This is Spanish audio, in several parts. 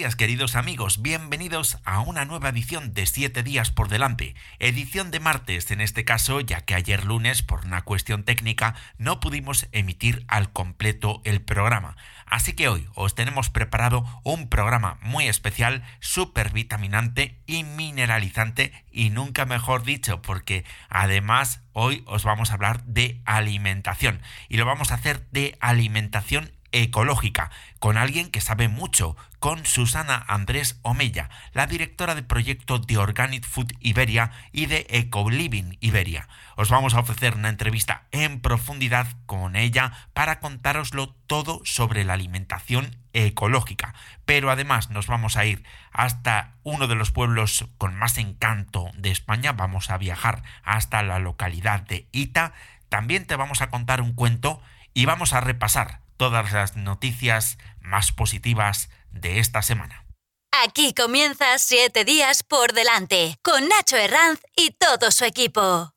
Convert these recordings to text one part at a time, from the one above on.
Queridos amigos, bienvenidos a una nueva edición de 7 días por delante, edición de martes en este caso, ya que ayer lunes por una cuestión técnica no pudimos emitir al completo el programa. Así que hoy os tenemos preparado un programa muy especial, súper vitaminante y mineralizante y nunca mejor dicho, porque además hoy os vamos a hablar de alimentación. Y lo vamos a hacer de alimentación ecológica, con alguien que sabe mucho, con Susana Andrés Omella, la directora de proyecto de Organic Food Iberia y de Ecoliving Iberia. Os vamos a ofrecer una entrevista en profundidad con ella para contároslo todo sobre la alimentación ecológica. Pero además nos vamos a ir hasta uno de los pueblos con más encanto de España, vamos a viajar hasta la localidad de Ita, también te vamos a contar un cuento y vamos a repasar todas las noticias más positivas de esta semana. Aquí comienza Siete días por delante con Nacho Herranz y todo su equipo.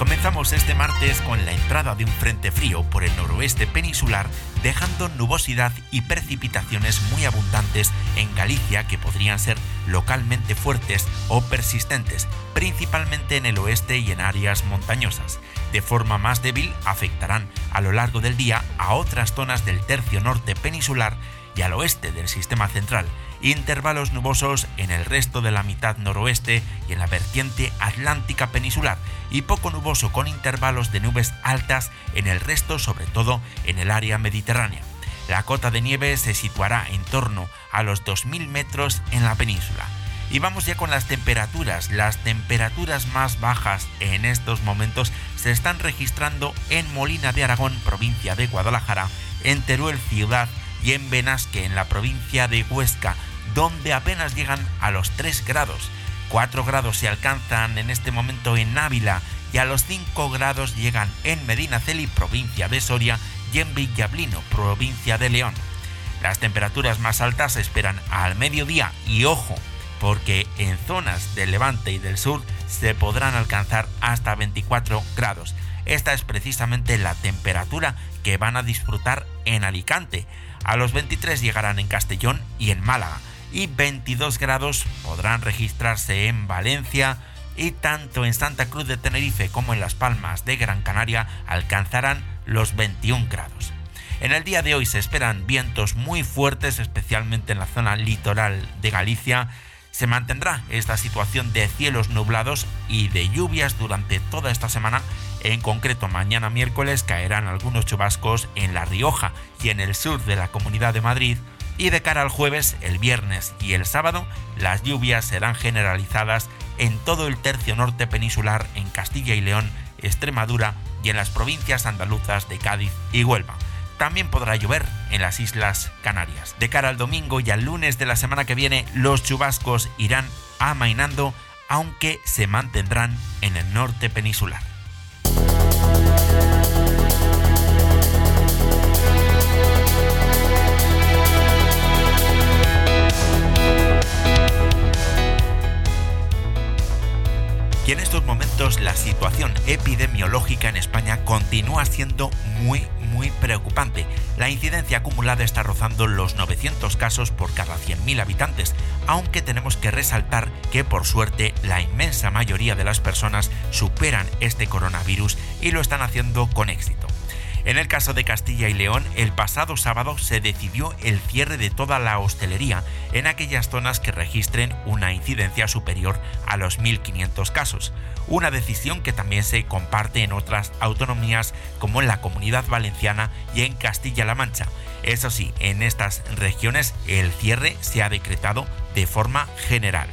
Comenzamos este martes con la entrada de un frente frío por el noroeste peninsular, dejando nubosidad y precipitaciones muy abundantes en Galicia que podrían ser localmente fuertes o persistentes, principalmente en el oeste y en áreas montañosas. De forma más débil afectarán a lo largo del día a otras zonas del tercio norte peninsular y al oeste del sistema central, intervalos nubosos en el resto de la mitad noroeste y en la vertiente atlántica peninsular y poco nuboso con intervalos de nubes altas en el resto, sobre todo en el área mediterránea. La cota de nieve se situará en torno a los 2.000 metros en la península. Y vamos ya con las temperaturas. Las temperaturas más bajas en estos momentos se están registrando en Molina de Aragón, provincia de Guadalajara, en Teruel, ciudad, y en Benasque, en la provincia de Huesca, donde apenas llegan a los 3 grados. 4 grados se alcanzan en este momento en Ávila y a los 5 grados llegan en Medinaceli, provincia de Soria, y en Villablino, provincia de León. Las temperaturas más altas se esperan al mediodía y ojo, porque en zonas del levante y del sur se podrán alcanzar hasta 24 grados. Esta es precisamente la temperatura que van a disfrutar en Alicante. A los 23 llegarán en Castellón y en Málaga y 22 grados podrán registrarse en Valencia y tanto en Santa Cruz de Tenerife como en Las Palmas de Gran Canaria alcanzarán los 21 grados. En el día de hoy se esperan vientos muy fuertes, especialmente en la zona litoral de Galicia. Se mantendrá esta situación de cielos nublados y de lluvias durante toda esta semana. En concreto, mañana miércoles caerán algunos chubascos en La Rioja y en el sur de la Comunidad de Madrid, y de cara al jueves, el viernes y el sábado, las lluvias serán generalizadas en todo el tercio norte peninsular, en Castilla y León, Extremadura y en las provincias andaluzas de Cádiz y Huelva. También podrá llover en las Islas Canarias. De cara al domingo y al lunes de la semana que viene, los chubascos irán amainando, aunque se mantendrán en el norte peninsular. Y en estos momentos la situación epidemiológica en España continúa siendo muy, muy preocupante. La incidencia acumulada está rozando los 900 casos por cada 100.000 habitantes, aunque tenemos que resaltar que por suerte la inmensa mayoría de las personas superan este coronavirus y lo están haciendo con éxito. En el caso de Castilla y León, el pasado sábado se decidió el cierre de toda la hostelería en aquellas zonas que registren una incidencia superior a los 1.500 casos, una decisión que también se comparte en otras autonomías como en la Comunidad Valenciana y en Castilla-La Mancha. Eso sí, en estas regiones el cierre se ha decretado de forma general.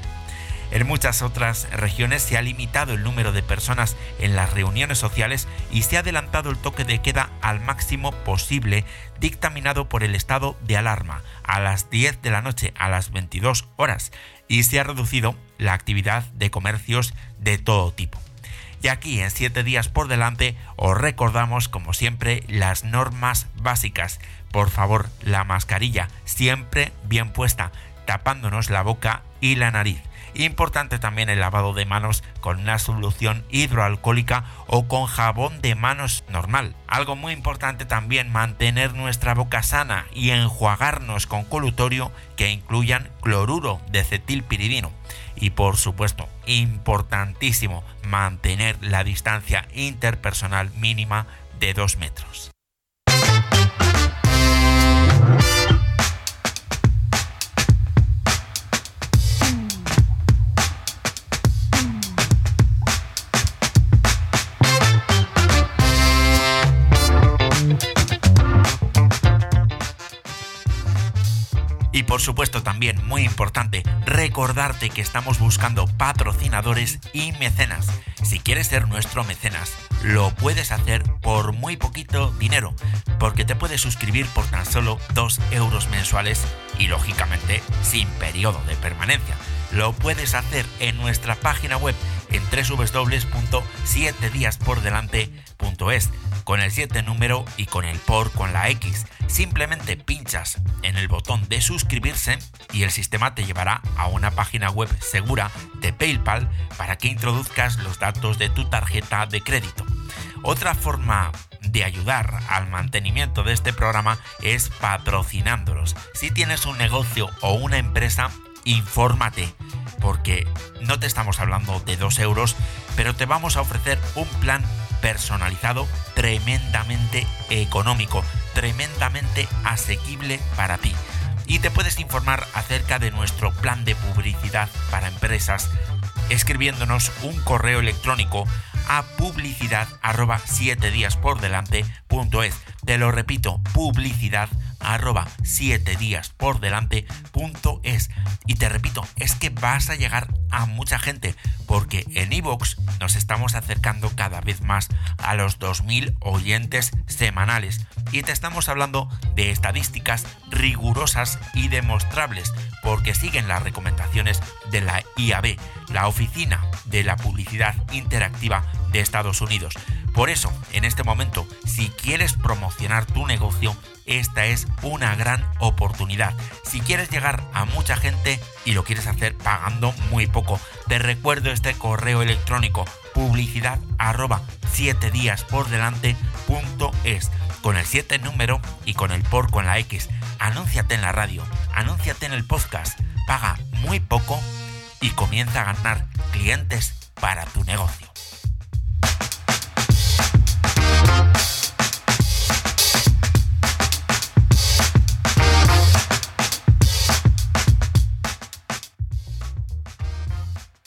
En muchas otras regiones se ha limitado el número de personas en las reuniones sociales y se ha adelantado el toque de queda al máximo posible dictaminado por el estado de alarma a las 10 de la noche a las 22 horas y se ha reducido la actividad de comercios de todo tipo. Y aquí en 7 días por delante os recordamos como siempre las normas básicas. Por favor, la mascarilla siempre bien puesta, tapándonos la boca y la nariz. Importante también el lavado de manos con una solución hidroalcohólica o con jabón de manos normal. Algo muy importante también mantener nuestra boca sana y enjuagarnos con colutorio que incluyan cloruro de cetilpiridino. Y por supuesto, importantísimo mantener la distancia interpersonal mínima de 2 metros. Por supuesto también, muy importante, recordarte que estamos buscando patrocinadores y mecenas. Si quieres ser nuestro mecenas, lo puedes hacer por muy poquito dinero, porque te puedes suscribir por tan solo 2 euros mensuales y lógicamente sin periodo de permanencia. Lo puedes hacer en nuestra página web en www.7diaspordelante.es con el 7 número y con el por con la X. Simplemente pinchas en el botón de suscribirse y el sistema te llevará a una página web segura de PayPal para que introduzcas los datos de tu tarjeta de crédito. Otra forma de ayudar al mantenimiento de este programa es patrocinándolos. Si tienes un negocio o una empresa, infórmate, porque no te estamos hablando de 2 euros, pero te vamos a ofrecer un plan personalizado tremendamente económico, tremendamente asequible para ti. Y te puedes informar acerca de nuestro plan de publicidad para empresas escribiéndonos un correo electrónico a publicidad arroba 7 días por delante es. Te lo repito, publicidad arroba 7 días por delante es. Y te repito, es que vas a llegar a mucha gente porque en iVoox nos estamos acercando cada vez más a los 2.000 oyentes semanales. Y te estamos hablando de estadísticas rigurosas y demostrables porque siguen las recomendaciones de la IAB, la Oficina de la Publicidad Interactiva de Estados Unidos. Por eso, en este momento, si quieres promocionar tu negocio, esta es una gran oportunidad. Si quieres llegar a mucha gente y lo quieres hacer pagando muy poco, te recuerdo este correo electrónico publicidad arroba 7 días por delante es con el 7 número y con el por con la X. Anúnciate en la radio, anúnciate en el podcast, paga muy poco y comienza a ganar clientes para tu negocio.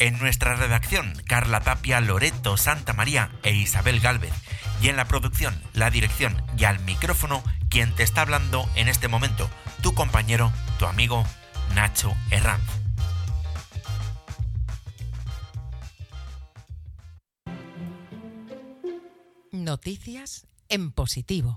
En nuestra redacción, Carla Tapia, Loreto, Santa María e Isabel Galvez. Y en la producción, la dirección y al micrófono, quien te está hablando en este momento, tu compañero, tu amigo Nacho Herranz. Noticias en positivo.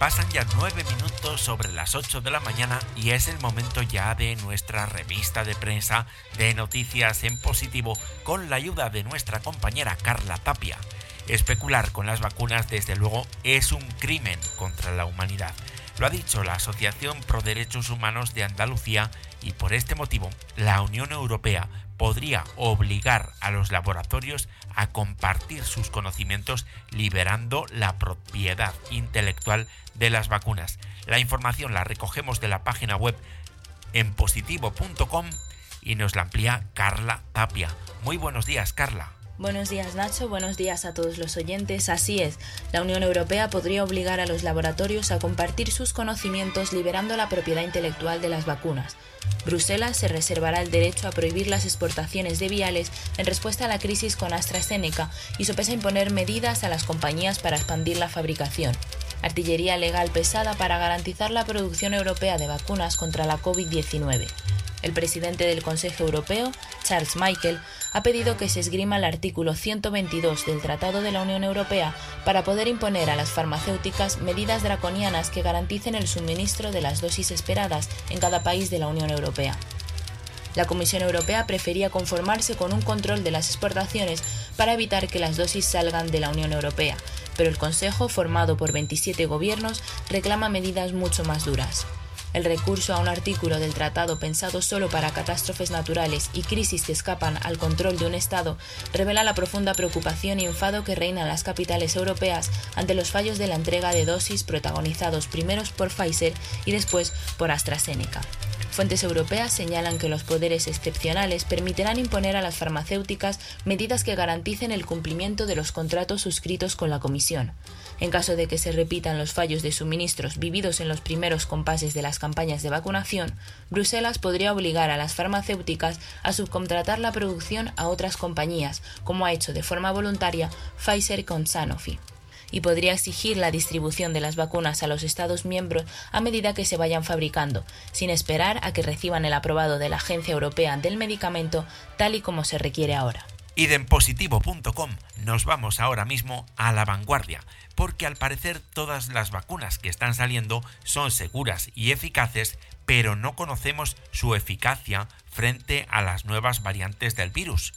Pasan ya nueve minutos sobre las 8 de la mañana y es el momento ya de nuestra revista de prensa de noticias en positivo con la ayuda de nuestra compañera Carla Tapia. Especular con las vacunas desde luego es un crimen contra la humanidad. Lo ha dicho la Asociación Pro Derechos Humanos de Andalucía y por este motivo la Unión Europea podría obligar a los laboratorios a compartir sus conocimientos liberando la propiedad intelectual de las vacunas. La información la recogemos de la página web en positivo.com y nos la amplía Carla Tapia. Muy buenos días, Carla. Buenos días Nacho, buenos días a todos los oyentes. Así es, la Unión Europea podría obligar a los laboratorios a compartir sus conocimientos liberando la propiedad intelectual de las vacunas. Bruselas se reservará el derecho a prohibir las exportaciones de viales en respuesta a la crisis con AstraZeneca y sopesa imponer medidas a las compañías para expandir la fabricación. Artillería legal pesada para garantizar la producción europea de vacunas contra la COVID-19. El presidente del Consejo Europeo, Charles Michael, ha pedido que se esgrima el artículo 122 del Tratado de la Unión Europea para poder imponer a las farmacéuticas medidas draconianas que garanticen el suministro de las dosis esperadas en cada país de la Unión Europea. La Comisión Europea prefería conformarse con un control de las exportaciones para evitar que las dosis salgan de la Unión Europea, pero el Consejo, formado por 27 gobiernos, reclama medidas mucho más duras. El recurso a un artículo del tratado pensado solo para catástrofes naturales y crisis que escapan al control de un Estado revela la profunda preocupación y enfado que reina en las capitales europeas ante los fallos de la entrega de dosis protagonizados primero por Pfizer y después por AstraZeneca. Fuentes europeas señalan que los poderes excepcionales permitirán imponer a las farmacéuticas medidas que garanticen el cumplimiento de los contratos suscritos con la Comisión. En caso de que se repitan los fallos de suministros vividos en los primeros compases de las campañas de vacunación, Bruselas podría obligar a las farmacéuticas a subcontratar la producción a otras compañías, como ha hecho de forma voluntaria Pfizer con Sanofi y podría exigir la distribución de las vacunas a los Estados miembros a medida que se vayan fabricando, sin esperar a que reciban el aprobado de la Agencia Europea del Medicamento tal y como se requiere ahora. Y nos vamos ahora mismo a la vanguardia, porque al parecer todas las vacunas que están saliendo son seguras y eficaces, pero no conocemos su eficacia frente a las nuevas variantes del virus.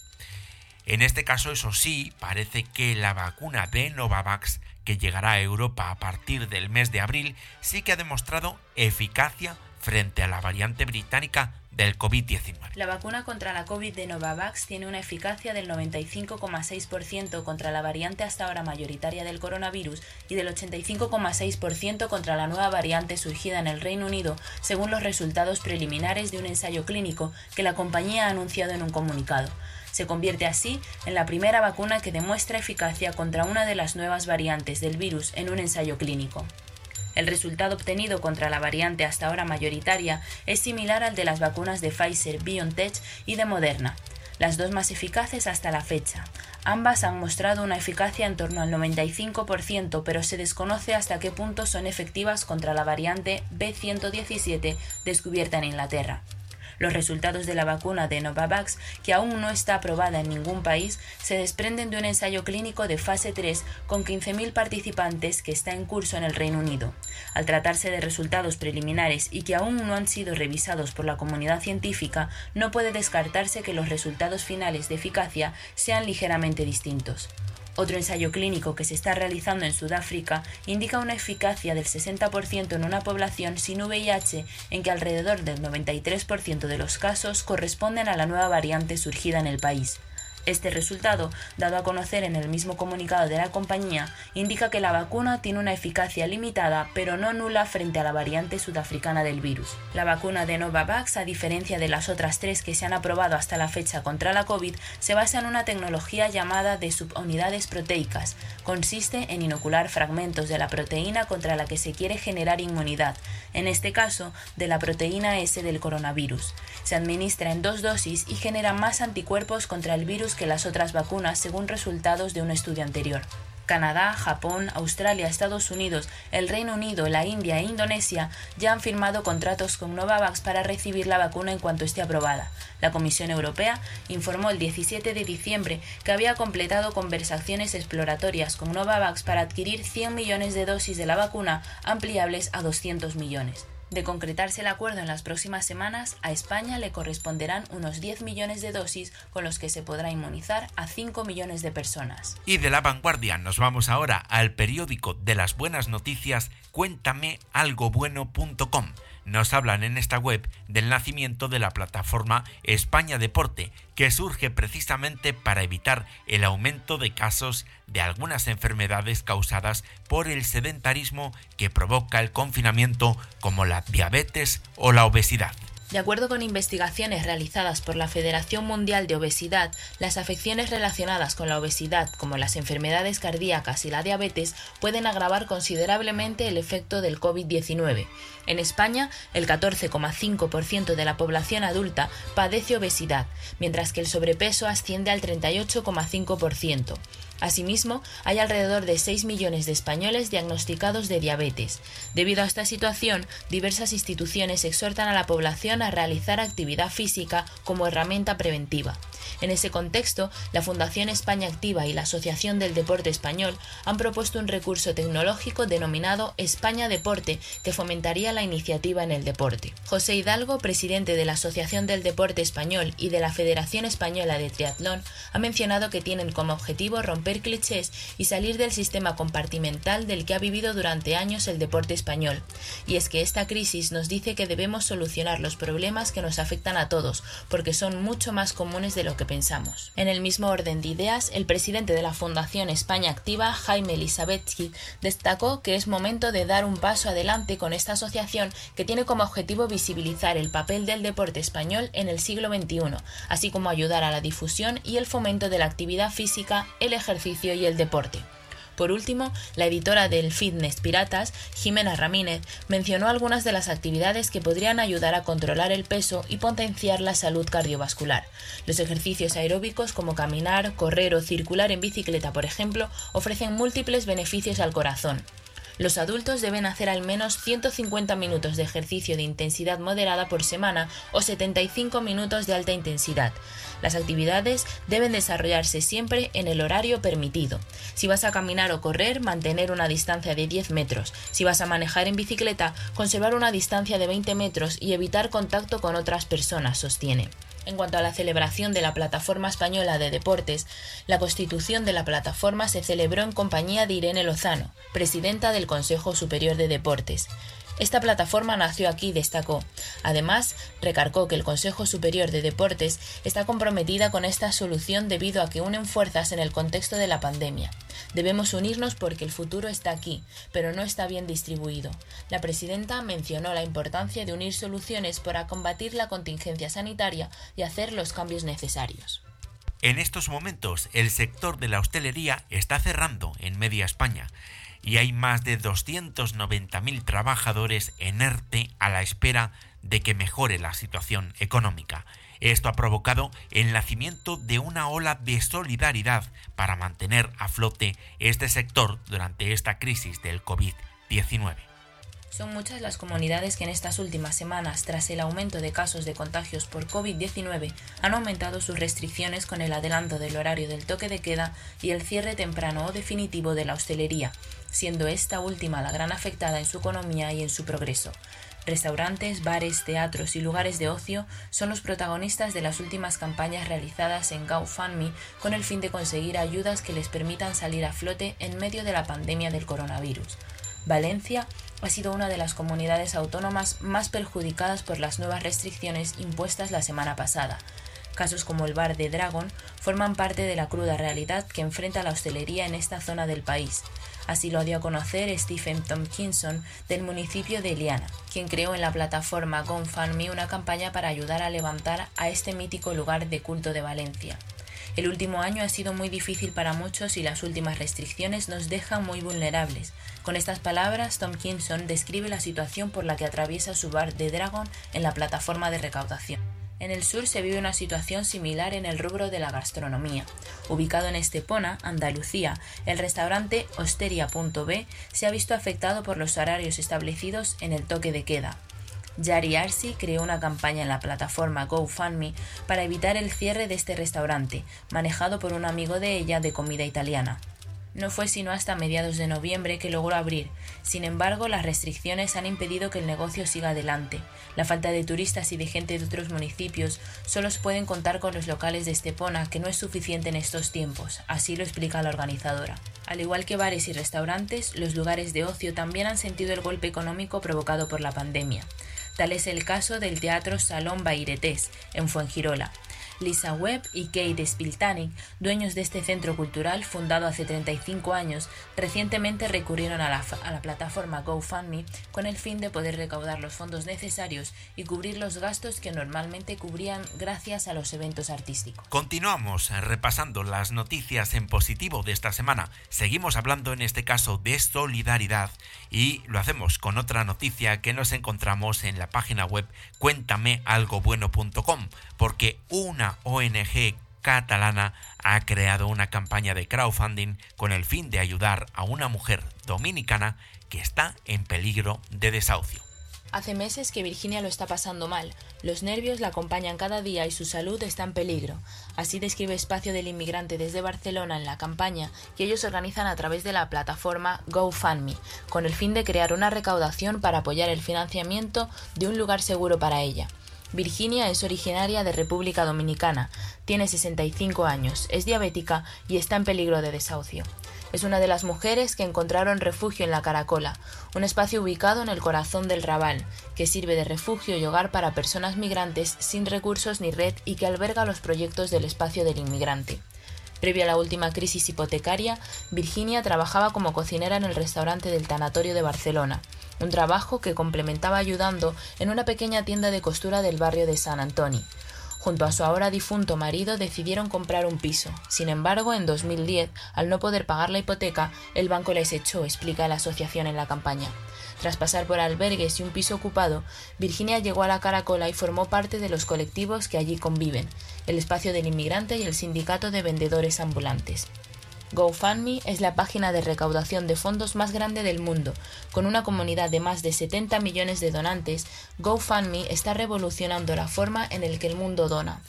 En este caso, eso sí, parece que la vacuna de Novavax, que llegará a Europa a partir del mes de abril, sí que ha demostrado eficacia frente a la variante británica del COVID-19. La vacuna contra la COVID de Novavax tiene una eficacia del 95,6% contra la variante hasta ahora mayoritaria del coronavirus y del 85,6% contra la nueva variante surgida en el Reino Unido, según los resultados preliminares de un ensayo clínico que la compañía ha anunciado en un comunicado. Se convierte así en la primera vacuna que demuestra eficacia contra una de las nuevas variantes del virus en un ensayo clínico. El resultado obtenido contra la variante hasta ahora mayoritaria es similar al de las vacunas de Pfizer, BioNTech y de Moderna, las dos más eficaces hasta la fecha. Ambas han mostrado una eficacia en torno al 95%, pero se desconoce hasta qué punto son efectivas contra la variante B117 descubierta en Inglaterra. Los resultados de la vacuna de Novavax, que aún no está aprobada en ningún país, se desprenden de un ensayo clínico de fase 3 con 15.000 participantes que está en curso en el Reino Unido. Al tratarse de resultados preliminares y que aún no han sido revisados por la comunidad científica, no puede descartarse que los resultados finales de eficacia sean ligeramente distintos. Otro ensayo clínico que se está realizando en Sudáfrica indica una eficacia del 60% en una población sin VIH en que alrededor del 93% de los casos corresponden a la nueva variante surgida en el país. Este resultado, dado a conocer en el mismo comunicado de la compañía, indica que la vacuna tiene una eficacia limitada pero no nula frente a la variante sudafricana del virus. La vacuna de Novavax, a diferencia de las otras tres que se han aprobado hasta la fecha contra la COVID, se basa en una tecnología llamada de subunidades proteicas. Consiste en inocular fragmentos de la proteína contra la que se quiere generar inmunidad, en este caso de la proteína S del coronavirus. Se administra en dos dosis y genera más anticuerpos contra el virus que las otras vacunas según resultados de un estudio anterior. Canadá, Japón, Australia, Estados Unidos, el Reino Unido, la India e Indonesia ya han firmado contratos con Novavax para recibir la vacuna en cuanto esté aprobada. La Comisión Europea informó el 17 de diciembre que había completado conversaciones exploratorias con Novavax para adquirir 100 millones de dosis de la vacuna ampliables a 200 millones. De concretarse el acuerdo en las próximas semanas, a España le corresponderán unos 10 millones de dosis con los que se podrá inmunizar a 5 millones de personas. Y de la vanguardia nos vamos ahora al periódico de las buenas noticias cuéntamealgobueno.com nos hablan en esta web del nacimiento de la plataforma España Deporte, que surge precisamente para evitar el aumento de casos de algunas enfermedades causadas por el sedentarismo que provoca el confinamiento como la diabetes o la obesidad. De acuerdo con investigaciones realizadas por la Federación Mundial de Obesidad, las afecciones relacionadas con la obesidad, como las enfermedades cardíacas y la diabetes, pueden agravar considerablemente el efecto del COVID-19. En España, el 14,5% de la población adulta padece obesidad, mientras que el sobrepeso asciende al 38,5%. Asimismo, hay alrededor de 6 millones de españoles diagnosticados de diabetes. Debido a esta situación, diversas instituciones exhortan a la población a realizar actividad física como herramienta preventiva. En ese contexto, la Fundación España Activa y la Asociación del Deporte Español han propuesto un recurso tecnológico denominado España Deporte que fomentaría la iniciativa en el deporte. José Hidalgo, presidente de la Asociación del Deporte Español y de la Federación Española de Triatlón, ha mencionado que tienen como objetivo romper clichés y salir del sistema compartimental del que ha vivido durante años el deporte español. Y es que esta crisis nos dice que debemos solucionar los problemas que nos afectan a todos, porque son mucho más comunes de lo que pensamos. En el mismo orden de ideas, el presidente de la Fundación España Activa, Jaime Elizabetsky, destacó que es momento de dar un paso adelante con esta asociación que tiene como objetivo visibilizar el papel del deporte español en el siglo XXI, así como ayudar a la difusión y el fomento de la actividad física, el ejercicio y el deporte. Por último, la editora del Fitness Piratas, Jimena Ramírez, mencionó algunas de las actividades que podrían ayudar a controlar el peso y potenciar la salud cardiovascular. Los ejercicios aeróbicos como caminar, correr o circular en bicicleta, por ejemplo, ofrecen múltiples beneficios al corazón. Los adultos deben hacer al menos 150 minutos de ejercicio de intensidad moderada por semana o 75 minutos de alta intensidad. Las actividades deben desarrollarse siempre en el horario permitido. Si vas a caminar o correr, mantener una distancia de 10 metros. Si vas a manejar en bicicleta, conservar una distancia de 20 metros y evitar contacto con otras personas, sostiene. En cuanto a la celebración de la Plataforma Española de Deportes, la constitución de la plataforma se celebró en compañía de Irene Lozano, presidenta del Consejo Superior de Deportes. Esta plataforma nació aquí, destacó. Además, recargó que el Consejo Superior de Deportes está comprometida con esta solución debido a que unen fuerzas en el contexto de la pandemia. Debemos unirnos porque el futuro está aquí, pero no está bien distribuido. La presidenta mencionó la importancia de unir soluciones para combatir la contingencia sanitaria y hacer los cambios necesarios. En estos momentos, el sector de la hostelería está cerrando en media España y hay más de 290.000 trabajadores en ERTE a la espera de que mejore la situación económica. Esto ha provocado el nacimiento de una ola de solidaridad para mantener a flote este sector durante esta crisis del COVID-19. Son muchas las comunidades que en estas últimas semanas, tras el aumento de casos de contagios por COVID-19, han aumentado sus restricciones con el adelanto del horario del toque de queda y el cierre temprano o definitivo de la hostelería, siendo esta última la gran afectada en su economía y en su progreso. Restaurantes, bares, teatros y lugares de ocio son los protagonistas de las últimas campañas realizadas en GoFundMe con el fin de conseguir ayudas que les permitan salir a flote en medio de la pandemia del coronavirus. Valencia ha sido una de las comunidades autónomas más perjudicadas por las nuevas restricciones impuestas la semana pasada. Casos como el bar de Dragon forman parte de la cruda realidad que enfrenta la hostelería en esta zona del país. Así lo dio a conocer Stephen Tompkinson del municipio de Eliana, quien creó en la plataforma GoFundMe una campaña para ayudar a levantar a este mítico lugar de culto de Valencia. El último año ha sido muy difícil para muchos y las últimas restricciones nos dejan muy vulnerables. Con estas palabras, Tom Kinson describe la situación por la que atraviesa su bar de Dragon en la plataforma de recaudación. En el sur se vive una situación similar en el rubro de la gastronomía. Ubicado en Estepona, Andalucía, el restaurante Osteria.b se ha visto afectado por los horarios establecidos en el toque de queda, Yari Arsi creó una campaña en la plataforma GoFundMe para evitar el cierre de este restaurante, manejado por un amigo de ella de comida italiana. No fue sino hasta mediados de noviembre que logró abrir. Sin embargo, las restricciones han impedido que el negocio siga adelante. La falta de turistas y de gente de otros municipios solo pueden contar con los locales de Estepona, que no es suficiente en estos tiempos, así lo explica la organizadora. Al igual que bares y restaurantes, los lugares de ocio también han sentido el golpe económico provocado por la pandemia. Tal es el caso del Teatro Salón Bairetés, en Fuengirola. Lisa Webb y Kate Spiltanik, dueños de este centro cultural fundado hace 35 años, recientemente recurrieron a la, a la plataforma GoFundMe con el fin de poder recaudar los fondos necesarios y cubrir los gastos que normalmente cubrían gracias a los eventos artísticos. Continuamos repasando las noticias en positivo de esta semana. Seguimos hablando en este caso de solidaridad y lo hacemos con otra noticia que nos encontramos en la página web cuéntamealgobueno.com porque una ONG catalana ha creado una campaña de crowdfunding con el fin de ayudar a una mujer dominicana que está en peligro de desahucio. Hace meses que Virginia lo está pasando mal. Los nervios la acompañan cada día y su salud está en peligro. Así describe Espacio del Inmigrante desde Barcelona en la campaña que ellos organizan a través de la plataforma GoFundMe, con el fin de crear una recaudación para apoyar el financiamiento de un lugar seguro para ella. Virginia es originaria de República Dominicana, tiene 65 años, es diabética y está en peligro de desahucio. Es una de las mujeres que encontraron refugio en la Caracola, un espacio ubicado en el corazón del Raval, que sirve de refugio y hogar para personas migrantes sin recursos ni red y que alberga los proyectos del espacio del inmigrante. Previo a la última crisis hipotecaria, Virginia trabajaba como cocinera en el restaurante del Tanatorio de Barcelona, un trabajo que complementaba ayudando en una pequeña tienda de costura del barrio de San Antonio. Junto a su ahora difunto marido decidieron comprar un piso. Sin embargo, en 2010, al no poder pagar la hipoteca, el banco les echó, explica la asociación en la campaña. Tras pasar por albergues y un piso ocupado, Virginia llegó a la Caracola y formó parte de los colectivos que allí conviven, el Espacio del Inmigrante y el Sindicato de Vendedores Ambulantes. GoFundMe es la página de recaudación de fondos más grande del mundo. Con una comunidad de más de 70 millones de donantes, GoFundMe está revolucionando la forma en la que el mundo dona.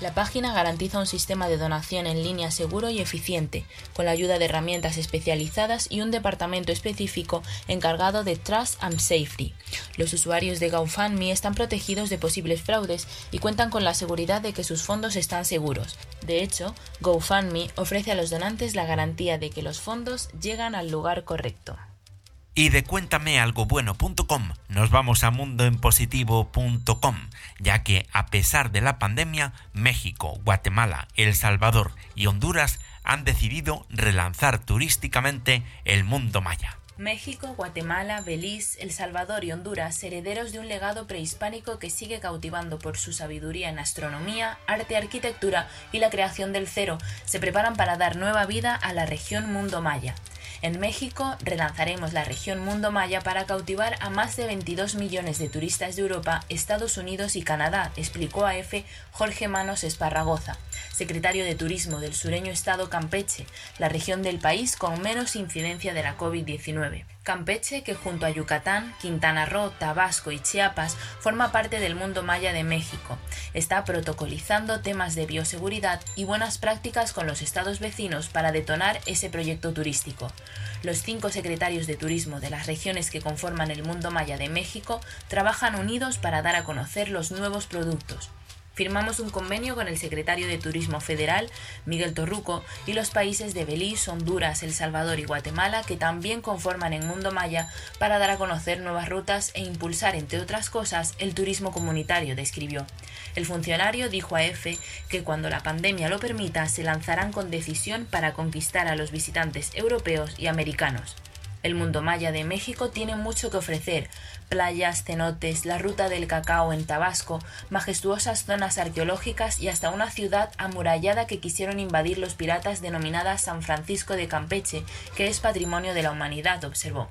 La página garantiza un sistema de donación en línea seguro y eficiente, con la ayuda de herramientas especializadas y un departamento específico encargado de Trust and Safety. Los usuarios de GoFundMe están protegidos de posibles fraudes y cuentan con la seguridad de que sus fondos están seguros. De hecho, GoFundMe ofrece a los donantes la garantía de que los fondos llegan al lugar correcto. Y de cuéntamealgobueno.com nos vamos a mundoenpositivo.com, ya que a pesar de la pandemia, México, Guatemala, El Salvador y Honduras han decidido relanzar turísticamente el mundo maya. México, Guatemala, Belice, El Salvador y Honduras, herederos de un legado prehispánico que sigue cautivando por su sabiduría en astronomía, arte, arquitectura y la creación del cero, se preparan para dar nueva vida a la región mundo maya. En México relanzaremos la región Mundo Maya para cautivar a más de 22 millones de turistas de Europa, Estados Unidos y Canadá, explicó a Jorge Manos Esparragoza, secretario de Turismo del sureño estado Campeche, la región del país con menos incidencia de la COVID-19. Campeche, que junto a Yucatán, Quintana Roo, Tabasco y Chiapas forma parte del mundo maya de México, está protocolizando temas de bioseguridad y buenas prácticas con los estados vecinos para detonar ese proyecto turístico. Los cinco secretarios de turismo de las regiones que conforman el mundo maya de México trabajan unidos para dar a conocer los nuevos productos. Firmamos un convenio con el secretario de Turismo Federal, Miguel Torruco, y los países de Belice, Honduras, El Salvador y Guatemala, que también conforman el Mundo Maya, para dar a conocer nuevas rutas e impulsar, entre otras cosas, el turismo comunitario, describió. El funcionario dijo a EFE que cuando la pandemia lo permita, se lanzarán con decisión para conquistar a los visitantes europeos y americanos. El mundo maya de México tiene mucho que ofrecer, playas, cenotes, la ruta del cacao en Tabasco, majestuosas zonas arqueológicas y hasta una ciudad amurallada que quisieron invadir los piratas denominada San Francisco de Campeche, que es patrimonio de la humanidad, observó.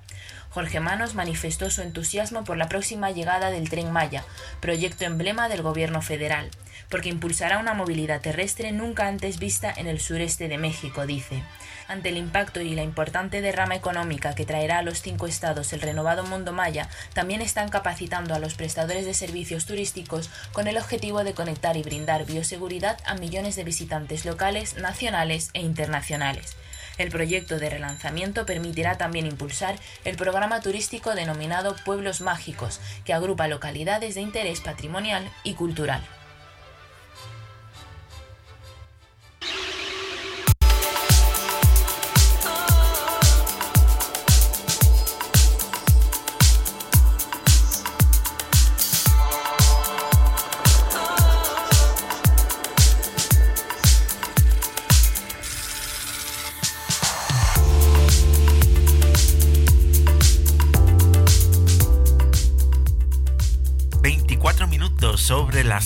Jorge Manos manifestó su entusiasmo por la próxima llegada del tren Maya, proyecto emblema del gobierno federal, porque impulsará una movilidad terrestre nunca antes vista en el sureste de México, dice. Ante el impacto y la importante derrama económica que traerá a los cinco estados el renovado mundo maya, también están capacitando a los prestadores de servicios turísticos con el objetivo de conectar y brindar bioseguridad a millones de visitantes locales, nacionales e internacionales. El proyecto de relanzamiento permitirá también impulsar el programa turístico denominado Pueblos Mágicos, que agrupa localidades de interés patrimonial y cultural.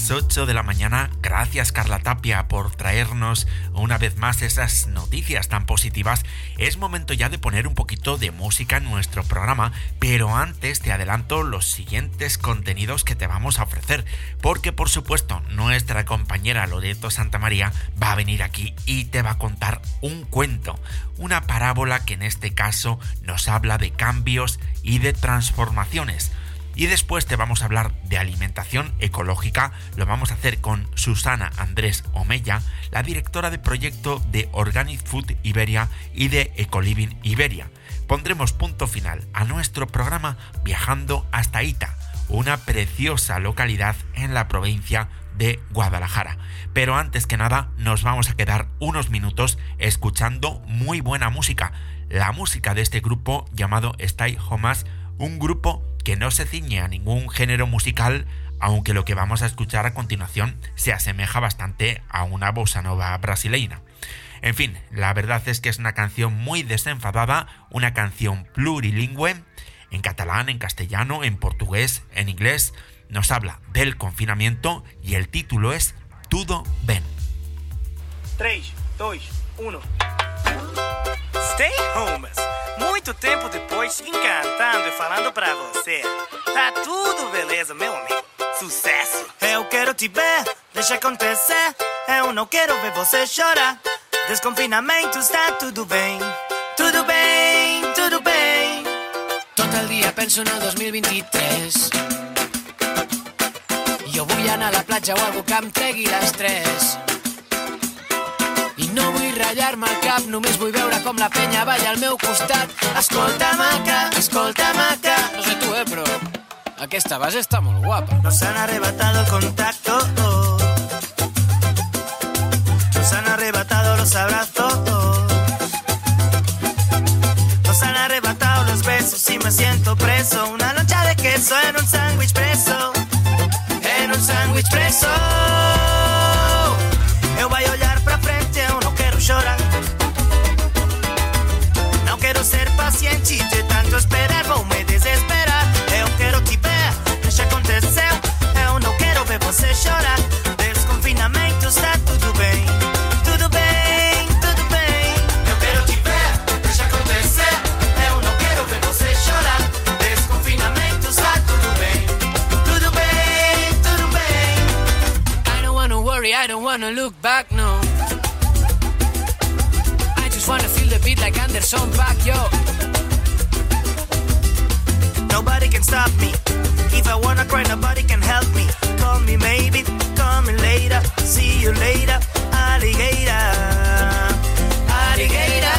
Las 8 de la mañana. Gracias Carla Tapia por traernos una vez más esas noticias tan positivas. Es momento ya de poner un poquito de música en nuestro programa, pero antes te adelanto los siguientes contenidos que te vamos a ofrecer, porque por supuesto nuestra compañera Loreto Santamaría va a venir aquí y te va a contar un cuento, una parábola que en este caso nos habla de cambios y de transformaciones. Y después te vamos a hablar de alimentación ecológica. Lo vamos a hacer con Susana Andrés Omeya, la directora de proyecto de Organic Food Iberia y de Ecoliving Iberia. Pondremos punto final a nuestro programa viajando hasta Ita, una preciosa localidad en la provincia de Guadalajara. Pero antes que nada nos vamos a quedar unos minutos escuchando muy buena música. La música de este grupo llamado Stay Homas, un grupo que no se ciñe a ningún género musical, aunque lo que vamos a escuchar a continuación se asemeja bastante a una bossa nova brasileña. En fin, la verdad es que es una canción muy desenfadada, una canción plurilingüe, en catalán, en castellano, en portugués, en inglés, nos habla del confinamiento y el título es Tudo Ben. 3, 2, 1. Stay home. Muito tempo depois, encantando e falando pra você. Tá tudo beleza, meu amigo. Sucesso. Eu quero te ver, deixa acontecer. Eu não quero ver você chorar. Desconfinamento está tudo bem. Tudo bem, tudo bem. El dia penso en el 2023. Jo vull anar a la platja o algú que em tregui l'estrès. I no vull ratllar-me el cap, només vull veure com la penya balla al meu costat. Escolta, maca, escolta, maca. No sé tu, eh, però aquesta base està molt guapa. Nos han arrebatado el contacto. Nos han arrebatado los abrazos. Nos han arrebatado los besos y me siento preso. Una loncha de queso en un sándwich preso. En un sándwich preso. Wanna look back, no. I just wanna feel the beat like Anderson back, yo. Nobody can stop me. If I wanna cry, nobody can help me. Call me maybe, call me later. See you later, alligator. Alligator.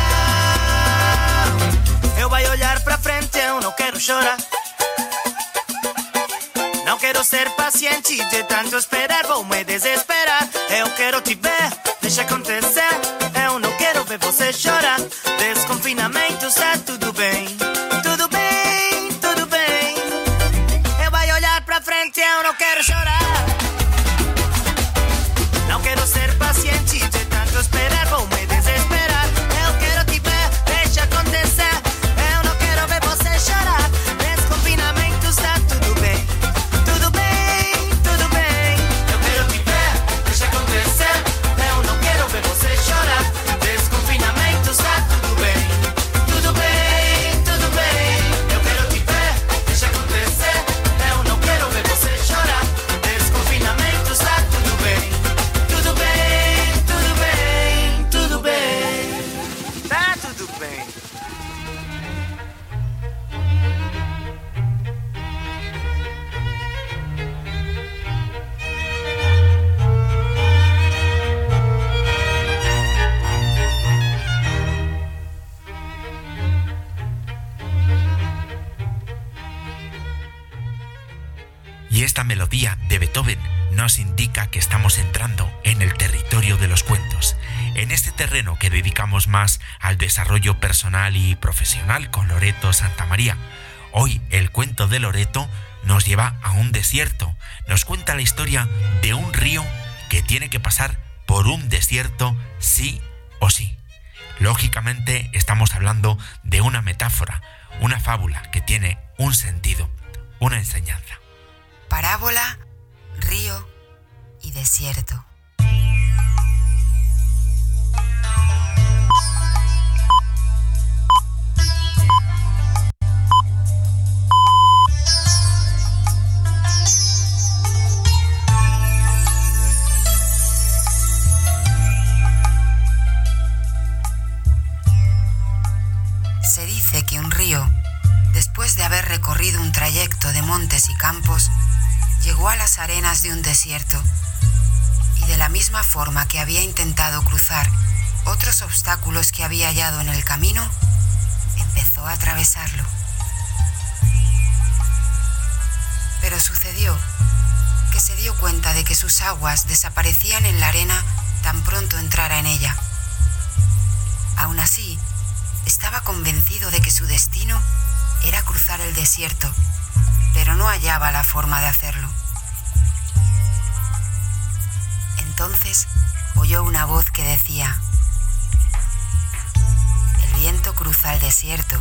Eu vai olhar pra frente, eu não quero chorar. Quero ser paciente de tanto esperar, vou me desesperar. Eu quero te ver, deixa acontecer. Eu não quero ver você chorar. Desconfinamento está tudo bem. Tudo bem, tudo bem. Eu vai olhar pra frente, eu não quero chorar. Y esta melodía de Beethoven nos indica que estamos entrando en el territorio de los cuentos, en este terreno que dedicamos más al desarrollo personal y profesional con Loreto Santa María. Hoy el cuento de Loreto nos lleva a un desierto, nos cuenta la historia de un río que tiene que pasar por un desierto sí o sí. Lógicamente estamos hablando de una metáfora, una fábula que tiene un sentido, una enseñanza parábola, río y desierto. De haber recorrido un trayecto de montes y campos, llegó a las arenas de un desierto y de la misma forma que había intentado cruzar otros obstáculos que había hallado en el camino, empezó a atravesarlo. Pero sucedió que se dio cuenta de que sus aguas desaparecían en la arena tan pronto entrara en ella. Aún así, estaba convencido de que su destino era cruzar el desierto, pero no hallaba la forma de hacerlo. Entonces oyó una voz que decía, el viento cruza el desierto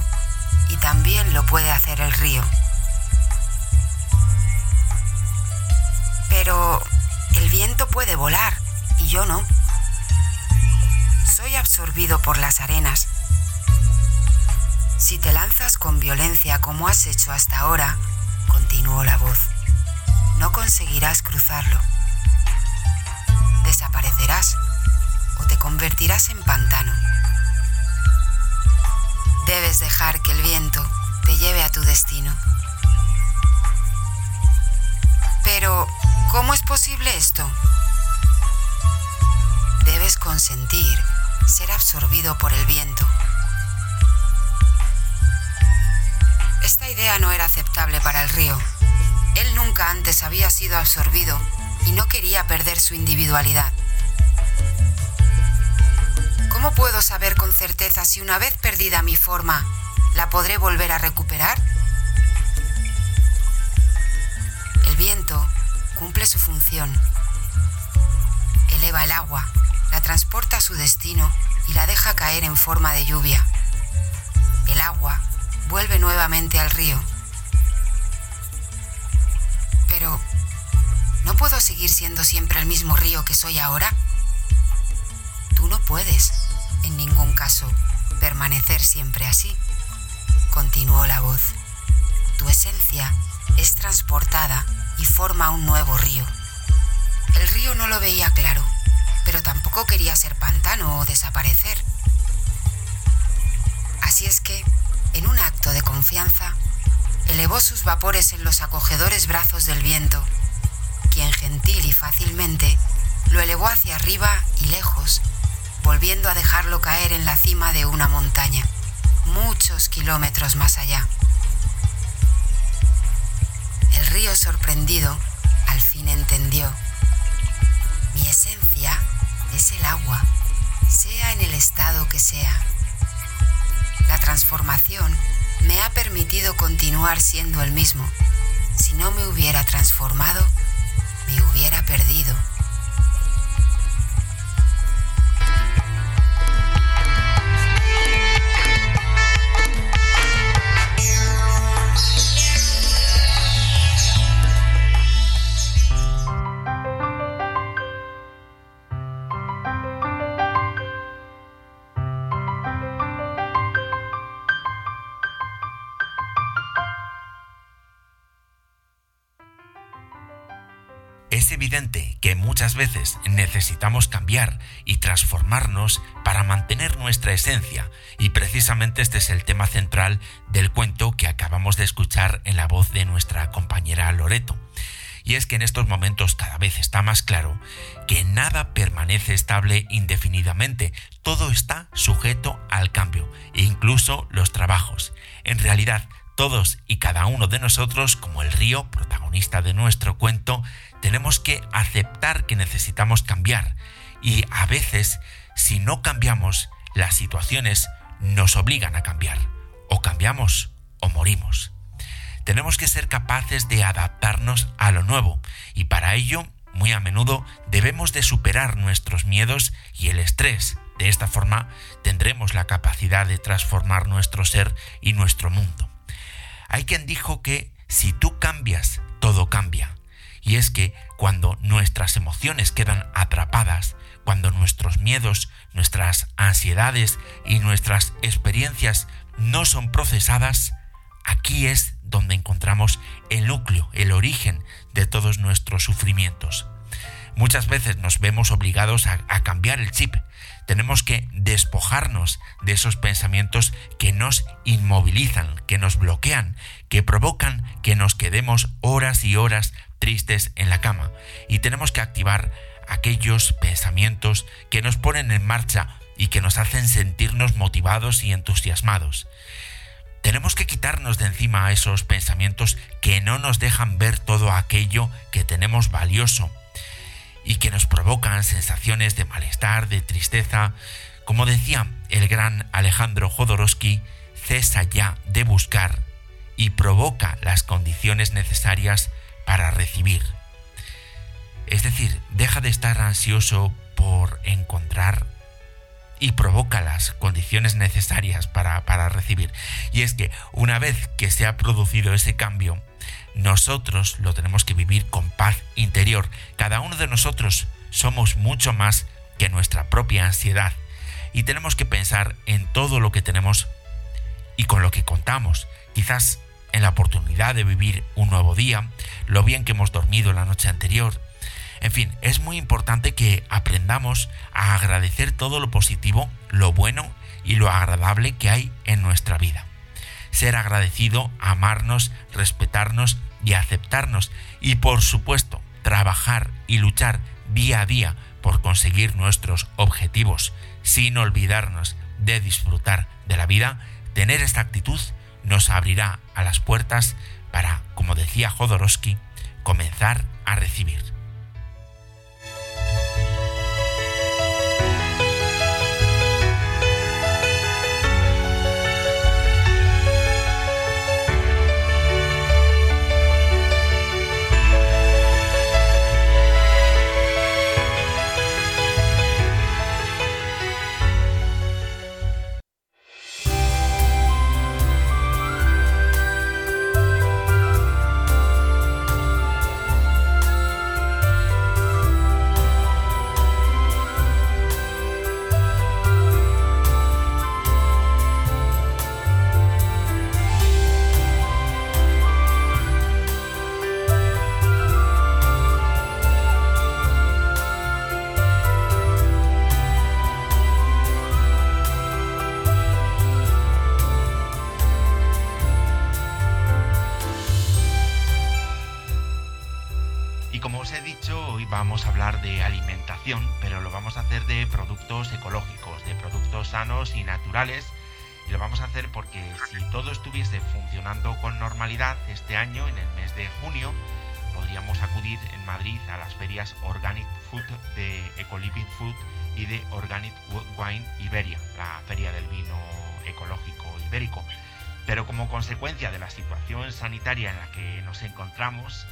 y también lo puede hacer el río. Pero el viento puede volar y yo no. Soy absorbido por las arenas si te lanzas con violencia como has hecho hasta ahora, continuó la voz, no conseguirás cruzarlo. Desaparecerás o te convertirás en pantano. Debes dejar que el viento te lleve a tu destino. Pero, ¿cómo es posible esto? Debes consentir ser absorbido por el viento Esta idea no era aceptable para el río. Él nunca antes había sido absorbido y no quería perder su individualidad. ¿Cómo puedo saber con certeza si una vez perdida mi forma, la podré volver a recuperar? El viento cumple su función. Eleva el agua, la transporta a su destino y la deja caer en forma de lluvia. El agua vuelve nuevamente al río. Pero, ¿no puedo seguir siendo siempre el mismo río que soy ahora? Tú no puedes, en ningún caso, permanecer siempre así, continuó la voz. Tu esencia es transportada y forma un nuevo río. El río no lo veía claro, pero tampoco quería ser pantano o desaparecer. Así es que en un acto de confianza, elevó sus vapores en los acogedores brazos del viento, quien gentil y fácilmente lo elevó hacia arriba y lejos, volviendo a dejarlo caer en la cima de una montaña, muchos kilómetros más allá. El río sorprendido al fin entendió. Mi esencia es el agua, sea en el estado que sea. La transformación me ha permitido continuar siendo el mismo. Si no me hubiera transformado, me hubiera perdido. Muchas veces necesitamos cambiar y transformarnos para mantener nuestra esencia y precisamente este es el tema central del cuento que acabamos de escuchar en la voz de nuestra compañera Loreto. Y es que en estos momentos cada vez está más claro que nada permanece estable indefinidamente, todo está sujeto al cambio, incluso los trabajos. En realidad, todos y cada uno de nosotros, como el río, protagonista de nuestro cuento, tenemos que aceptar que necesitamos cambiar y a veces si no cambiamos las situaciones nos obligan a cambiar. O cambiamos o morimos. Tenemos que ser capaces de adaptarnos a lo nuevo y para ello muy a menudo debemos de superar nuestros miedos y el estrés. De esta forma tendremos la capacidad de transformar nuestro ser y nuestro mundo. Hay quien dijo que si tú cambias, todo cambia. Y es que cuando nuestras emociones quedan atrapadas, cuando nuestros miedos, nuestras ansiedades y nuestras experiencias no son procesadas, aquí es donde encontramos el núcleo, el origen de todos nuestros sufrimientos. Muchas veces nos vemos obligados a, cambiar el chip. Tenemos que despojarnos de esos pensamientos que nos inmovilizan, que nos bloquean, que provocan que nos quedemos horas y horas tristes en la cama. Y tenemos que activar aquellos pensamientos que nos ponen en marcha y que nos hacen sentirnos motivados y entusiasmados. Tenemos que quitarnos de encima esos pensamientos que no nos dejan ver todo aquello que tenemos valioso y que nos provocan sensaciones de malestar, de tristeza. Como decía el gran Alejandro Jodorowsky, cesa ya de buscar y provoca las condiciones necesarias para recibir. Es decir, deja de estar ansioso por encontrar y provoca las condiciones necesarias para, para, recibir. Y es que una vez que se ha producido ese cambio, nosotros lo tenemos que vivir con paz interior. Cada uno de nosotros somos mucho más que nuestra propia ansiedad y tenemos que pensar en todo lo que tenemos y con lo que contamos. Quizás en la oportunidad de vivir un nuevo día, lo bien que hemos dormido la noche anterior. En fin, es muy importante que aprendamos a agradecer todo lo positivo, lo bueno y lo agradable que hay en nuestra vida. Ser agradecido, amarnos, respetarnos y aceptarnos y por supuesto trabajar y luchar día a día por conseguir nuestros objetivos sin olvidarnos de disfrutar de la vida, tener esta actitud nos abrirá a las puertas para, como decía Jodorowsky, comenzar a recibir. Porque si todo estuviese funcionando con normalidad este año, en el mes de junio, podríamos acudir en Madrid a las ferias Organic Food de Ecoliving Food y de Organic Wine Iberia, la feria del vino ecológico ibérico. Pero como consecuencia de la situación sanitaria en la que nos encontramos,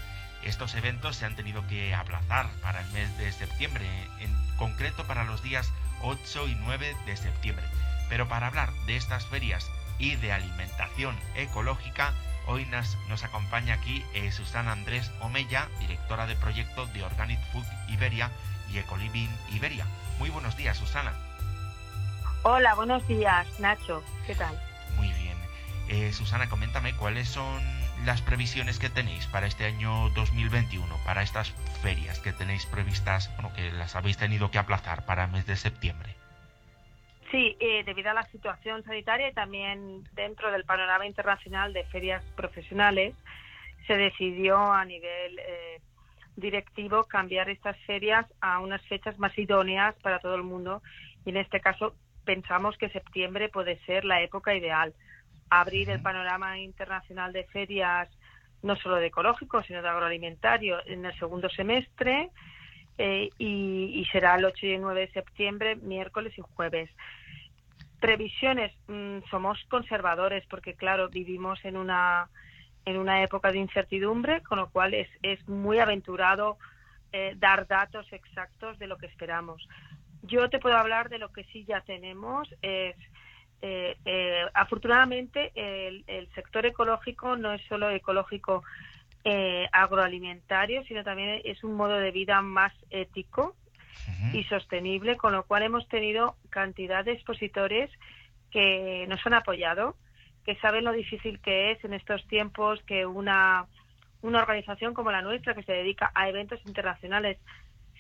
estos eventos se han tenido que aplazar para el mes de septiembre, en concreto para los días 8 y 9 de septiembre. Pero para hablar de estas ferias y de alimentación ecológica, hoy nos, nos acompaña aquí eh, Susana Andrés Omeya, directora de proyecto de Organic Food Iberia y Ecoliving Iberia. Muy buenos días, Susana. Hola, buenos días, Nacho. ¿Qué tal? Muy bien. Eh, Susana, coméntame cuáles son las previsiones que tenéis para este año 2021, para estas ferias que tenéis previstas, bueno, que las habéis tenido que aplazar para el mes de septiembre. Sí, eh, debido a la situación sanitaria y también dentro del panorama internacional de ferias profesionales, se decidió a nivel eh, directivo cambiar estas ferias a unas fechas más idóneas para todo el mundo. Y en este caso pensamos que septiembre puede ser la época ideal. Abrir el panorama internacional de ferias, no solo de ecológico, sino de agroalimentario, en el segundo semestre eh, y, será el 8 y el 9 de septiembre, miércoles y jueves. Previsiones, mm, somos conservadores porque, claro, vivimos en una, en una época de incertidumbre, con lo cual es, es muy aventurado eh, dar datos exactos de lo que esperamos. Yo te puedo hablar de lo que sí ya tenemos, es eh, eh, afortunadamente el, sector ecológico no es solo ecológico eh, agroalimentario, sino también es un modo de vida más ético y sostenible, con lo cual hemos tenido cantidad de expositores que nos han apoyado, que saben lo difícil que es en estos tiempos que una, una organización como la nuestra, que se dedica a eventos internacionales,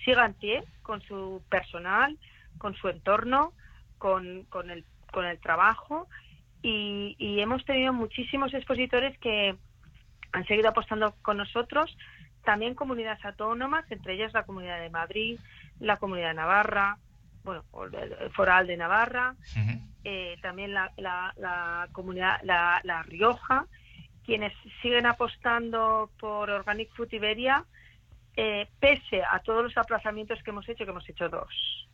siga en pie con su personal, con su entorno, con, con, el, con el trabajo. Y, y hemos tenido muchísimos expositores que han seguido apostando con nosotros, también comunidades autónomas, entre ellas la Comunidad de Madrid, la Comunidad de Navarra, bueno, el Foral de Navarra, eh, también la, la, comunidad, la, la, Rioja, quienes siguen apostando por Organic Food Iberia, eh, pese a todos los aplazamientos que hemos hecho, que hemos hecho dos.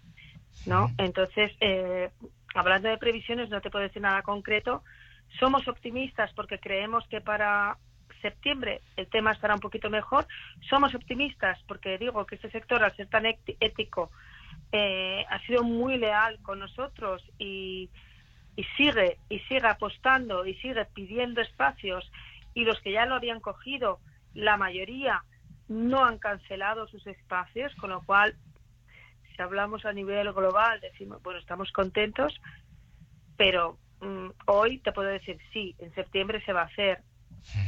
¿no? Entonces, eh, hablando de previsiones, no te puedo decir nada concreto. Somos optimistas porque creemos que para septiembre el tema estará un poquito mejor. Somos optimistas porque digo que este sector, al ser tan ético, eh, ha sido muy leal con nosotros y, y sigue y sigue apostando y sigue pidiendo espacios y los que ya lo habían cogido, la mayoría no han cancelado sus espacios, con lo cual, si hablamos a nivel global, decimos, bueno, estamos contentos, pero mm, hoy te puedo decir, sí, en septiembre se va a hacer,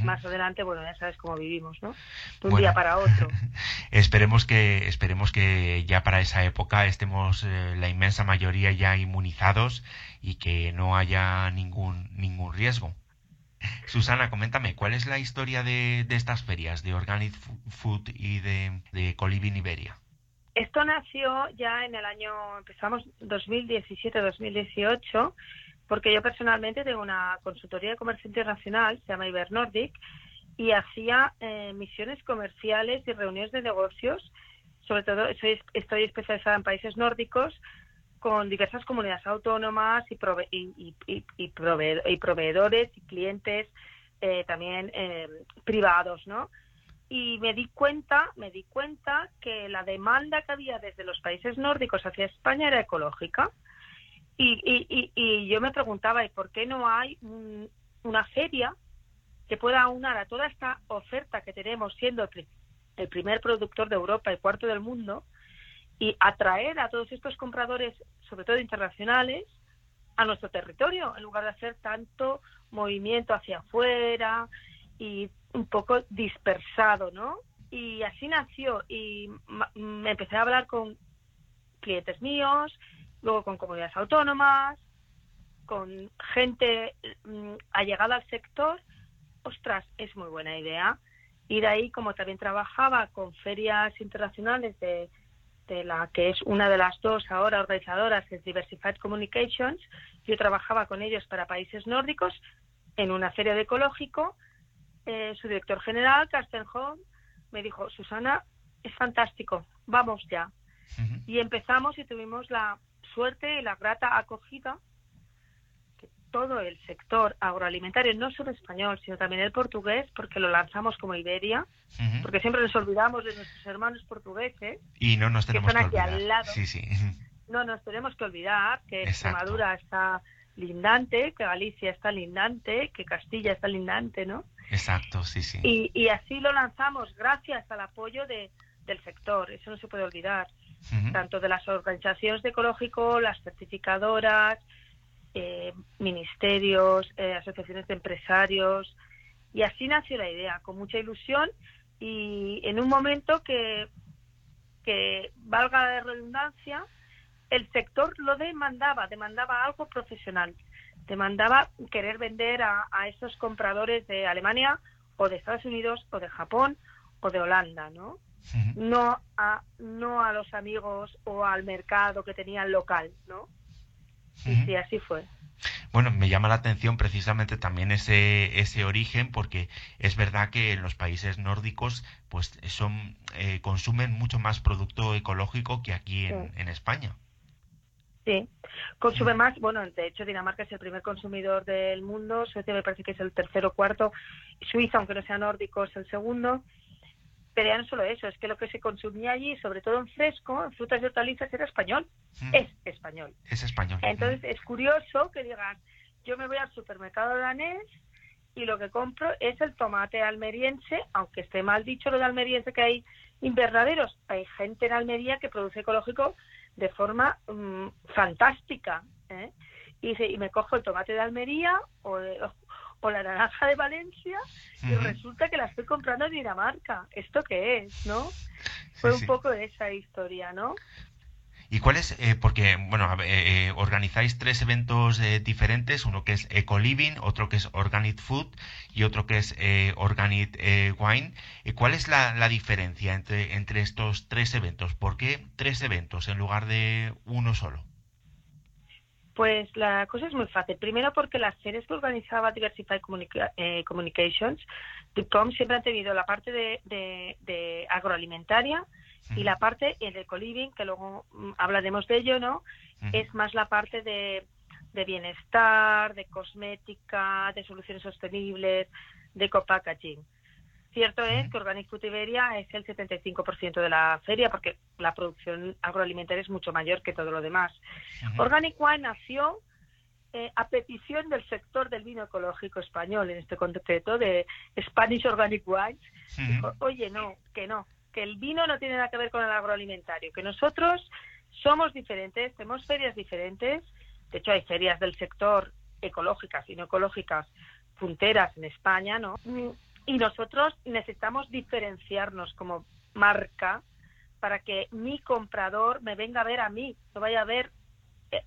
más adelante, bueno, ya sabes cómo vivimos, ¿no? De un día para otro. esperemos que esperemos que ya para esa época estemos eh, la inmensa mayoría ya inmunizados y que no haya ningún ningún riesgo. Susana, coméntame, ¿cuál es la historia de, estas ferias de Organic Food y de, de Coliving Iberia? Esto nació ya en el año, empezamos 2017-2018 porque yo personalmente tengo una consultoría de comercio internacional, se llama Iber Nordic, y hacía eh, misiones comerciales y reuniones de negocios, sobre todo estoy, especializada en países nórdicos, con diversas comunidades autónomas y, y, y, y, proveedores y clientes eh, también eh, privados, ¿no? Y me di cuenta, me di cuenta que la demanda que había desde los países nórdicos hacia España era ecológica. Y, y, y, yo me preguntaba, ¿y por qué no hay una feria que pueda aunar a toda esta oferta que tenemos siendo el primer productor de Europa y cuarto del mundo y atraer a todos estos compradores, sobre todo internacionales, a nuestro territorio, en lugar de hacer tanto movimiento hacia afuera y un poco dispersado, ¿no? Y así nació y me empecé a hablar con clientes míos luego con comunidades autónomas, con gente mm, allegada al sector, ostras, es muy buena idea. Y de ahí, como también trabajaba con ferias internacionales de, de la que es una de las dos ahora organizadoras, es Diversified Communications, yo trabajaba con ellos para países nórdicos en una feria de ecológico. Eh, su director general, Carsten Holm, me dijo, Susana, es fantástico, vamos ya. Y empezamos y tuvimos la suerte y la grata acogida que todo el sector agroalimentario, no solo español, sino también el portugués, porque lo lanzamos como Iberia, porque siempre nos olvidamos de nuestros hermanos portugueses, y no nos tenemos que están aquí al lado. Sí, sí. No nos tenemos que olvidar que Extremadura está lindante, que Galicia está lindante, que Castilla está lindante, ¿no? Exacto, sí, sí. Y, y así lo lanzamos gracias al apoyo de, del sector, eso no se puede olvidar tanto de las organizaciones de ecológico, las certificadoras, eh, ministerios, eh, asociaciones de empresarios. Y así nació la idea, con mucha ilusión y en un momento que, que valga la redundancia, el sector lo demandaba, demandaba algo profesional, demandaba querer vender a, a esos compradores de Alemania o de Estados Unidos o de Japón o de Holanda, ¿no? No a no a los amigos o al mercado que tenían local, ¿no? Y sí, así fue. Bueno, me llama la atención precisamente también ese, ese origen, porque es verdad que en los países nórdicos pues son eh, consumen mucho más producto ecológico que aquí en, España. Sí, consume más, bueno, de hecho Dinamarca es el primer consumidor del mundo, Suecia me parece que es el tercero o cuarto, Suiza, aunque no sea nórdico, es el segundo, pero ya no solo eso, es que lo que se consumía allí, sobre todo en fresco, en frutas y hortalizas, era español. Es español. Es español. Entonces es curioso que digan, yo me voy al supermercado danés y lo que compro es el tomate almeriense, aunque esté mal dicho lo de almeriense que hay invernaderos. Hay gente en Almería que produce ecológico de forma mm, fantástica. ¿eh? Y, y me cojo el tomate de Almería o, o la naranja de Valencia y resulta que la estoy comprando en Dinamarca. ¿Esto qué es, no? Fue un poco de esa historia, ¿no? ¿Y cuál es? Eh, porque, bueno, eh, eh, organizáis tres eventos diferentes, uno que es Eco Living, otro que es Organic Food y otro que es Organic Wine. ¿Cuál es la, la, diferencia entre, entre estos tres eventos? ¿Por qué tres eventos en lugar de uno solo? Pues la cosa es muy fácil. Primero porque las series que organizaba Diversify Communications, DIPCOM, siempre han tenido la parte de, de agroalimentaria, y la parte, el ecoliving, que luego mm, hablaremos de ello, ¿no? Es más la parte de, de bienestar, de cosmética, de soluciones sostenibles, de co-packaging. Cierto es que Organic Food Iberia es el 75% de la feria porque la producción agroalimentaria es mucho mayor que todo lo demás. Organic Wine nació eh, a petición del sector del vino ecológico español, en este contexto de Spanish Organic Wines. Oye, no, que no, que el vino no tiene nada que ver con el agroalimentario, que nosotros somos diferentes, tenemos ferias diferentes, de hecho hay ferias del sector ecológicas y no ecológicas punteras en España, ¿no? Y nosotros necesitamos diferenciarnos como marca para que mi comprador me venga a ver a mí, no vaya a ver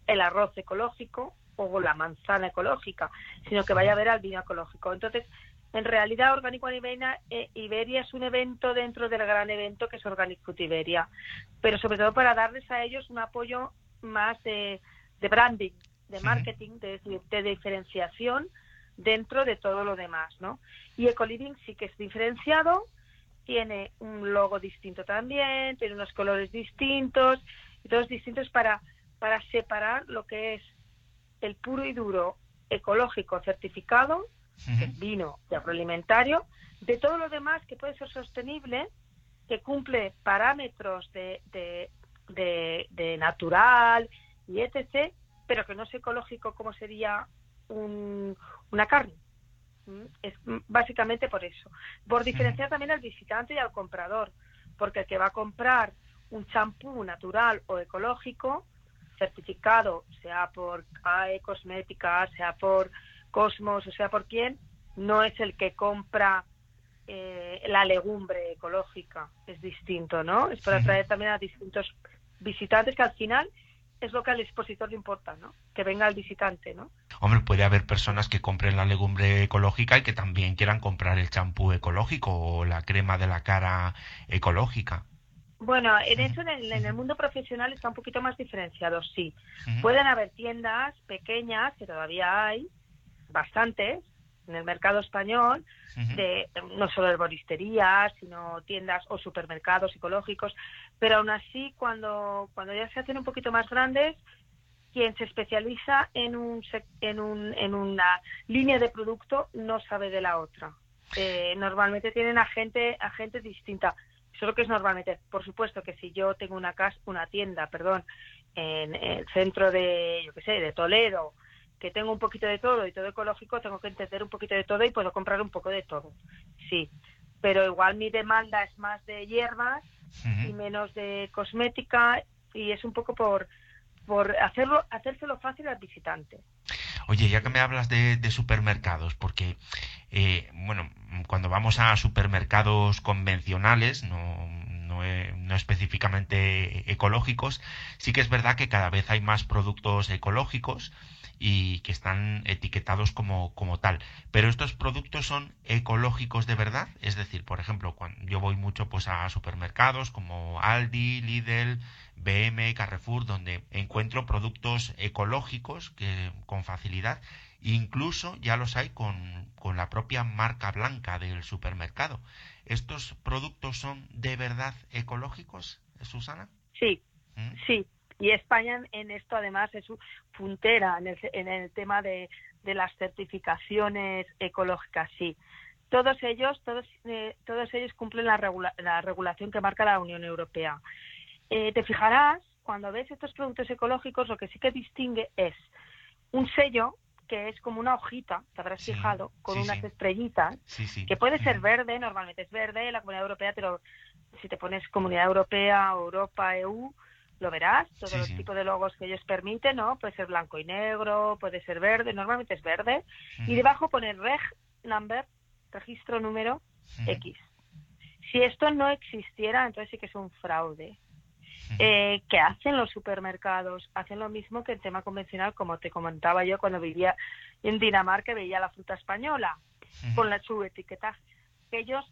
el arroz ecológico o la manzana ecológica, sino que vaya a ver al vino ecológico. Entonces, en realidad, Orgánico Iberia, eh, Iberia es un evento dentro del gran evento que es Organic Food Iberia, pero sobre todo para darles a ellos un apoyo más de, branding, de marketing, de, de, diferenciación dentro de todo lo demás, ¿no? Y Ecoliving sí que es diferenciado, tiene un logo distinto también, tiene unos colores distintos, y todos distintos para, para separar lo que es el puro y duro ecológico certificado vino y agroalimentario, de todo lo demás que puede ser sostenible, que cumple parámetros de, de, natural y etc., pero que no es ecológico como sería una carne. ¿Mm? Es básicamente por eso. Por diferenciar también al visitante y al comprador, porque el que va a comprar un champú natural o ecológico, certificado, sea por AE Cosmética, sea por Cosmos, o sea, por quién, no es el que compra eh, la legumbre ecológica, es distinto, ¿no? Es para atraer también a distintos visitantes que al final es lo que al expositor le importa, ¿no? Que venga el visitante, ¿no? Hombre, puede haber personas que compren la legumbre ecológica y que también quieran comprar el champú ecológico o la crema de la cara ecológica. Bueno, en eso en el, mundo profesional está un poquito más diferenciado, sí. Pueden haber tiendas pequeñas, que todavía hay, bastantes en el mercado español, de no solo herboristerías, sino tiendas o supermercados ecológicos, pero aún así cuando, cuando ya se hacen un poquito más grandes, quien se especializa en, un, en, un, en una línea de producto no sabe de la otra. Eh, normalmente tienen a gente, a gente distinta. Eso es lo que es normalmente. Por supuesto que si yo tengo una casa, una tienda, perdón, en el centro de, yo qué sé, de Toledo, que tengo un poquito de todo y todo ecológico, tengo que entender un poquito de todo y puedo comprar un poco de todo. Sí, pero igual mi demanda es más de hierbas y menos de cosmética y es un poco por por hacerlo hacérselo fácil al visitante. Oye, ya que me hablas de, supermercados, porque eh, bueno, cuando vamos a supermercados convencionales, no, no, no, específicamente ecológicos, sí que es verdad que cada vez hay más productos ecológicos y que están etiquetados como, como tal. Pero estos productos son ecológicos de verdad, es decir, por ejemplo, cuando yo voy mucho pues a supermercados como Aldi, Lidl, BM, Carrefour, donde encuentro productos ecológicos que con facilidad, incluso ya los hay con, con la propia marca blanca del supermercado. ¿Estos productos son de verdad ecológicos, Susana? Sí, ¿Mm? sí, y España en esto además es puntera en el, en el tema de, de las certificaciones ecológicas, sí. Todos ellos, todos, eh, todos ellos cumplen la, la, regulación que marca la Unión Europea. Eh, te fijarás, cuando ves estos productos ecológicos, lo que sí que distingue es un sello que es como una hojita, te habrás Sí, fijado, con sí, unas sí. estrellitas, que puede ser verde, normalmente es verde, la Comunidad Europea, pero si te pones Comunidad Europea, Europa, EU, lo verás, todos los tipos de logos que ellos permiten, ¿no? Puede ser blanco y negro, puede ser verde, normalmente es verde, y debajo pone reg number, registro número. X. Si esto no existiera, entonces sí que es un fraude. Eh, ¿Qué hacen los supermercados? Hacen lo mismo que el tema convencional, como te comentaba yo cuando vivía en Dinamarca y veía la fruta española con la, su etiquetaje. Ellos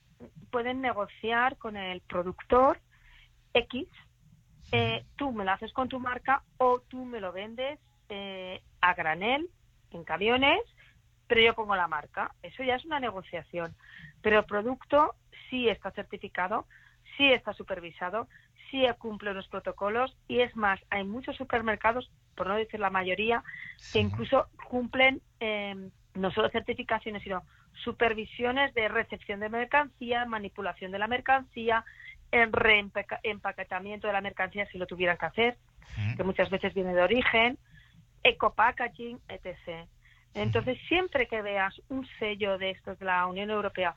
pueden negociar con el productor X, eh, tú me lo haces con tu marca o tú me lo vendes eh, a granel, en camiones, pero yo pongo la marca. Eso ya es una negociación. Pero el producto sí está certificado, sí está supervisado, sí cumple los protocolos y es más, hay muchos supermercados, por no decir la mayoría, Sí. que incluso cumplen eh, no solo certificaciones, sino supervisiones de recepción de mercancía, manipulación de la mercancía, el reempaquetamiento de la mercancía si lo tuvieran que hacer, que muchas veces viene de origen, eco-packaging, etc. Entonces, siempre que veas un sello de estos de la Unión Europea,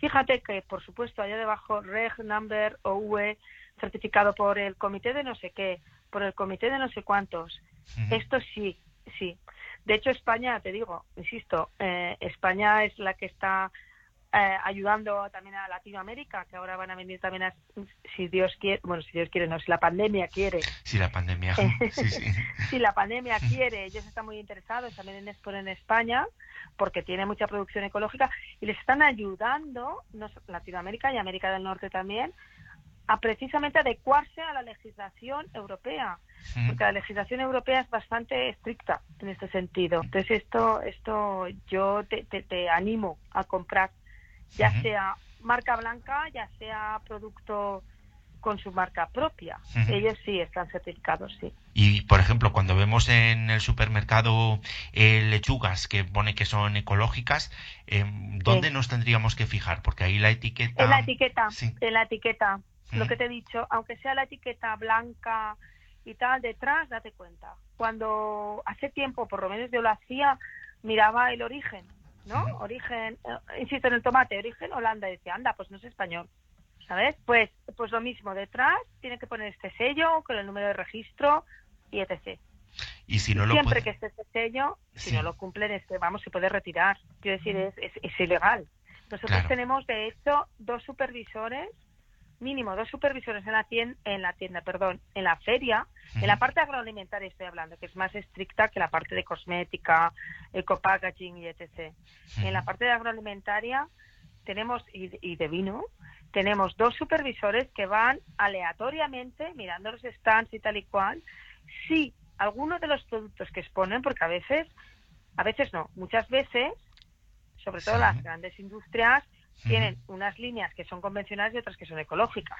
fíjate que, por supuesto, allá debajo, Reg, Number, OUE, certificado por el comité de no sé qué, por el comité de no sé cuántos. Esto sí, sí. De hecho, España, te digo, insisto, eh, España es la que está eh, ayudando también a Latinoamérica, que ahora van a venir también, a, si Dios quiere, bueno, si Dios quiere, no, si la pandemia quiere, Sí, la pandemia. Sí, sí. si la pandemia quiere, ellos están muy interesados también en exponer en España, porque tiene mucha producción ecológica, y les están ayudando, no Latinoamérica y América del Norte también, a precisamente adecuarse a la legislación europea, porque la legislación europea es bastante estricta en este sentido. Entonces esto, esto yo te, te, te animo a comprar, ya sea marca blanca, ya sea producto con su marca propia. Ellos sí están certificados, sí. Y, por ejemplo, cuando vemos en el supermercado eh, lechugas que pone que son ecológicas, eh, ¿dónde Sí. nos tendríamos que fijar? Porque ahí la etiqueta... En la etiqueta, sí. en la etiqueta, lo que te he dicho, aunque sea la etiqueta blanca y tal, detrás, date cuenta. Cuando hace tiempo, por lo menos yo lo hacía, miraba el origen, ¿no? Origen, eh, insisto en el tomate, origen Holanda, decía, anda, pues no es español, ¿sabes? Pues, pues lo mismo, detrás tiene que poner este sello con el número de registro y etc. Y si no lo Siempre puede- que esté ese sello, si Sí. no lo cumplen, es que, vamos, se puede retirar. Quiero decir, es, es, es ilegal. Nosotros Claro. tenemos, de hecho, dos supervisores, mínimo dos supervisores en la tienda, en la tienda, perdón, en la feria, en la parte agroalimentaria estoy hablando, que es más estricta que la parte de cosmética, eco-packaging y etc. En la parte de agroalimentaria tenemos, y, de- y de vino, tenemos dos supervisores que van aleatoriamente mirando los stands y tal y cual, si alguno de los productos que exponen, porque a veces, a veces no, muchas veces, sobre todo Sí. las grandes industrias. Tienen unas líneas que son convencionales y otras que son ecológicas.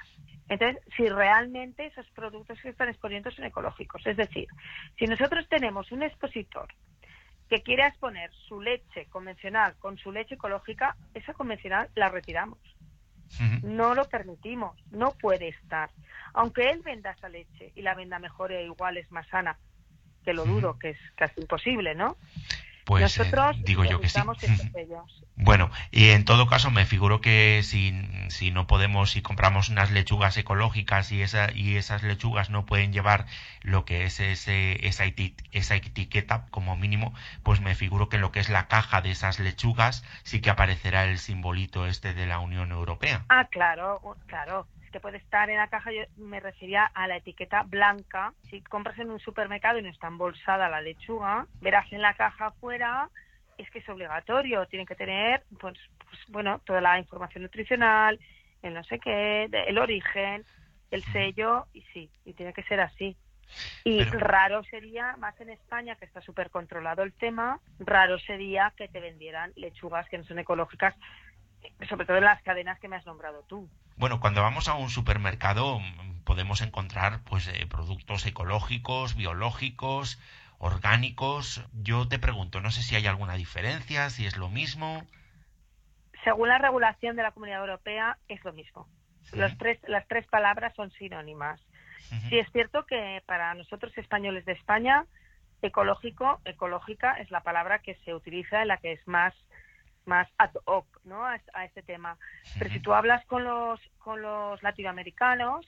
Entonces, si realmente esos productos que están exponiendo son ecológicos, es decir, si nosotros tenemos un expositor que quiere exponer su leche convencional con su leche ecológica, esa convencional la retiramos. No lo permitimos, no puede estar. Aunque él venda esa leche y la venda mejor e igual es más sana, que lo dudo, que es casi imposible, ¿no? Pues eh, Nosotros digo yo que sí. Bueno, y en todo caso me figuro que si, si no podemos, si compramos unas lechugas ecológicas y, esa, y esas lechugas no pueden llevar lo que es ese, esa, esa etiqueta como mínimo, pues me figuro que en lo que es la caja de esas lechugas sí que aparecerá el simbolito este de la Unión Europea. Ah, claro, claro. Que puede estar en la caja, yo me refería a la etiqueta blanca. Si compras en un supermercado y no está embolsada la lechuga, verás en la caja afuera, es que es obligatorio. Tienen que tener, pues, pues bueno, toda la información nutricional, el no sé qué, el origen, el sello, y sí, y tiene que ser así. Y Pero- raro sería, más en España, que está súper controlado el tema, raro sería que te vendieran lechugas que no son ecológicas, sobre todo en las cadenas que me has nombrado tú. Bueno, cuando vamos a un supermercado mm, podemos encontrar pues eh, productos ecológicos, biológicos, orgánicos. Yo te pregunto, no sé si hay alguna diferencia, si es lo mismo. Según la regulación de la Comunidad Europea, es lo mismo. Los tres, las tres palabras son sinónimas. Ujú. Sí es cierto que para nosotros españoles de España ecológico, ecológica es la palabra que se utiliza en la que es más más ad hoc ¿no? a, a este tema. Pero si tú hablas con los, con los latinoamericanos,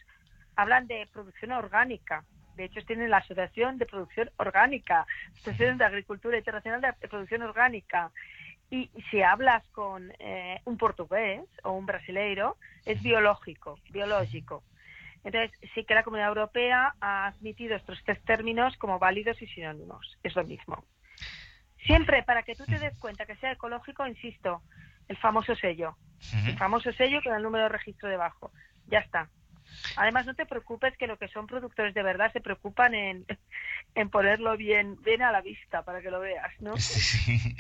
hablan de producción orgánica. De hecho, tienen la Asociación de Producción Orgánica, Asociación de Agricultura Internacional de Producción Orgánica. Y si hablas con eh, un portugués o un brasileiro, es biológico, biológico. Entonces, sí que la Comunidad Europea ha admitido estos tres términos como válidos y sinónimos. Es lo mismo. Siempre, para que tú te des cuenta que sea ecológico, insisto, el famoso sello. El famoso sello con el número de registro debajo. Ya está. Además, no te preocupes que lo que son productores de verdad se preocupan en, en ponerlo bien, bien a la vista para que lo veas, ¿no? Sí,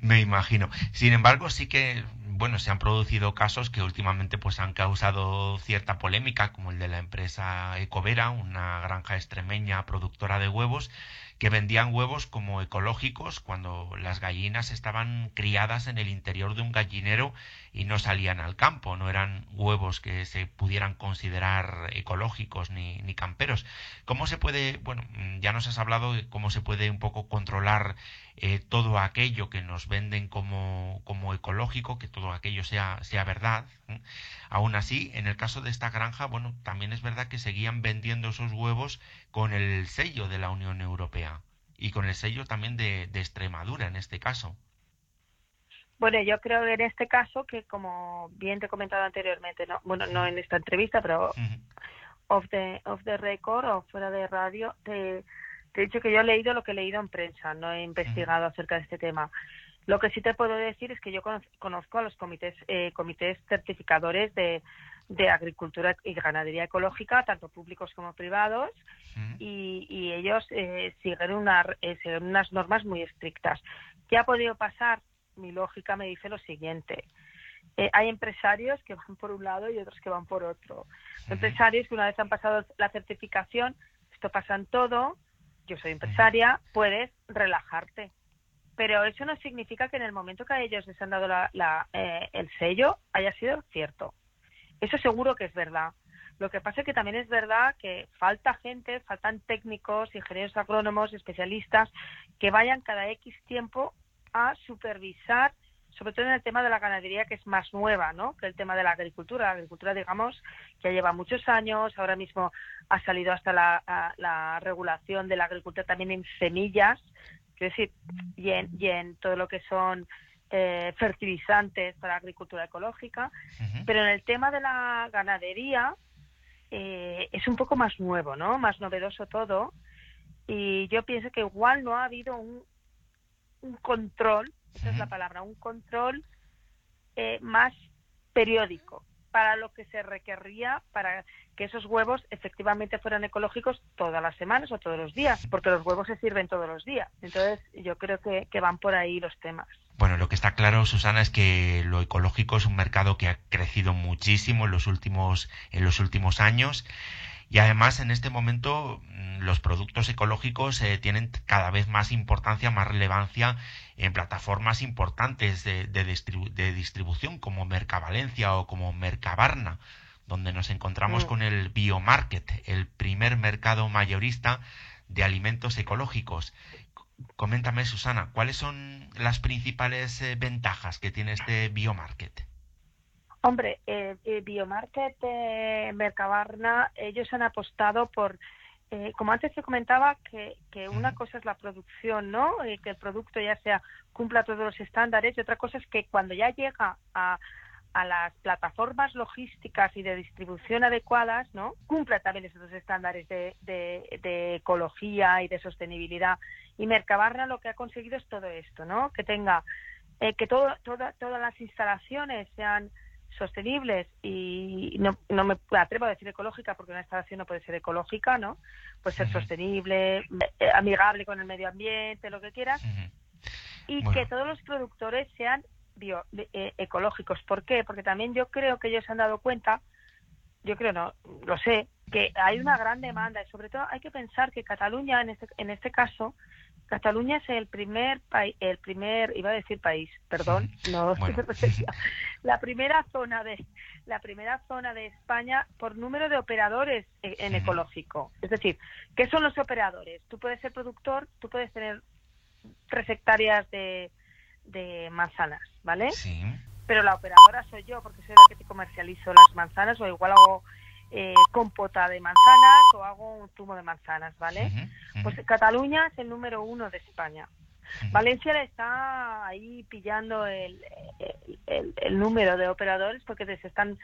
me imagino. Sin embargo, sí que, bueno, se han producido casos que últimamente pues han causado cierta polémica, como el de la empresa Ecovera, una granja extremeña productora de huevos, que vendían huevos como ecológicos cuando las gallinas estaban criadas en el interior de un gallinero y no salían al campo, no eran huevos que se pudieran considerar ecológicos ni, ni camperos. ¿Cómo se puede, bueno, ya nos has hablado de cómo se puede un poco controlar eh, todo aquello que nos venden como, como ecológico, que todo aquello sea, sea verdad. Aún así, en el caso de esta granja, bueno, también es verdad que seguían vendiendo esos huevos con el sello de la Unión Europea y con el sello también de, de Extremadura en este caso. Bueno, yo creo que en este caso, que como bien te he comentado anteriormente, no, bueno, no en esta entrevista, pero off, the, off the record o fuera de radio, te, te he dicho que yo he leído lo que he leído en prensa, no he investigado acerca de este tema. Lo que sí te puedo decir es que yo conozco a los comités, eh, comités certificadores de, de agricultura y ganadería ecológica, tanto públicos como privados, y, y, ellos eh, siguen, una, eh, siguen unas normas muy estrictas. ¿Qué ha podido pasar? Mi lógica me dice lo siguiente. Eh, hay empresarios que van por un lado y otros que van por otro. Empresarios que una vez han pasado la certificación, esto pasa en todo, yo soy empresaria, puedes relajarte pero eso no significa que en el momento que a ellos les han dado la, eh, el sello haya sido cierto. Eso seguro que es verdad. Lo que pasa es que también es verdad que falta gente, faltan técnicos, ingenieros agrónomos, especialistas, que vayan cada X tiempo a supervisar, sobre todo en el tema de la ganadería, que es más nueva, ¿no? Que el tema de la agricultura. La agricultura, digamos, que lleva muchos años, ahora mismo ha salido hasta la, la regulación de la agricultura también en semillas, quiero decir, y en, y en todo lo que son eh, fertilizantes para la agricultura ecológica, pero en el tema de la ganadería eh, es un poco más nuevo, ¿no? Más novedoso todo. Y yo pienso que igual no ha habido un, un control, esa es la palabra, un control eh, más periódico para lo que se requería para que esos huevos efectivamente fueran ecológicos todas las semanas o todos los días, porque los huevos se sirven todos los días. Entonces, yo creo que, van por ahí los temas. Bueno, lo que está claro, Susana, es que lo ecológico es un mercado que ha crecido muchísimo en los últimos, en los últimos años. Y además, en este momento, mm, los productos ecológicos eh, tienen cada vez más importancia, más relevancia en plataformas importantes de, de, distribución como Mercavalencia o como Mercabarna, donde nos encontramos mm. con el Biomarket, el primer mercado mayorista de alimentos ecológicos. Coméntame, Susana, ¿cuáles son las principales eh, ventajas que tiene este Biomarket? Hombre, eh, eh Biomarket, eh, Mercabarna, ellos han apostado por eh, como antes te comentaba, que, que una cosa es la producción, ¿no? Eh, que el producto ya sea cumpla todos los estándares y otra cosa es que cuando ya llega a, a las plataformas logísticas y de distribución adecuadas, ¿no? Cumpla también esos estándares de, de, de, ecología y de sostenibilidad. Y Mercabarna lo que ha conseguido es todo esto, ¿no? Que tenga, eh, que todo, todas las instalaciones sean sostenibles y no, no me atrevo a decir ecológica porque una instalación no puede ser ecológica, ¿no? Puede ser sostenible, eh, amigable con el medio ambiente, lo que quieras. Y que todos los productores sean bio, eh, ecológicos. ¿Por qué? Porque también yo creo que ellos se han dado cuenta, yo creo no, lo sé, que hay una gran demanda y sobre todo hay que pensar que Cataluña en este, en este caso Cataluña es el primer país, el primer, iba a decir país, perdón, no, Bueno. la primera zona de la primera zona de España por número de operadores e- en ecológico. Es decir, ¿qué son los operadores? Tú puedes ser productor, tú puedes tener tres hectáreas de, de manzanas, ¿vale? Sí. pero la operadora soy yo porque soy la que te comercializo las manzanas o igual hago eh, compota de manzanas o hago un zumo de manzanas, ¿vale? Pues Cataluña es el número uno de España. Valencia le está ahí pillando el, el, el- el número de operadores porque se están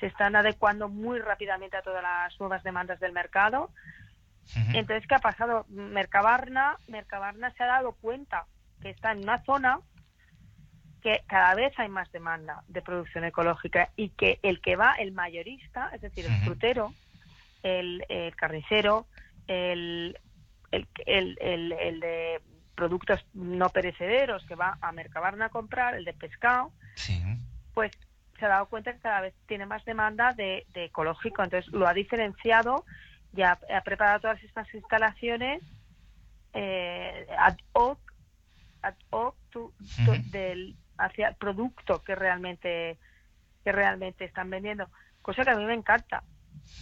se están adecuando muy rápidamente a todas las nuevas demandas del mercado. Entonces, ¿qué ha pasado? Mercabarna, Mercabarna se ha dado cuenta que está en una zona que cada vez hay más demanda de producción ecológica y que el que va, el mayorista, es decir, el frutero, el, el carnicero, el, el, el, de productos no perecederos que va a Mercabarna a comprar, el de pescado, Sí. pues se ha dado cuenta que cada vez tiene más demanda de, de ecológico. Entonces lo ha diferenciado y ha, ha preparado todas estas instalaciones eh, ad hoc, ad hoc Ujú. del, hacia el producto que realmente que realmente están vendiendo. Cosa que a mí me encanta.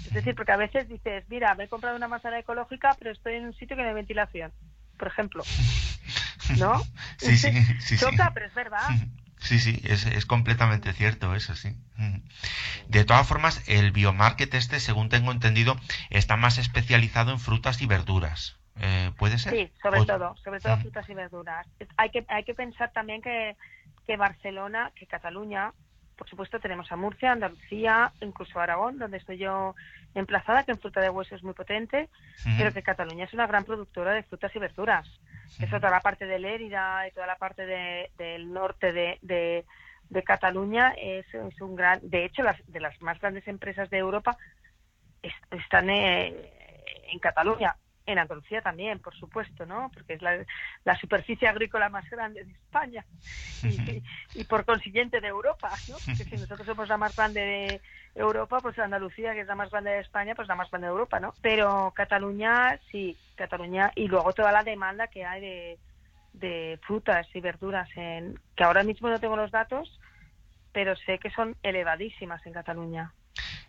Es decir, porque a veces dices, mira, me he comprado una manzana ecológica, pero estoy en un sitio que no hay ventilación, por ejemplo. ¿No? Sí, sí, sí, sí. Pero es verdad. Sí, sí, es, es completamente cierto eso, sí. Mm. De todas formas, el biomarket este, según tengo entendido, está más especializado en frutas y verduras. Eh, ¿Puede ser? Sí, sobre O- todo, sobre todo Ujú. frutas y verduras. Hay que, hay que pensar también que, que Barcelona, que Cataluña, por supuesto tenemos a Murcia, Andalucía, incluso Aragón, donde estoy yo emplazada, que en fruta de hueso es muy potente, pero que Cataluña es una gran productora de frutas y verduras. Eso toda la parte de Lérida y toda la parte de- del norte de, de, de Cataluña es, es un gran... De hecho, las, de las más grandes empresas de Europa es- están eh, en Cataluña. En Andalucía también, por supuesto, ¿no? Porque es la, la superficie agrícola más grande de España y, y por consiguiente de Europa, ¿no? Porque si nosotros somos la más grande de Europa, pues Andalucía, que es la más grande de España, pues la más grande de Europa, ¿no? Pero Cataluña, sí, Cataluña, y luego toda la demanda que hay de, de frutas y verduras, en que ahora mismo no tengo los datos, pero sé que son elevadísimas en Cataluña.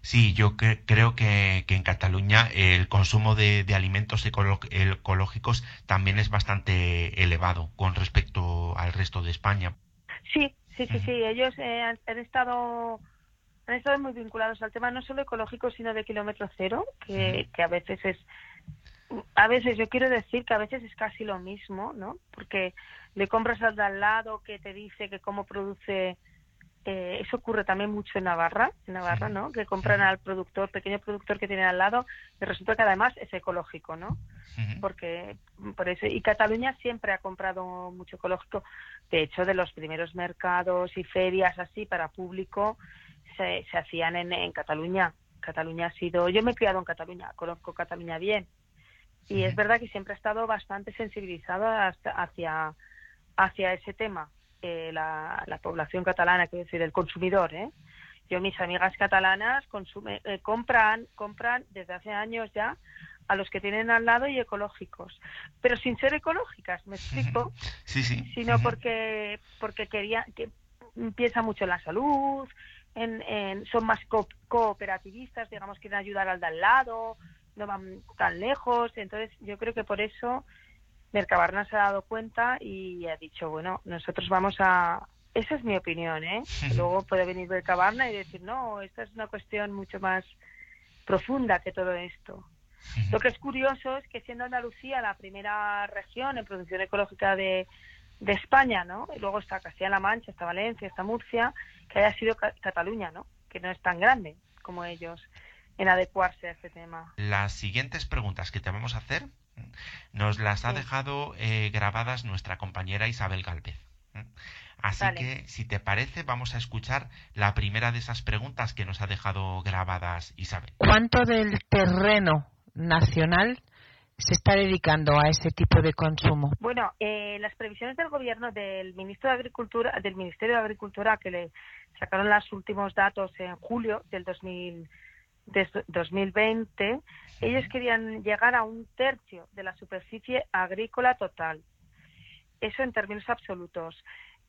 Sí, yo cre- creo que, que en Cataluña el consumo de, de alimentos ecológicos también es bastante elevado con respecto al resto de España. Sí, sí, sí, sí. Ellos eh, han, han estado han estado muy vinculados al tema no solo ecológico sino de kilómetro cero, que, que a veces es a veces yo quiero decir que a veces es casi lo mismo, ¿no? Porque le compras al de al lado que te dice que cómo produce eh, eso ocurre también mucho en Navarra, en Navarra, ¿no? Que compran al productor, pequeño productor que tiene al lado, y resulta que además es ecológico, ¿no? Porque por eso y Cataluña siempre ha comprado mucho ecológico. De hecho de los primeros mercados y ferias así para público se, se hacían en, en Cataluña. Cataluña ha sido yo me he criado en Cataluña conozco Cataluña bien. Y es verdad que siempre ha estado bastante sensibilizada hacia hacia ese tema eh, la, la población catalana quiero decir el consumidor ¿eh? yo mis amigas catalanas consume, eh, compran compran desde hace años ya a los que tienen al lado y ecológicos, pero sin ser ecológicas, me explico, Sí, sí. sino porque porque quería que piensa mucho en la salud, en, en- son más co- cooperativistas, digamos, quieren ayudar al de al lado, no van tan lejos, entonces yo creo que por eso Mercabarna se ha dado cuenta y ha dicho, bueno, nosotros vamos a esa es mi opinión, ¿eh? Luego puede venir Mercabarna y decir, no, esta es una cuestión mucho más profunda que todo esto. Lo que es curioso es que siendo Andalucía la primera región en producción ecológica de, de España, ¿no? Y luego está Castilla-La Mancha, está Valencia, está Murcia, que haya sido Ca- Cataluña, ¿no? Que no es tan grande como ellos en adecuarse a este tema. Las siguientes preguntas que te vamos a hacer nos las ha Sí. dejado eh, grabadas nuestra compañera Isabel Galvez. ¿eh? Así Vale. que, si te parece, vamos a escuchar la primera de esas preguntas que nos ha dejado grabadas Isabel. ¿Cuánto del terreno nacional se está dedicando a ese tipo de consumo? Bueno, eh, las previsiones del gobierno del ministro de Agricultura, del Ministerio de Agricultura, que le sacaron los últimos datos en julio del 2000, de 2020, ellos querían llegar a un tercio de la superficie agrícola total. eso en términos absolutos.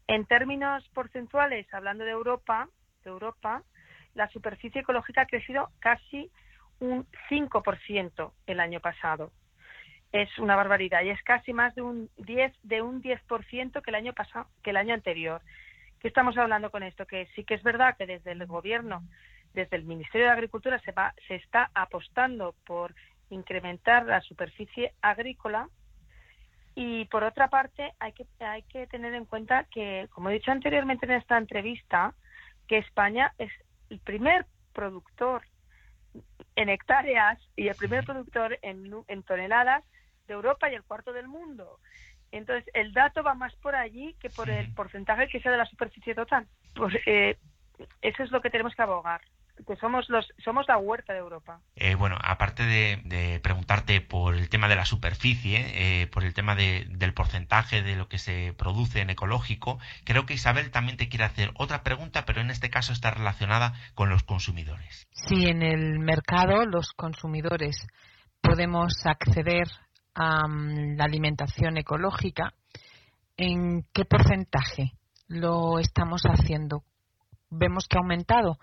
En términos porcentuales, hablando de Europa, de Europa, la superficie ecológica ha crecido casi un 5% el año pasado. Es una barbaridad y es casi más de un 10 de un 10% que el año pasado, que el año anterior. ¿Qué estamos hablando con esto? Que sí que es verdad que desde el gobierno, desde el Ministerio de Agricultura se va se está apostando por incrementar la superficie agrícola y por otra parte hay que hay que tener en cuenta que como he dicho anteriormente en esta entrevista que España es el primer productor en hectáreas y el primer productor en, toneladas de Europa y el cuarto del mundo. Entonces, el dato va más por allí que por el porcentaje que sea de la superficie total. Pues eh, eso es lo que tenemos que abogar que somos los somos la huerta de Europa. Eh, bueno, aparte de, preguntarte por el tema de la superficie, eh, por el tema del porcentaje de lo que se produce en ecológico, creo que Isabel también te quiere hacer otra pregunta, pero en este caso está relacionada con los consumidores. Si en el mercado los consumidores podemos acceder a mm, la alimentación ecológica, ¿en qué porcentaje lo estamos haciendo? Vemos que ha aumentado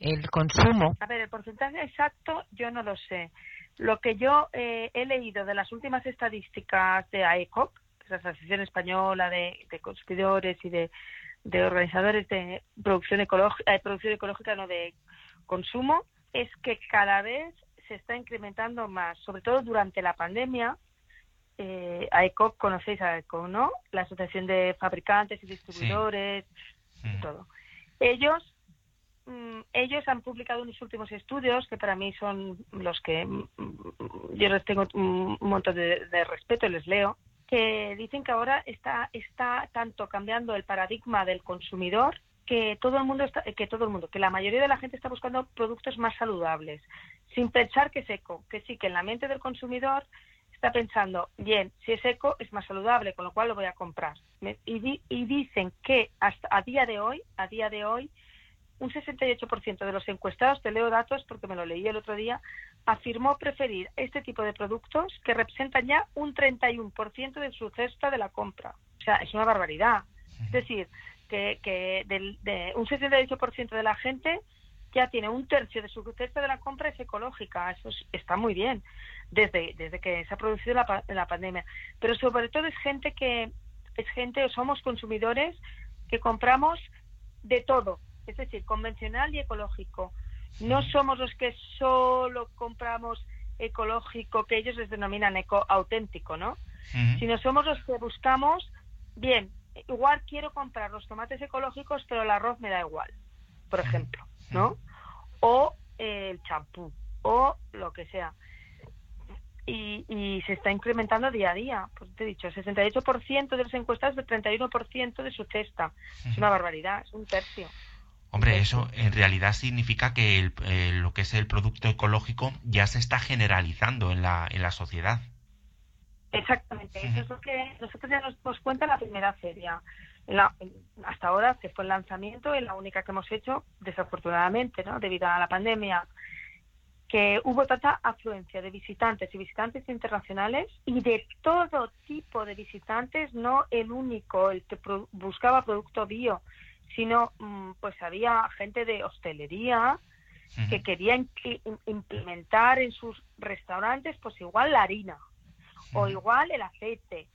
el consumo. A ver, el porcentaje exacto yo no lo sé. Lo que yo eh, he leído de las últimas estadísticas de que es la Asociación Española de, Consumidores y de, Organizadores de Producción Ecológica, eh, producción ecológica, no de consumo, es que cada vez se está incrementando más, sobre todo durante la pandemia. Eh, AECOP, conocéis a AECOP, ¿no? La Asociación de Fabricantes y Distribuidores, y todo. Ellos Mm, ellos han publicado unos últimos estudios que para mí son los que mm, yo les tengo un montón de, respeto y les leo, que dicen que ahora está, está tanto cambiando el paradigma del consumidor que todo el mundo está, que todo el mundo, que la mayoría de la gente está buscando productos más saludables, sin pensar que es eco, que sí, que en la mente del consumidor está pensando, bien, si es eco es más saludable, con lo cual lo voy a comprar. Y, y dicen que hasta a día de hoy, a día de hoy, un 68% de los encuestados, te leo datos porque me lo leí el otro día, afirmó preferir este tipo de productos que representan ya un 31% de su cesta de la compra. O sea, es una barbaridad. Es decir, que, que del, de un 68% de la gente ya tiene un tercio de su cesta de la compra es ecológica. Eso está muy bien desde, desde que se ha producido la, la pandemia. Pero sobre todo es gente que es gente o somos consumidores que compramos de todo es decir, convencional y ecológico. No somos los que solo compramos ecológico, que ellos les denominan eco auténtico, ¿no? Sino somos los que buscamos, bien, igual quiero comprar los tomates ecológicos, pero el arroz me da igual, por ejemplo, ¿no? O el champú, o lo que sea. Y, y, se está incrementando día a día. Pues te he dicho, 68% de los encuestados, de 31% de su cesta. Es una barbaridad, es un tercio. Hombre, eso en realidad significa que eh, lo que es el producto ecológico ya se está generalizando en la, en la sociedad. Exactamente, eso es lo que nosotros ya nos, cuenta la primera feria. hasta ahora, que fue el lanzamiento, y la única que hemos hecho, desafortunadamente, ¿no? debido a la pandemia, que hubo tanta afluencia de visitantes y visitantes internacionales y de todo tipo de visitantes, no el único, el que buscaba producto bio, sino mm, pues había gente de hostelería que quería implementar en sus restaurantes pues igual la harina o igual el aceite,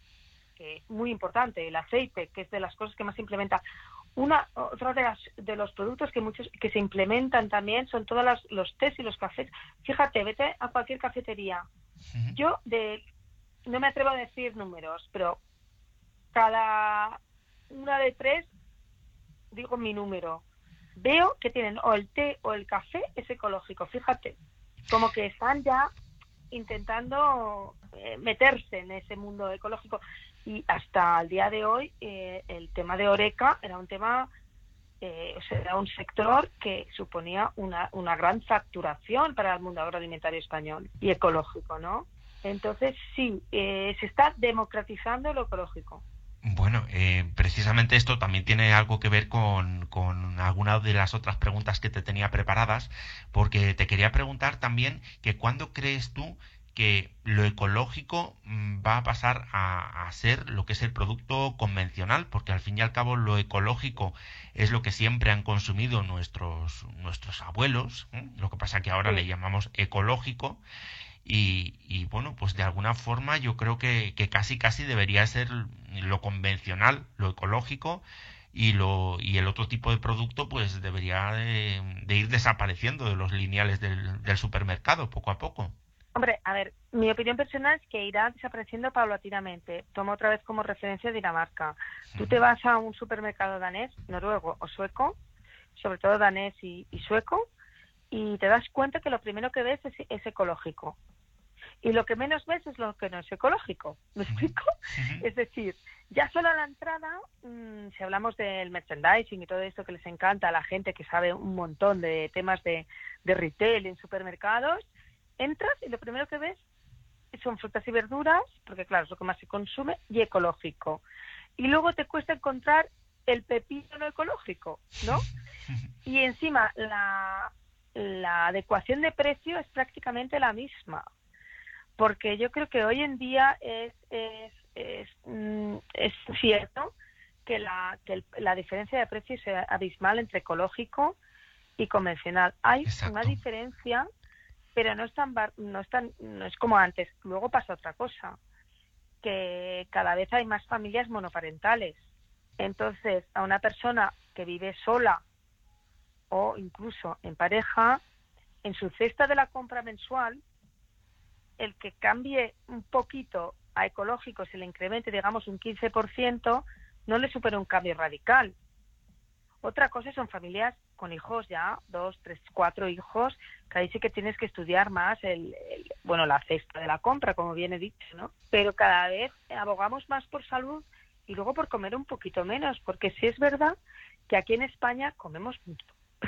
que es muy importante, el aceite, que es de las cosas que más se implementa. Una, otra de, las, de los productos que muchos que se implementan también son todos los tés y los cafés. Fíjate, vete a cualquier cafetería. Yo de no me atrevo a decir números, pero cada una de tres digo mi número, veo que tienen o el té o el café es ecológico, fíjate, como que están ya intentando eh, meterse en ese mundo ecológico y hasta el día de hoy eh, el tema de Oreca era un tema eh, o sea, era un sector que suponía una, una gran facturación para el mundo agroalimentario español y ecológico, ¿no? Entonces sí, se está democratizando lo ecológico. Bueno, eh, precisamente esto también tiene algo que ver con, con algunas de las otras preguntas que te tenía preparadas, porque te quería preguntar también que cuándo crees tú que lo ecológico mm, va a pasar a, ser lo que es el producto convencional, porque al fin y al cabo lo ecológico es lo que siempre han consumido nuestros, nuestros abuelos, ¿eh? lo que pasa que ahora le llamamos ecológico, y, bueno, pues de alguna forma yo creo que, que casi casi debería ser lo convencional, lo ecológico, y lo y el otro tipo de producto pues debería de, ir desapareciendo de los lineales del, del, supermercado poco a poco. Hombre, a ver, mi opinión personal es que irá desapareciendo paulatinamente. Tomo otra vez como referencia Dinamarca. Tú te vas a un supermercado danés, noruego o sueco, sobre todo danés y, sueco, y te das cuenta que lo primero que ves es, es ecológico y lo que menos ves es lo que no es ecológico. ¿Me explico? Es decir, ya solo a la entrada, mm, si hablamos del merchandising y todo esto que les encanta a la gente que sabe un montón de temas de, de retail en supermercados, entras y lo primero que ves son frutas y verduras, porque claro, es lo que más se consume, y ecológico. Y luego te cuesta encontrar el pepino no ecológico, ¿no? Y encima la, la adecuación de precio es prácticamente la misma porque yo creo que hoy en día es, es, es, mm, cierto que, la, que la diferencia de precio es abismal entre ecológico y convencional. Hay una diferencia, pero no es, tan, no, es tan, no es como antes. Luego pasa otra cosa, que cada vez hay más familias monoparentales. Entonces, a una persona que vive sola o incluso en pareja, en su cesta de la compra mensual, el que cambie un poquito a ecológico, se le incremente, digamos, un 15%, no le supera un cambio radical. Otra cosa son familias con hijos ya, dos, tres, cuatro hijos, que ahí sí que tienes que estudiar más el, bueno, la cesta de la compra, como bien he dicho, ¿no? Pero cada vez abogamos más por salud y luego por comer un poquito menos, porque sí es verdad que aquí en España comemos mucho.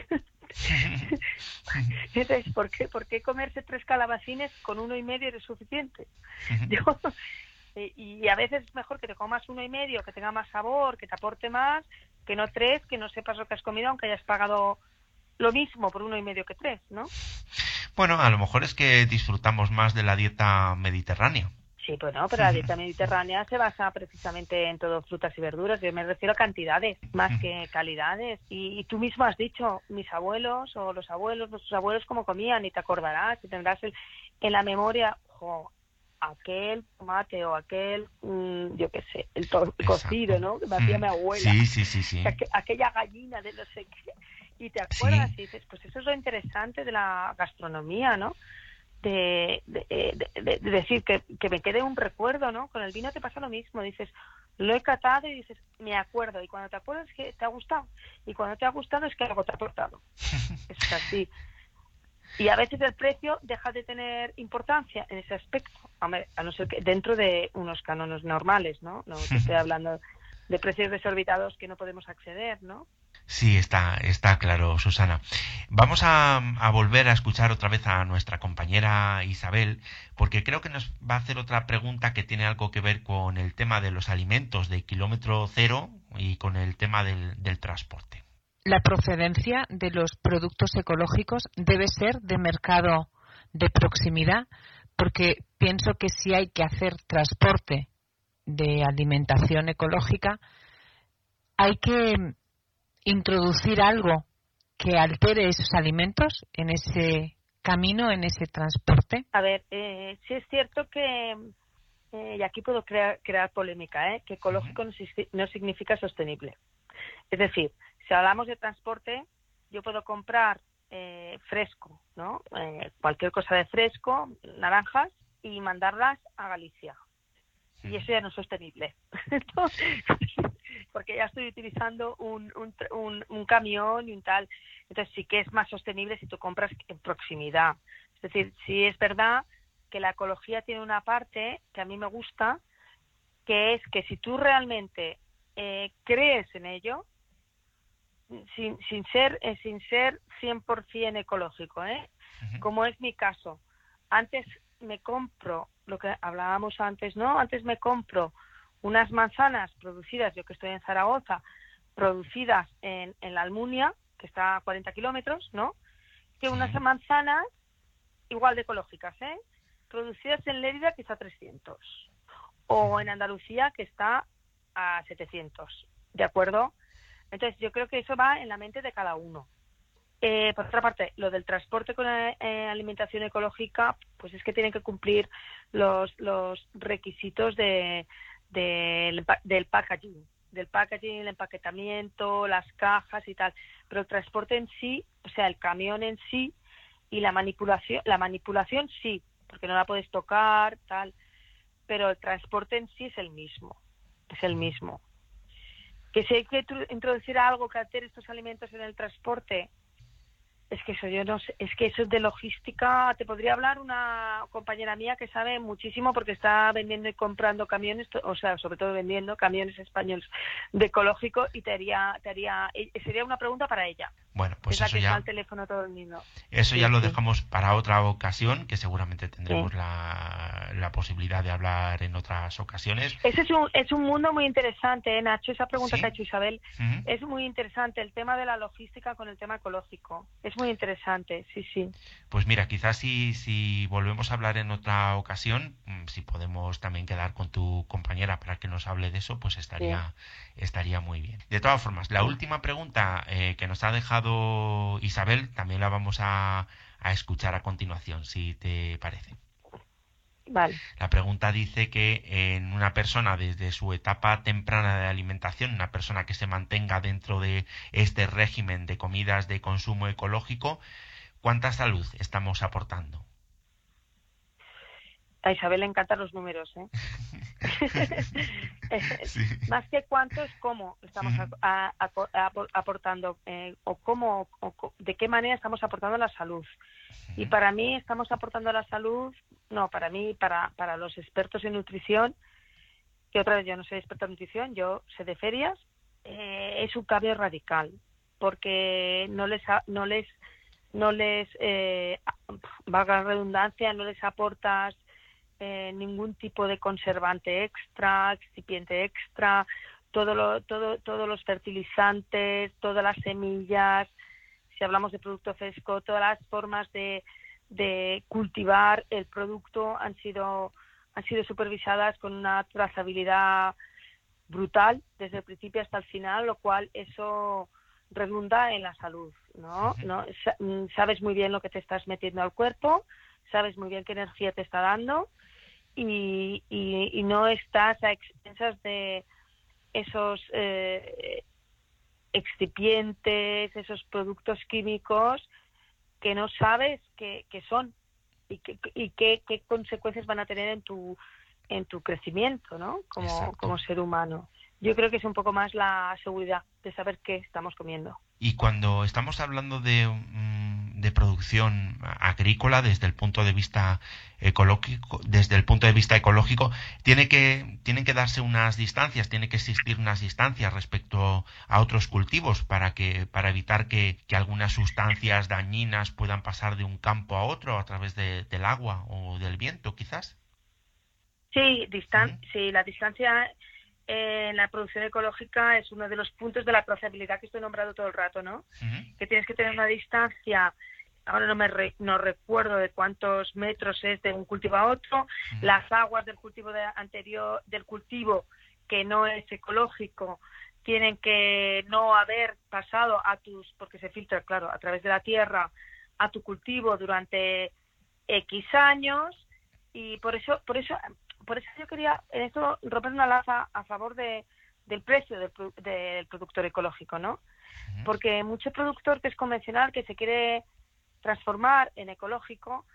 Entonces, ¿por qué, ¿por qué comerse tres calabacines con uno y medio es suficiente? y a veces es mejor que te comas uno y medio, que tenga más sabor, que te aporte más, que no tres, que no sepas lo que has comido, aunque hayas pagado lo mismo por uno y medio que tres, ¿no? Bueno, a lo mejor es que disfrutamos más de la dieta mediterránea. Sí, pues no, pero la dieta mediterránea se basa precisamente en todo frutas y verduras. Yo me refiero a cantidades más que calidades. Y, tú mismo has dicho, mis abuelos o los abuelos, nuestros abuelos, cómo comían, y te acordarás y tendrás en la memoria, aquel tomate o aquel, mm, yo qué sé, el, cocido, ¿no? Que me hacía mi abuela. Sí, sí, sí, sí. aquella gallina de no sé qué. Y te acuerdas y dices, pues eso es lo interesante de la gastronomía, ¿no? De, de, decir que, que, me quede un recuerdo, ¿no? Con el vino te pasa lo mismo, dices, lo he catado y dices, me acuerdo, y cuando te acuerdas es que te ha gustado, y cuando te ha gustado es que algo te ha aportado. es así. Y a veces el precio deja de tener importancia en ese aspecto, a no ser que dentro de unos cánones normales, ¿no? No estoy hablando de precios desorbitados que no podemos acceder, ¿no? Sí, está, está claro, Susana. Vamos a, volver a escuchar otra vez a nuestra compañera Isabel, porque creo que nos va a hacer otra pregunta que tiene algo que ver con el tema de los alimentos de kilómetro cero y con el tema del, del transporte. La procedencia de los productos ecológicos debe ser de mercado de proximidad, porque pienso que si hay que hacer transporte de alimentación ecológica, hay que introducir algo que altere esos alimentos en ese camino, en ese transporte? A ver, eh, sí es cierto que, eh, y aquí puedo crear, crear polémica, ¿eh? que ecológico no, significa sostenible. Es decir, si hablamos de transporte, yo puedo comprar eh, fresco, ¿no? cualquier cosa de fresco, naranjas, y mandarlas a Galicia. Y eso ya no es sostenible. porque ya estoy utilizando un, un, un, camión y un tal. Entonces sí que es más sostenible si tú compras en proximidad. Es decir, sí es verdad que la ecología tiene una parte que a mí me gusta, que es que si tú realmente eh, crees en ello, sin, sin ser eh, sin ser 100% ecológico, ¿eh? como es mi caso. Antes me compro, lo que hablábamos antes, ¿no? Antes me compro unas manzanas producidas, yo que estoy en Zaragoza, producidas en, en la Almunia, que está a 40 kilómetros, ¿no? Que unas manzanas igual de ecológicas, ¿eh? producidas en Lérida que está a 300 o en Andalucía que está a 700, ¿de acuerdo? Entonces yo creo que eso va en la mente de cada uno. Eh, por otra parte, lo del transporte con eh, alimentación ecológica, pues es que tienen que cumplir los, los requisitos de, del packaging, del packaging, el empaquetamiento, las cajas y tal. Pero el transporte en sí, o sea, el camión en sí y la manipulación, la manipulación sí, porque no la puedes tocar, tal. Pero el transporte en sí es el mismo, es el mismo. Que si hay que introducir algo que altere estos alimentos en el transporte, es que eso yo no sé, es que eso es de logística. Te podría hablar una compañera mía que sabe muchísimo porque está vendiendo y comprando camiones, o sea, sobre todo vendiendo camiones españoles de ecológico y te haría, te haría, eh, sería una pregunta para ella. Bueno, pues eso ya. teléfono todo el mundo. Eso ya lo dejamos para otra ocasión, que seguramente tendremos la, la, posibilidad de hablar en otras ocasiones. Ese es un, es un mundo muy interesante, ¿eh, Nacho. Esa pregunta que ha hecho Isabel es muy interesante. El tema de la logística con el tema ecológico. Es muy interesante, sí, sí. Pues mira, quizás si, si volvemos a hablar en otra ocasión, mm, si podemos también quedar con tu compañera para que nos hable de eso, pues estaría, estaría muy bien. De todas formas, la última pregunta eh, que nos ha dejado Isabel también la vamos a, a escuchar a continuación, si te parece. Vale. La pregunta dice que en una persona desde su etapa temprana de alimentación, una persona que se mantenga dentro de este régimen de comidas de consumo ecológico, ¿cuánta salud estamos aportando? A Isabel le encantan los números, ¿eh? Más que cuántos, cómo estamos aportando eh, o cómo, o de qué manera estamos aportando la salud. Y para mí estamos aportando la salud, no, para mí, para, para los expertos en nutrición, que otra vez yo no soy experta en nutrición, yo sé de ferias, eh, es un cambio radical, porque no les, no les, no les, eh, valga la redundancia, no les aportas eh, ningún tipo de conservante extra, excipiente extra, todo lo, todo, todos los fertilizantes, todas las semillas, si hablamos de producto fresco, todas las formas de, de cultivar el producto han sido han sido supervisadas con una trazabilidad brutal desde el principio hasta el final, lo cual eso redunda en la salud, ¿no? ¿no? Sabes muy bien lo que te estás metiendo al cuerpo, sabes muy bien qué energía te está dando y, y, no estás a expensas de esos eh, excipientes, esos productos químicos que no sabes qué, son y, qué, y qué, qué, consecuencias van a tener en tu en tu crecimiento, ¿no? Como, como ser humano. Yo creo que es un poco más la seguridad de saber qué estamos comiendo. Y cuando estamos hablando de de producción agrícola desde el punto de vista ecológico, desde el punto de vista ecológico, tiene que, tienen que darse unas distancias, tiene que existir unas distancias respecto a otros cultivos para que, para evitar que, algunas sustancias dañinas puedan pasar de un campo a otro a través del agua o del viento, quizás. Sí, distan sí la distancia en la producción ecológica es uno de los puntos de la trazabilidad que estoy nombrando todo el rato, ¿no? Que tienes que tener una distancia, ahora no me no recuerdo de cuántos metros es de un cultivo a otro, las aguas del cultivo de, anterior del cultivo que no es ecológico tienen que no haber pasado a tus porque se filtra claro a través de la tierra a tu cultivo durante X años y por eso por eso por eso yo quería en esto romper una laza a favor de, del precio del, del productor ecológico, ¿no? Porque mucho productor que es convencional, que se quiere transformar en ecológico,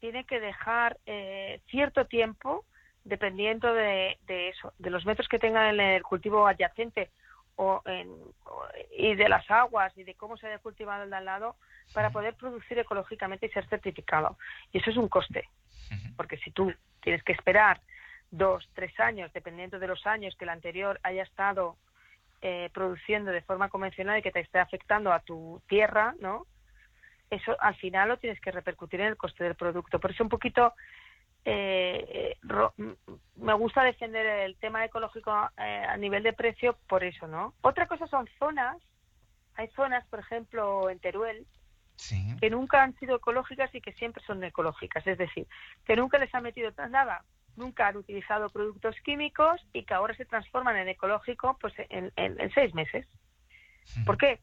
tiene que dejar eh, cierto tiempo, dependiendo de, de, eso, de los metros que tenga en el cultivo adyacente o en, y de las aguas y de cómo se haya cultivado el de al lado, para poder producir ecológicamente y ser certificado. Y eso es un coste, porque si tú tienes que esperar dos, tres años, dependiendo de los años que el anterior haya estado eh, produciendo de forma convencional y que te esté afectando a tu tierra, ¿no? Eso al final lo tienes que repercutir en el coste del producto. Por eso un poquito eh, me gusta defender el tema ecológico eh, a nivel de precio por eso, ¿no? Otra cosa son zonas. Hay zonas, por ejemplo, en Teruel, que nunca han sido ecológicas y que siempre son ecológicas. Es decir, que nunca les ha metido nada, nunca han utilizado productos químicos y que ahora se transforman en ecológico pues en, seis meses. ¿Por qué?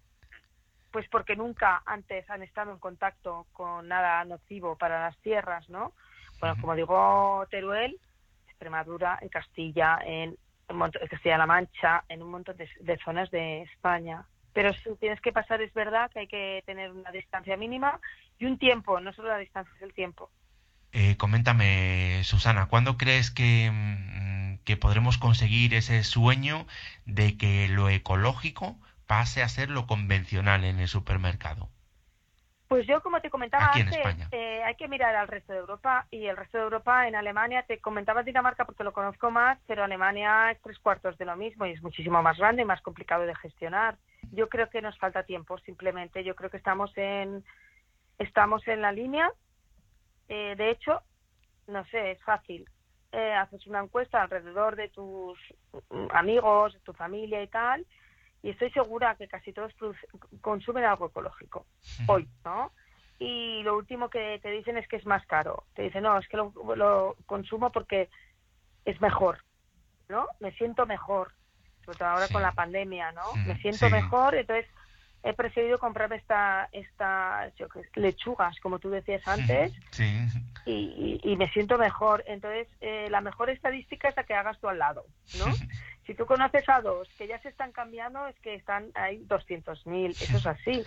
Pues porque nunca antes han estado en contacto con nada nocivo para las tierras, ¿no? Bueno, como digo, Teruel, Extremadura, en Castilla, en, Castilla-La Mancha, en un montón de zonas de España pero si tienes que pasar es verdad que hay que tener una distancia mínima y un tiempo, no solo la distancia, es el tiempo. Eh, coméntame, Susana, ¿cuándo crees que, mm, que podremos conseguir ese sueño de que lo ecológico pase a ser lo convencional en el supermercado? Pues yo, como te comentaba antes, eh, hay que mirar al resto de Europa y el resto de Europa en Alemania, te comentaba Dinamarca porque lo conozco más, pero Alemania es tres cuartos de lo mismo y es muchísimo más grande y más complicado de gestionar. Yo creo que nos falta tiempo, simplemente. Yo creo que estamos en, estamos en la línea. Eh, de hecho, no sé, es fácil. Eh, haces una encuesta alrededor de tus amigos, de tu familia y tal, y estoy segura que casi todos consumen algo ecológico hoy, ¿no? Y lo último que te dicen es que es más caro. Te dicen, no, es que lo, consumo porque es mejor, ¿no? Me siento mejor, sobre todo ahora con la pandemia, ¿no? Me siento mejor, entonces he preferido comprarme esta, esta lechugas, como tú decías antes, y, y, me siento mejor. Entonces, eh, la mejor estadística es la que hagas tú al lado, ¿no? Si tú conoces a dos que ya se están cambiando, es que están ahí 200.000. Eso es así.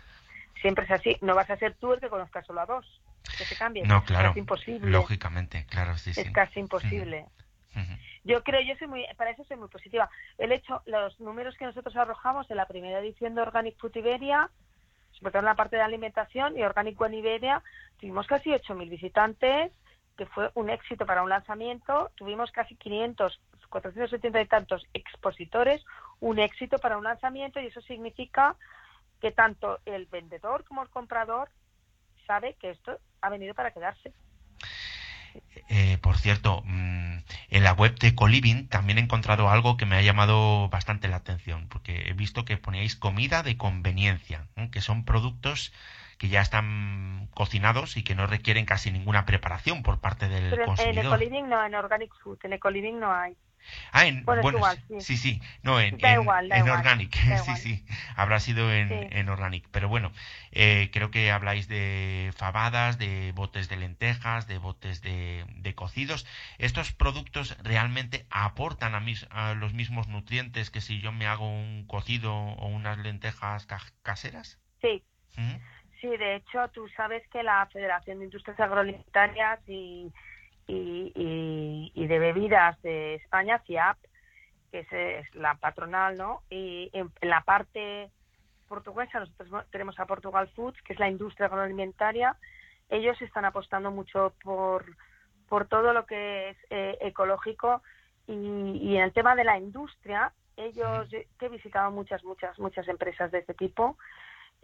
Siempre es así. No vas a ser tú el que conozcas solo a dos. Que se cambien. No, claro. Es imposible. Lógicamente, claro, sí, Es casi imposible. Yo creo, yo soy muy, para eso soy muy positiva. El hecho, los números que nosotros arrojamos en la primera edición de Organic Food Iberia, sobre todo en la parte de alimentación y Organic One Iberia, tuvimos casi 8.000 visitantes, que fue un éxito para un lanzamiento. Tuvimos casi 500 470 y tantos expositores, un éxito para un lanzamiento y eso significa que tanto el vendedor como el comprador sabe que esto ha venido para quedarse. Eh, por cierto, mm, en la web de Coliving también he encontrado algo que me ha llamado bastante la atención, porque he visto que poníais comida de conveniencia, que son productos que ya están cocinados y que no requieren casi ninguna preparación por parte del Pero consumidor. En Ecoliving no, en Organic Food, en Ecoliving no hay. Ah, en, bueno, sí. sí. no, en, en, Organic, sí, sí, habrá sido en, en Organic, pero bueno, eh, creo que habláis de fabadas, de botes de lentejas, de botes de, de cocidos. ¿Estos productos realmente aportan a, mis, a los mismos nutrientes que si yo me hago un cocido o unas lentejas caseras? Sí. Sí, de hecho, tú sabes que la Federación de Industrias Agroalimentarias y y, y, de bebidas de España, CIAP, que es, la patronal, ¿no? Y en, la parte portuguesa nosotros tenemos a Portugal Foods, que es la industria agroalimentaria. Ellos están apostando mucho por, por todo lo que es eh, ecológico y, y, en el tema de la industria, ellos, que he visitado muchas, muchas, muchas empresas de este tipo,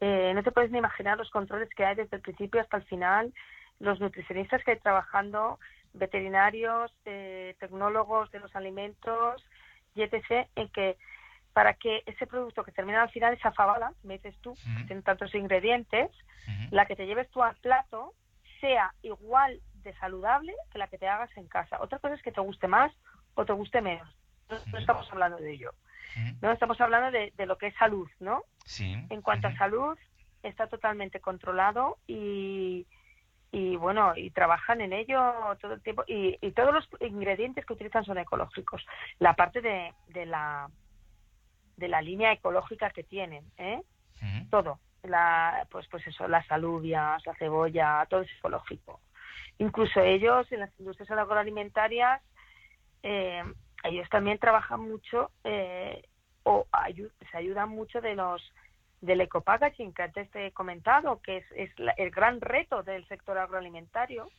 eh, no te puedes ni imaginar los controles que hay desde el principio hasta el final, los nutricionistas que hay trabajando, veterinarios, eh, tecnólogos de los alimentos y etc. en que para que ese producto que termina al final, esa fabada, me dices tú, que tiene tantos ingredientes, la que te lleves tú al plato sea igual de saludable que la que te hagas en casa. Otra cosa es que te guste más o te guste menos. No, estamos hablando de ello. No estamos hablando de, lo que es salud, ¿no? Sí. En cuanto a salud, está totalmente controlado y, y bueno, y trabajan en ello todo el tiempo y, y, todos los ingredientes que utilizan son ecológicos. La parte de, de la de la línea ecológica que tienen, ¿eh? Todo, la, pues pues eso, las alubias, la cebolla, todo es ecológico. Incluso ellos en las industrias agroalimentarias, eh, ellos también trabajan mucho eh, o se ayudan mucho de los del ecopackaging que antes te he comentado, que es, es el gran reto del sector agroalimentario,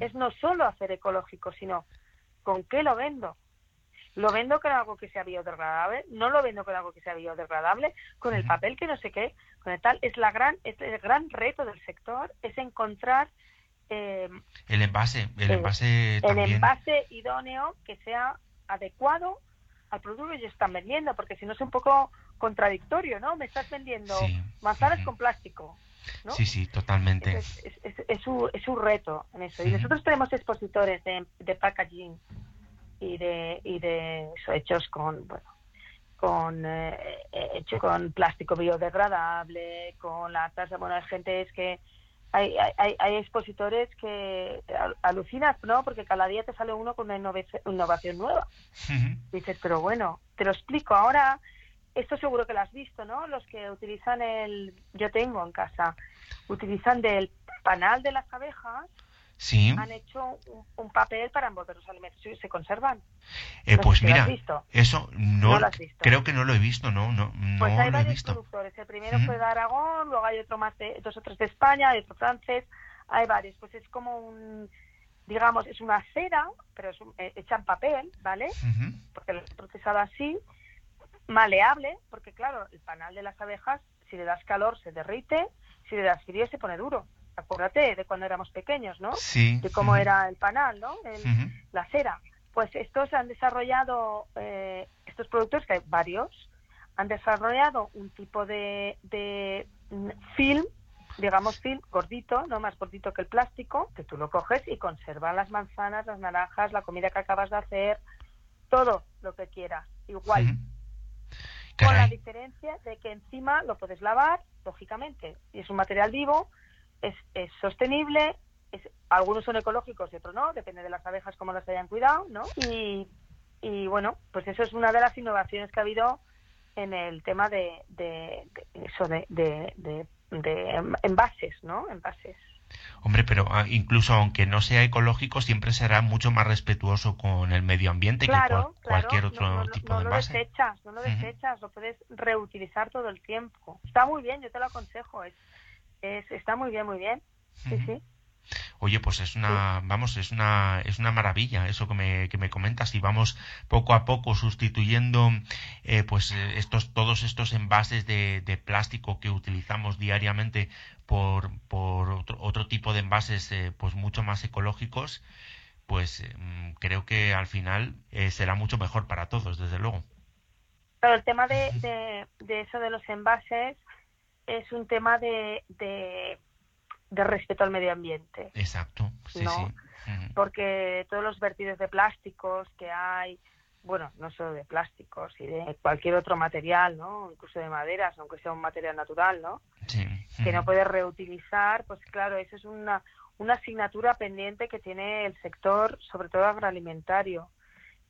es no solo hacer ecológico, sino con qué lo vendo. Lo vendo con algo que sea biodegradable, no lo vendo con algo que sea biodegradable, con el papel que no sé qué, con el tal. Es la gran, es el gran reto del sector, es encontrar eh, el envase, el eh, envase el envase idóneo que sea adecuado al producto que ellos están vendiendo, porque si no es un poco contradictorio, ¿no? Me estás vendiendo manzanas con plástico, ¿no? Sí, sí, totalmente. Es, es, es, su, es su reto en eso. Y nosotros tenemos expositores de, de packaging y de, y de eso, hechos con, bueno, con eh, hecho con plástico biodegradable, con la tasa, bueno, hay gente es que hay, hay, hay expositores que alucinas, ¿no? Porque cada día te sale uno con una innovación nueva. Dices, pero bueno, te lo explico. Ahora, esto seguro que lo has visto, ¿no? Los que utilizan el, yo tengo en casa, utilizan del panal de las abejas Sí. han hecho un, un papel para envolver los alimentos y se conservan. Eh, No pues si lo has mira, visto. eso no, No lo has visto. creo que no lo he visto, no, no, no Pues hay lo he varios visto. productores. El primero fue de Aragón, luego hay otro más de dos o tres de España, hay otro francés, hay varios. Pues es como un, digamos, es una cera, pero es un- eh, hecha en papel, ¿vale? Porque lo he procesado así, maleable, porque claro, el panal de las abejas, si le das calor se derrite, si le das frío se pone duro. Acuérdate de cuando éramos pequeños, ¿no? Sí. De cómo era el panal, ¿no? El- la cera. Pues estos han desarrollado, eh, estos productos, que hay varios, han desarrollado un tipo de, de film, digamos film, gordito, no más gordito que el plástico, que tú lo coges y conservas las manzanas, las naranjas, la comida que acabas de hacer, todo lo que quieras, igual. Con la diferencia de que encima lo puedes lavar, lógicamente, y es un material vivo, es, es sostenible, es- algunos son ecológicos y otros no, depende de las abejas cómo las hayan cuidado, ¿no? Y, y bueno, pues eso es una de las innovaciones que ha habido en el tema de, de, de eso de, de, envases, ¿no? Envases. Hombre, pero ah, incluso aunque no sea ecológico, siempre será mucho más respetuoso con el medio ambiente que cual- claro, cualquier otro no, no, tipo no de lo envase. desechas, no lo desechas, lo puedes reutilizar todo el tiempo. Está muy bien, yo te lo aconsejo, es, es está muy bien, muy bien. Sí, sí. Oye, pues es una, vamos, es una, es una maravilla eso que me, que me comentas. Y vamos poco a poco sustituyendo, eh, pues eh, estos, todos estos envases de, de plástico que utilizamos diariamente por, por otro, otro tipo de envases, eh, pues mucho más ecológicos, pues eh, creo que al final será mucho mejor para todos, desde luego. Pero el tema de, de, de eso de los envases es un tema de, de, de respeto al medio ambiente. Exacto, sí, No. sí. Porque todos los vertidos de plásticos que hay, bueno, no solo de plásticos y de cualquier otro material, ¿no? Incluso de maderas, aunque sea un material natural, ¿no? Sí. Que no puedes reutilizar, pues claro, eso es una, una asignatura pendiente que tiene el sector, sobre todo agroalimentario,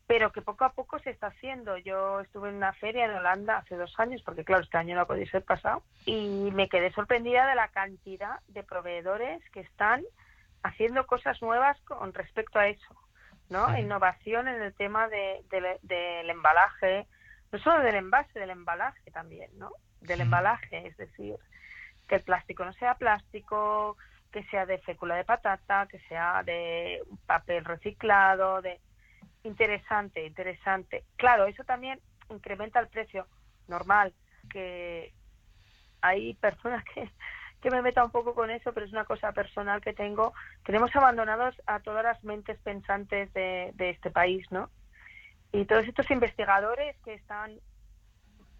pero que poco a poco se está haciendo. Yo estuve en una feria en Holanda hace dos años, porque claro, este año no ha podido ser pasado, y me quedé sorprendida de la cantidad de proveedores que están haciendo cosas nuevas con respecto a eso, ¿no? Innovación en el tema de, de- del embalaje, no solo del envase, del embalaje también, ¿no? Del embalaje, es decir, que el plástico no sea plástico, que sea de fécula de patata, que sea de papel reciclado, de interesante, interesante. Claro, eso también incrementa el precio normal, que hay personas que, que me meta un poco con eso, pero es una cosa personal que tengo. Tenemos abandonados a todas las mentes pensantes de, de este país, ¿no? Y todos estos investigadores que están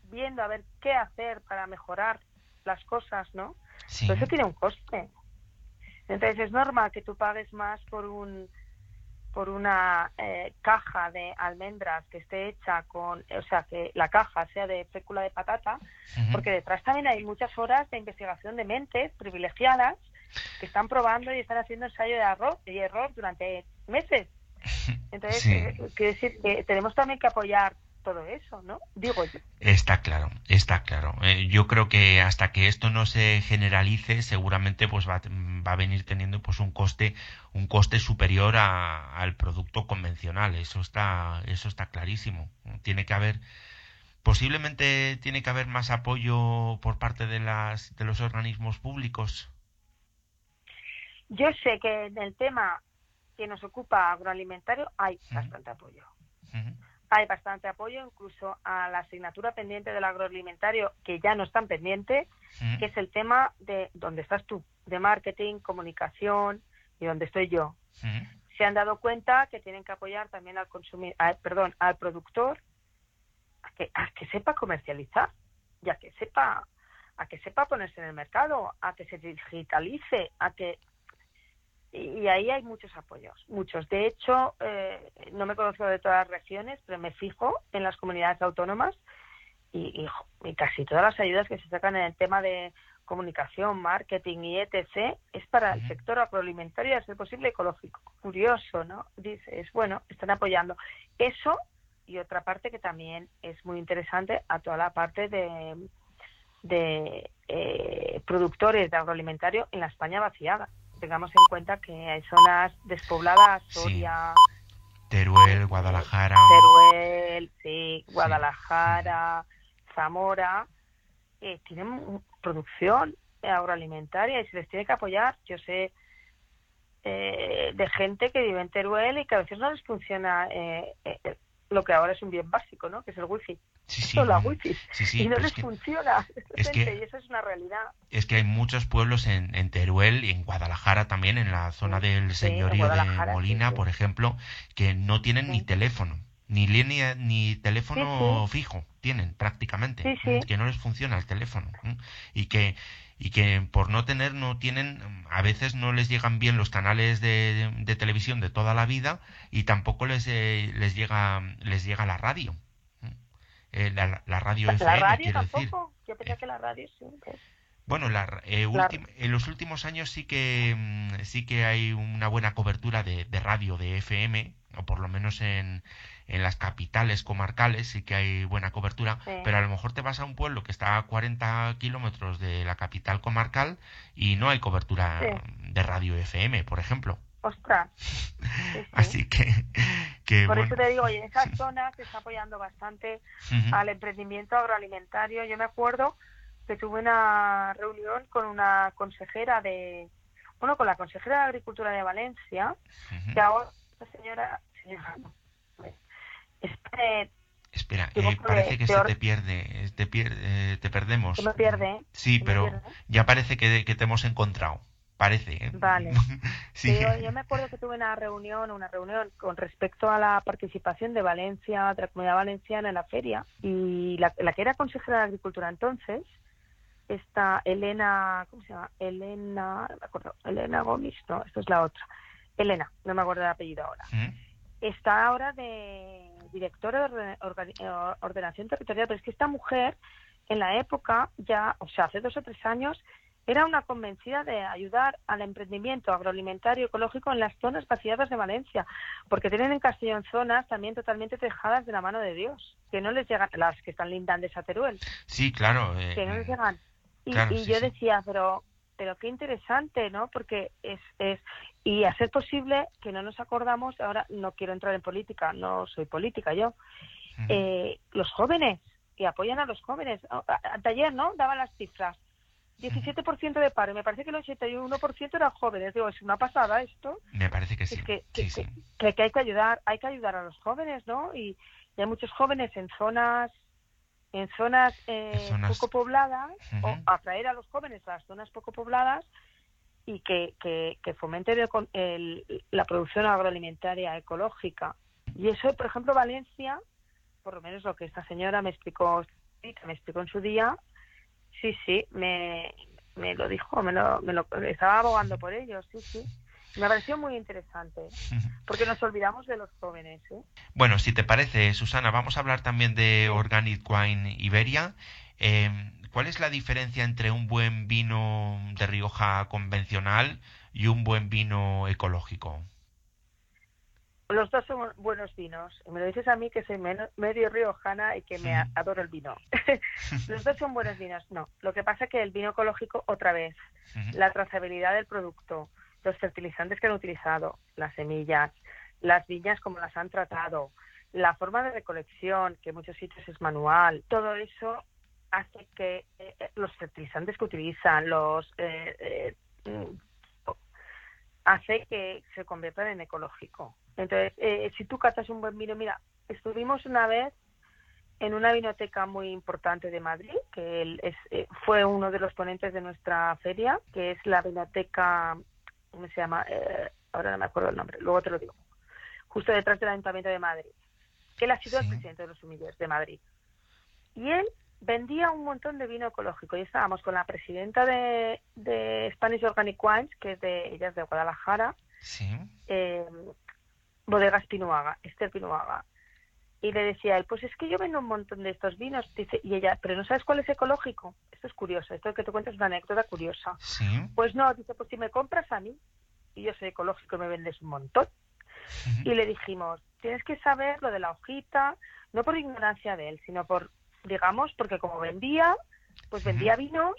viendo a ver qué hacer para mejorar las cosas, ¿no? Sí. Pero eso tiene un coste. Entonces es normal que tú pagues más por un por una eh, caja de almendras que esté hecha con, o sea, que la caja sea de fécula de patata, porque detrás también hay muchas horas de investigación de mentes privilegiadas que están probando y están haciendo ensayo de error, y error durante meses. Entonces, Sí. eh, quiere decir que tenemos también que apoyar todo eso, ¿no? Digo yo. Está claro, está claro. Eh, yo creo que hasta que esto no se generalice, seguramente pues va, a- va a venir teniendo pues un coste, un coste superior a- al producto convencional. Eso está, eso está clarísimo. Tiene que haber, posiblemente tiene que haber más apoyo por parte de las, de los organismos públicos. Yo sé que en el tema que nos ocupa agroalimentario hay bastante apoyo. Hay bastante apoyo incluso a la asignatura pendiente del agroalimentario, que ya no están pendiente, Ujú. que es el tema de dónde estás tú, de marketing, comunicación y dónde estoy yo. Ujú. Se han dado cuenta que tienen que apoyar también al consumidor, perdón, al productor a que, a que sepa comercializar y a que sepa a que sepa ponerse en el mercado, a que se digitalice, a que y ahí hay muchos apoyos, muchos. De hecho, eh, no me conozco de todas las regiones, pero me fijo en las comunidades autónomas y, y, casi todas las ayudas que se sacan en el tema de comunicación, marketing y etc. es para el sector agroalimentario y a ser posible ecológico. Curioso, ¿no? Dices, bueno, están apoyando. Eso y otra parte que también es muy interesante a toda la parte de, de eh, productores de agroalimentario en la España vaciada tengamos en cuenta que hay zonas despobladas, Soria, Teruel, Guadalajara. Teruel, sí, Guadalajara, Zamora, eh, tienen producción agroalimentaria y se les tiene que apoyar. Yo sé eh, de gente que vive en Teruel y que a veces no les funciona eh, eh lo que ahora es un bien básico, ¿no? Que es el wifi. Sí, sí, la no, wifi. sí, sí, y no les funciona. es que- y eso es una realidad. Es que hay muchos pueblos en, en Teruel y en Guadalajara también, en la zona del señorío de Molina, por ejemplo, que no tienen ni teléfono, ni línea, ni teléfono Sí, fijo, tienen prácticamente, Sí, sí. que no les funciona el teléfono y que y que por no tener no tienen a veces no les llegan bien los canales de, de televisión de toda la vida y tampoco les eh, les llega les llega la radio. Eh, la, la radio La FM radio decir tampoco. Yo pensé que la radio sí. pues. bueno, la- eh, ultim- en los últimos años sí que mm, sí que hay una buena cobertura de, de radio de FM, o por lo menos en, en las capitales comarcales sí que hay buena cobertura, Sí. pero a lo mejor te vas a un pueblo que está a 40 kilómetros de la capital comarcal y no hay cobertura Sí. de radio FM, por ejemplo. Ostras. Sí, sí. Así que, que Por bueno. eso te digo, y en esas zonas se está apoyando bastante al emprendimiento agroalimentario. Yo me acuerdo que tuve una reunión con una consejera de, bueno, con la consejera de Agricultura de Valencia, que ahora señora, señora este, Espera, eh, porque parece que se te pierde, eh, te, pier- eh, te perdemos. me pierde, ¿eh? Sí, me pero pierde. ya parece que, que te hemos encontrado. Parece. ¿eh? Vale. sí. Yo, yo me acuerdo que tuve una reunión, una reunión con respecto a la participación de Valencia, de la comunidad valenciana en la feria, y la, la que era consejera de Agricultura entonces, esta Elena, ¿cómo se llama? Elena, no me acuerdo, Elena Gómez, no, esto es la otra. Elena, no me acuerdo el apellido ahora. Ujú. Está ahora de directora de eh, ordenación territorial, pero es que esta mujer en la época, ya, o sea, hace dos o tres años, era una convencida de ayudar al emprendimiento agroalimentario ecológico en las zonas vaciadas de Valencia, porque tienen en Castellón zonas también totalmente dejadas de la mano de Dios, que no les llegan, las que están lindantes a Teruel, Sí, claro. eh, que no les llegan. Y, claro, y sí, yo decía, pero pero qué interesante, ¿no? Porque es, es y a ser posible que no nos acordamos, ahora no quiero entrar en política, no soy política yo, eh, los jóvenes, que apoyan a los jóvenes. A- a- Ayer, ¿no? Daban las cifras. 17% de paro, y me parece que el 81% eran jóvenes. Digo, es una pasada esto. Me parece que sí. Es que, sí, que, sí. que- que hay que ayudar, hay que ayudar a los jóvenes, ¿no? Y, y hay muchos jóvenes en zonas en zonas, eh, zonas- poco pobladas o atraer a los jóvenes a las zonas poco pobladas y que, que, que fomenten el el- la producción agroalimentaria ecológica. Y eso, por ejemplo, Valencia, por lo menos lo que esta señora me explicó, me explicó en su día, sí, sí, me, me lo dijo, me lo, me lo estaba abogando por ello, sí, sí. Me pareció muy interesante, porque nos olvidamos de los jóvenes, ¿eh? Bueno, si te parece, Susana, vamos a hablar también de Organic Wine Iberia. Eh, ¿Cuál es la diferencia entre un buen vino de Rioja convencional y un buen vino ecológico? Los dos son buenos vinos. Y me lo dices a mí que soy medio riojana y que me adoro el vino. Los dos son buenos vinos. No, lo que pasa es que el vino ecológico, otra vez, la trazabilidad del producto, los fertilizantes que han utilizado, las semillas, las viñas como las han tratado, la forma de recolección, que en muchos sitios es manual, todo eso hace que eh, eh, los fertilizantes que utilizan, los eh, eh, mm, hace que se conviertan en ecológico. Entonces, si tú catas un buen vino, mira, estuvimos una vez en una vinoteca muy importante de Madrid, que él es, fue uno de los ponentes de nuestra feria, que es la vinoteca, ¿cómo se llama? Eh, ahora no me acuerdo el nombre, luego te lo digo. Justo detrás del Ayuntamiento de Madrid, que él ha sido Sí. el presidente de los humilles de Madrid. Y él vendía un montón de vino ecológico y estábamos con la presidenta de, de Spanish Organic Wines, que es de, ella es de Guadalajara, Sí. eh, Bodegas Pinuaga, Esther Pinuaga. Y le decía a él, pues es que yo vendo un montón de estos vinos. Dice, y ella, pero ¿no sabes cuál es ecológico? Esto es curioso, esto que te cuento es una anécdota curiosa. Sí. Pues no, dice, pues si me compras a mí, y yo soy ecológico y me vendes un montón. Y le dijimos, tienes que saber lo de la hojita, no por ignorancia de él, sino por, digamos, porque como vendía, pues vendía vinos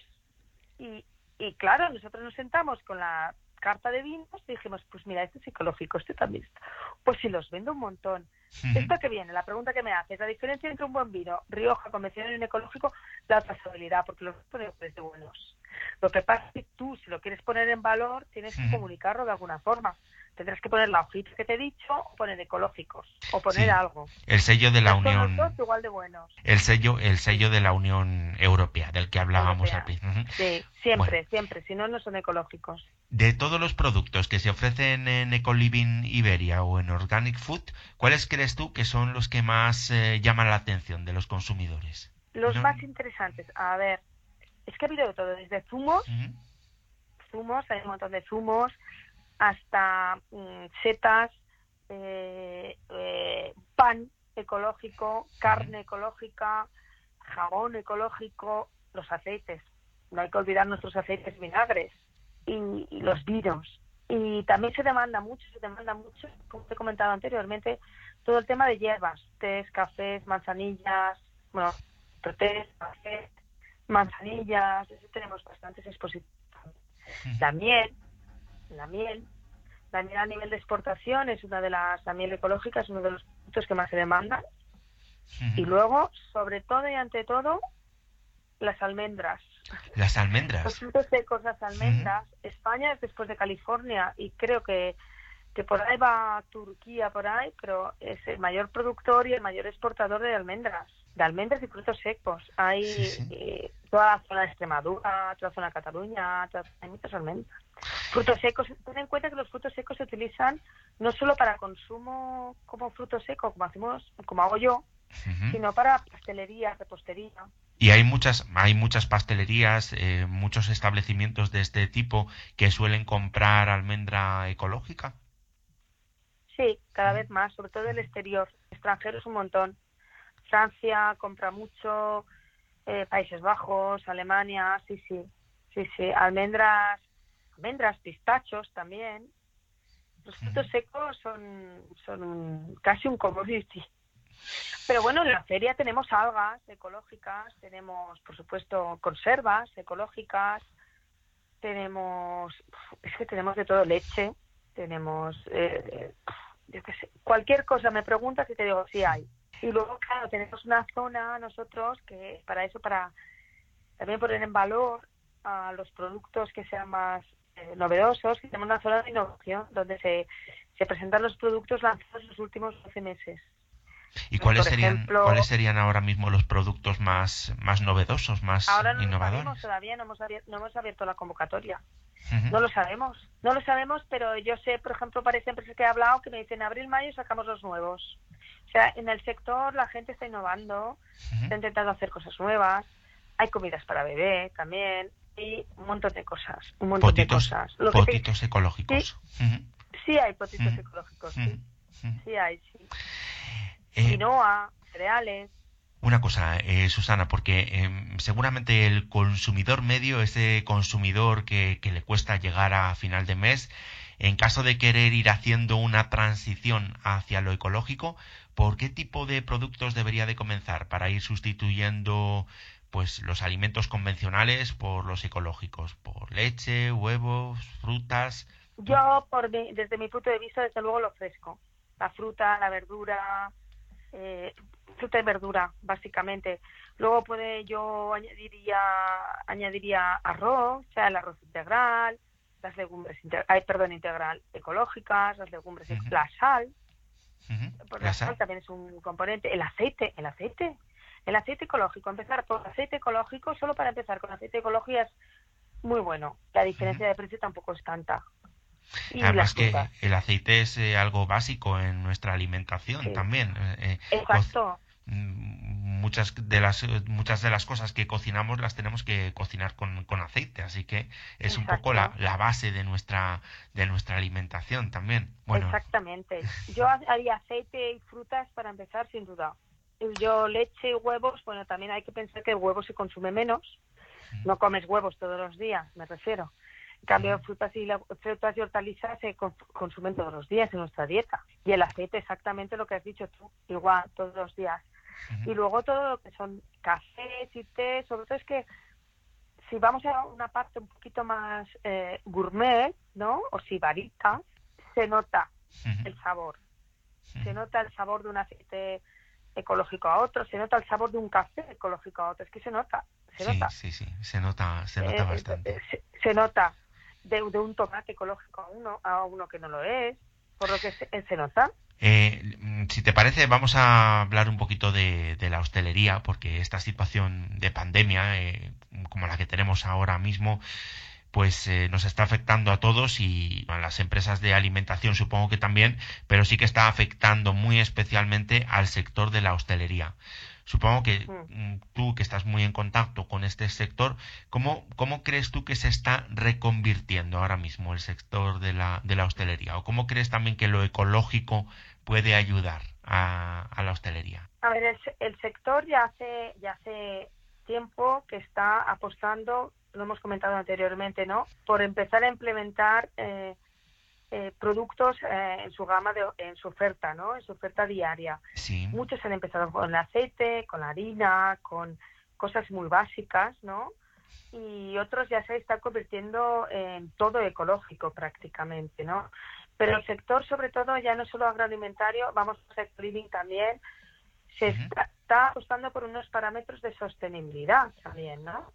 y, y claro, nosotros nos sentamos con la carta de vinos y dijimos, pues mira, este es ecológico, este también está. Pues si los vendo un montón. Esto que viene, la pregunta que me haces, la diferencia entre un buen vino, Rioja, convencional y un ecológico, la trazabilidad, porque los iguales de buenos. Lo que pasa es que tú, si lo quieres poner en valor, tienes que comunicarlo de alguna forma. Tendrás que poner la hojita que te he dicho, o poner ecológicos, o poner Sí. algo. El sello de la Unión. dos igual de buenos. El sello, el sello de la Unión Europea, del que hablábamos al principio. Sí, siempre, Bueno. siempre. Si no, no son ecológicos. De todos los productos que se ofrecen en Ecoliving Iberia o en Organic Food, ¿cuáles crees tú que son los que más eh, llaman la atención de los consumidores? Los No- más interesantes, a ver, es que ha habido de todo, desde zumos, zumos, hay un montón de zumos, hasta mm, setas, eh, eh, pan ecológico, carne ecológica, jabón ecológico, los aceites. No hay que olvidar nuestros aceites vinagres y, y los vinos. Y también se demanda mucho, se demanda mucho, como te he comentado anteriormente, todo el tema de hierbas, tés, cafés, manzanillas, bueno, tés, café, manzanillas, tenemos bastantes exposiciones. La miel, la miel, la miel a nivel de exportación es una de las, la miel ecológica es uno de los productos que más se demandan. Y luego, sobre todo y ante todo, las almendras. Las Los almendras. frutos secos, las almendras. España es después de California y creo que, que por ahí va Turquía, por ahí, pero es el mayor productor y el mayor exportador de almendras. De almendras y frutos secos. Hay Sí, sí. eh, toda la zona de Extremadura, toda la zona de Cataluña, toda- hay muchas almendras. Frutos secos, ten en cuenta que los frutos secos se utilizan no solo para consumo como fruto seco, como hacemos, como hago yo, sino para pastelería, repostería. Y hay muchas, hay muchas pastelerías, eh, muchos establecimientos de este tipo que suelen comprar almendra ecológica. Sí, cada vez más, sobre todo el exterior. Extranjeros un montón. Francia compra mucho, eh, Países Bajos, Alemania, sí, sí, sí, sí. Almendras, almendras, pistachos también. Los frutos secos son, son un- casi un commodity. Pero bueno, en la feria tenemos algas ecológicas, tenemos, por supuesto, conservas ecológicas, tenemos, es que tenemos de todo, leche, tenemos, eh, yo sé, cualquier cosa me preguntas y te digo, sí hay. Y luego, claro, tenemos una zona nosotros que para eso, para también poner en valor a los productos que sean más eh, novedosos, tenemos una zona de innovación donde se, se presentan los productos lanzados en los últimos 12 meses. ¿Y Pues, cuáles serían, ejemplo- cuáles serían ahora mismo los productos más, más novedosos, más Ahora no innovadores? sabemos todavía, no hemos, abierto, no hemos abierto la convocatoria. No lo sabemos, no lo sabemos, pero yo sé, por ejemplo, para esta empresa que he hablado, que me dicen abril, mayo sacamos los nuevos. O sea, en el sector la gente está innovando, está intentando hacer cosas nuevas, hay comidas para bebé también, y un montón de cosas, un montón Potitos, de cosas. Lo que potitos ecológicos. Sí hay potitos ecológicos, sí, sí hay, sí. Eh, Quinoa, cereales, Una cosa, eh, Susana, porque em, seguramente el consumidor medio, ese consumidor que, que le cuesta llegar a final de mes, en caso de querer ir haciendo una transición hacia lo ecológico, ¿por qué tipo de productos debería de comenzar para ir sustituyendo pues los alimentos convencionales por los ecológicos? ¿Por leche, huevos, frutas? Yo, por mi- desde mi punto de vista, desde luego lo fresco. La fruta, la verdura, eh, fruta y verdura, básicamente. Luego puede yo añadiría, añadiría arroz, o sea, el arroz integral, las legumbres, ay, perdón, integral ecológicas, las legumbres, la sal, ¿La la sal? sal también es un componente, el aceite, el aceite, el aceite ecológico, empezar por aceite ecológico, solo para empezar con aceite ecológico es muy bueno. La diferencia de precio tampoco es tanta. Y Además que el aceite es eh, algo básico en nuestra alimentación Sí. también. eh, eh, Exacto. mm, muchas de las muchas de las cosas que cocinamos las tenemos que cocinar con, con aceite, así que es un poco la, la, base de nuestra de nuestra alimentación también. Bueno. Exactamente. Yo haría aceite y frutas para empezar sin duda. Yo leche y huevos, bueno, también hay que pensar que el huevo se consume menos. No comes huevos todos los días, me refiero. Cambio, frutas y, frutas y hortalizas se consumen todos los días en nuestra dieta. Y el aceite, exactamente lo que has dicho tú, igual todos los días. Y luego todo lo que son cafés y té, sobre todo es que si vamos a una parte un poquito más eh, gourmet, ¿no? O sibarita, se nota el sabor. Se nota el sabor de un aceite ecológico a otro, se nota el sabor de un café ecológico a otro. Es que se nota, se sí, nota. Sí, sí, se nota, se nota Eh, bastante. se, se nota de, un tomate ecológico a uno a uno que no lo es, por lo que se, se nota. Eh, mm, si te parece, vamos a hablar un poquito de, de la hostelería, porque esta situación de pandemia, eh, como la que tenemos ahora mismo, pues eh, nos está afectando a todos y a las empresas de alimentación supongo que también, pero sí que está afectando muy especialmente al sector de la hostelería. Supongo que mm, tú, que estás muy en contacto con este sector, ¿cómo, ¿cómo crees tú que se está reconvirtiendo ahora mismo el sector de la, de la hostelería? ¿O cómo crees también que lo ecológico puede ayudar a, a la hostelería? A ver, el, el sector ya hace, ya hace tiempo que está apostando, lo hemos comentado anteriormente, ¿no? Por empezar a implementar eh, eh, productos eh, en su gama, de, en su oferta, ¿no? En su oferta diaria. Sí. Muchos han empezado con el aceite, con la harina, con cosas muy básicas, ¿no? Y otros ya se están convirtiendo en todo ecológico prácticamente, ¿no? Pero el sector, sobre todo, ya no solo agroalimentario, vamos al sector living también, se está, está apostando por unos parámetros de sostenibilidad también, ¿no?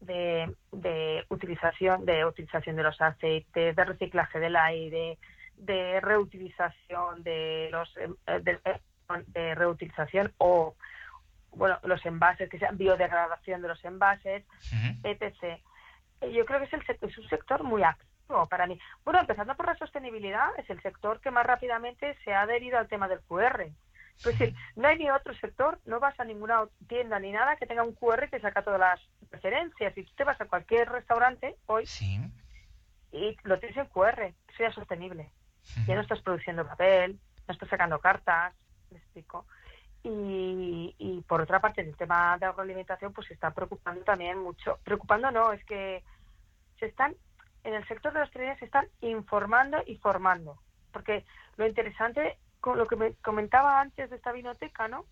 De, de utilización de utilización de los aceites, de reciclaje del aire, de reutilización de los em, eh, de, de reutilización o bueno los envases que sean biodegradación de los envases, etc. Eh, Yo creo que es, el, es un sector muy activo para mí. Bueno, empezando por la sostenibilidad, es el sector que más rápidamente se ha adherido al tema del QR. Es decir, no hay ni otro sector, no vas a ninguna tienda ni nada que tenga un QR que saca todas las referencias. Si tú te vas a cualquier restaurante hoy y lo tienes en QR, eso ya es sostenible. Ya no estás produciendo papel, no estás sacando cartas, me explico. Y, y por otra parte, el tema de agroalimentación, pues se está preocupando también mucho. Preocupando no, es que se están, en el sector de la hostelería se están informando y formando. Porque lo interesante, lo que me comentaba antes de esta vinoteca, ¿no?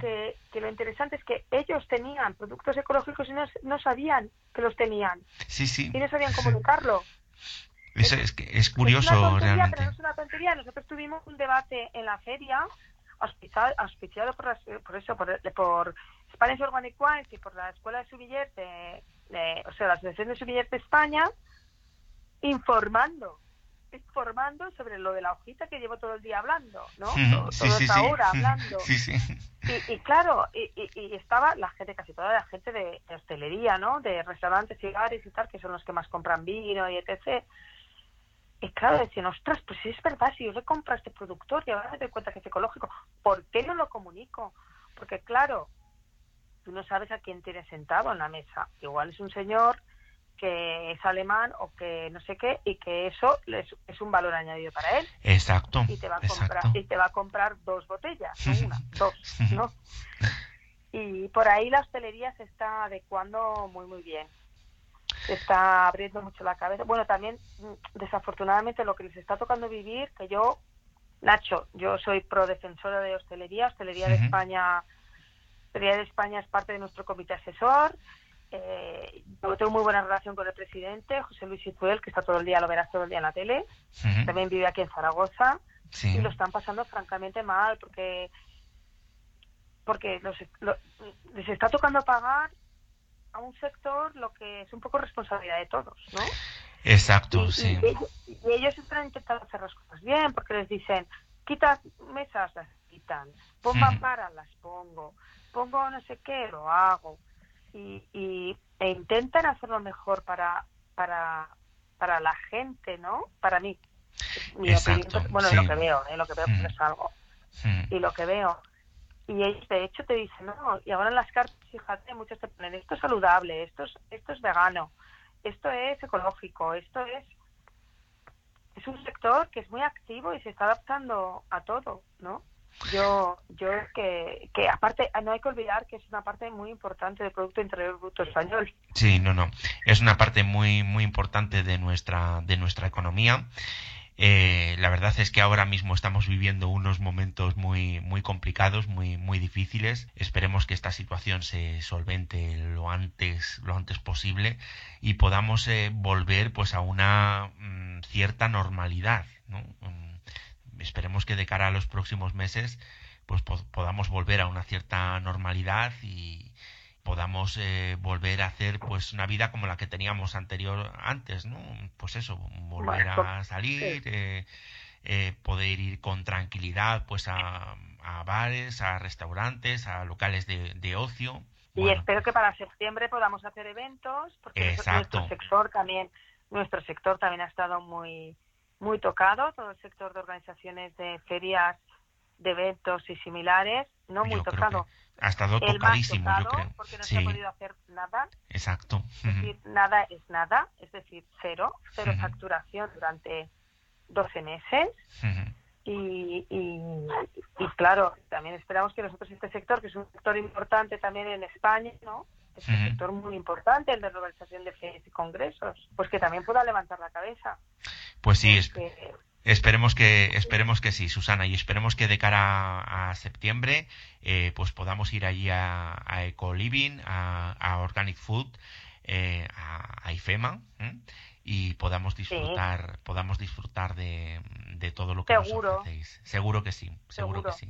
que, que lo interesante es que ellos tenían productos ecológicos y no, no sabían que los tenían. Sí, sí. Y no sabían comunicarlo. Es, es Es curioso una tontería, realmente. pero no es una tontería. Nosotros tuvimos un debate en la feria auspiciado, auspiciado por, las- por eso, por, por Spanish Organic Wines y por la Escuela de Sumiller, de, de- o sea, la Asociación de Sumiller de España, informando informando sobre lo de la hojita que llevo todo el día hablando, ¿no? Todo- Sí, toda sí, esta sí. hora hablando. Sí, sí. Y, y claro, y, y- y estaba la gente, casi toda la gente de, de hostelería, ¿no? De restaurantes y bares y tal, que son los que más compran vino y etc. Y claro, decían, ostras, pues es verdad, si yo le compro a este productor y ahora me doy cuenta que es ecológico, ¿por qué no lo comunico? Porque claro, tú no sabes a quién tienes sentado en la mesa. Igual es un señor que es alemán o que no sé qué y que eso es, es un valor añadido para él. Exacto. y te va a comprar y te va a comprar dos botellas no una dos no y por ahí la hostelería se está adecuando muy muy bien. Se está abriendo mucho la cabeza. Bueno también mm, desafortunadamente lo que les está tocando vivir que yo Nacho yo soy pro defensora de hostelería. Hostelería de. España hostelería de España es parte de nuestro comité asesor eh, yo tengo muy buena relación con el presidente, José Luis Izuel, que está todo el día, lo verás todo el día en la tele. También vive aquí en Zaragoza. Sí. Y lo están pasando francamente mal porque porque los, lo- les está tocando pagar a un sector lo que es un poco responsabilidad de todos, ¿no? Exacto, y, sí. y ellos, y ellos están intentando hacer las cosas bien porque les dicen, quita mesas, las quitan, pon Ujú. mamparas, las pongo, pongo no sé qué, lo hago. Y, y e intentan hacerlo mejor para, para, para la gente, ¿no? Para mí. Mi Exacto, opinión, bueno, sí. lo que veo, ¿eh? lo que veo que es algo. Mm. Y lo que veo. y ellos de hecho te dicen, no, y ahora en las cartas, fíjate, muchos te ponen, esto es saludable, esto es, esto es vegano, esto es ecológico, esto es... Es un sector que es muy activo y se está adaptando a todo, ¿no? Yo, yo que, que aparte no hay que olvidar que es una parte muy importante del Producto Interior Bruto español. Sí, no, no, es una parte muy, muy importante de nuestra, de nuestra economía eh, la verdad es que ahora mismo estamos viviendo unos momentos muy, muy complicados, muy, muy difíciles. Esperemos que esta situación se solvente lo antes, lo antes posible y podamos eh, volver pues a una mm, cierta normalidad. Mm, esperemos que de cara a los próximos meses pues podamos volver a una cierta normalidad y, podamos eh, volver a hacer pues una vida como la que teníamos anterior antes no pues eso volver a salir eh, eh, poder ir con tranquilidad pues a, bares a restaurantes a locales de, ocio. Y espero que para septiembre podamos hacer eventos porque nuestro sector también nuestro sector también ha estado muy muy tocado todo el sector de organizaciones de ferias de eventos y similares no muy tocado ha estado tocadísimo, yo creo. Porque no se ha podido hacer nada. Exacto. Es decir, nada es nada, es decir, cero, cero facturación durante 12 meses. y, y, claro, también esperamos que nosotros este sector, que es un sector importante también en España, ¿no? Es un sector muy importante, el de la organización de ferias y congresos, pues que también pueda levantar la cabeza. Pues sí, es... Esperemos que, esperemos que sí, Susana, y esperemos que de cara a, septiembre eh, pues podamos ir allí a, a Eco Living, a, Organic Food, eh, a, IFEMA y podamos disfrutar, podamos disfrutar de, todo lo que nos ofrecéis. Seguro que sí, seguro, que sí.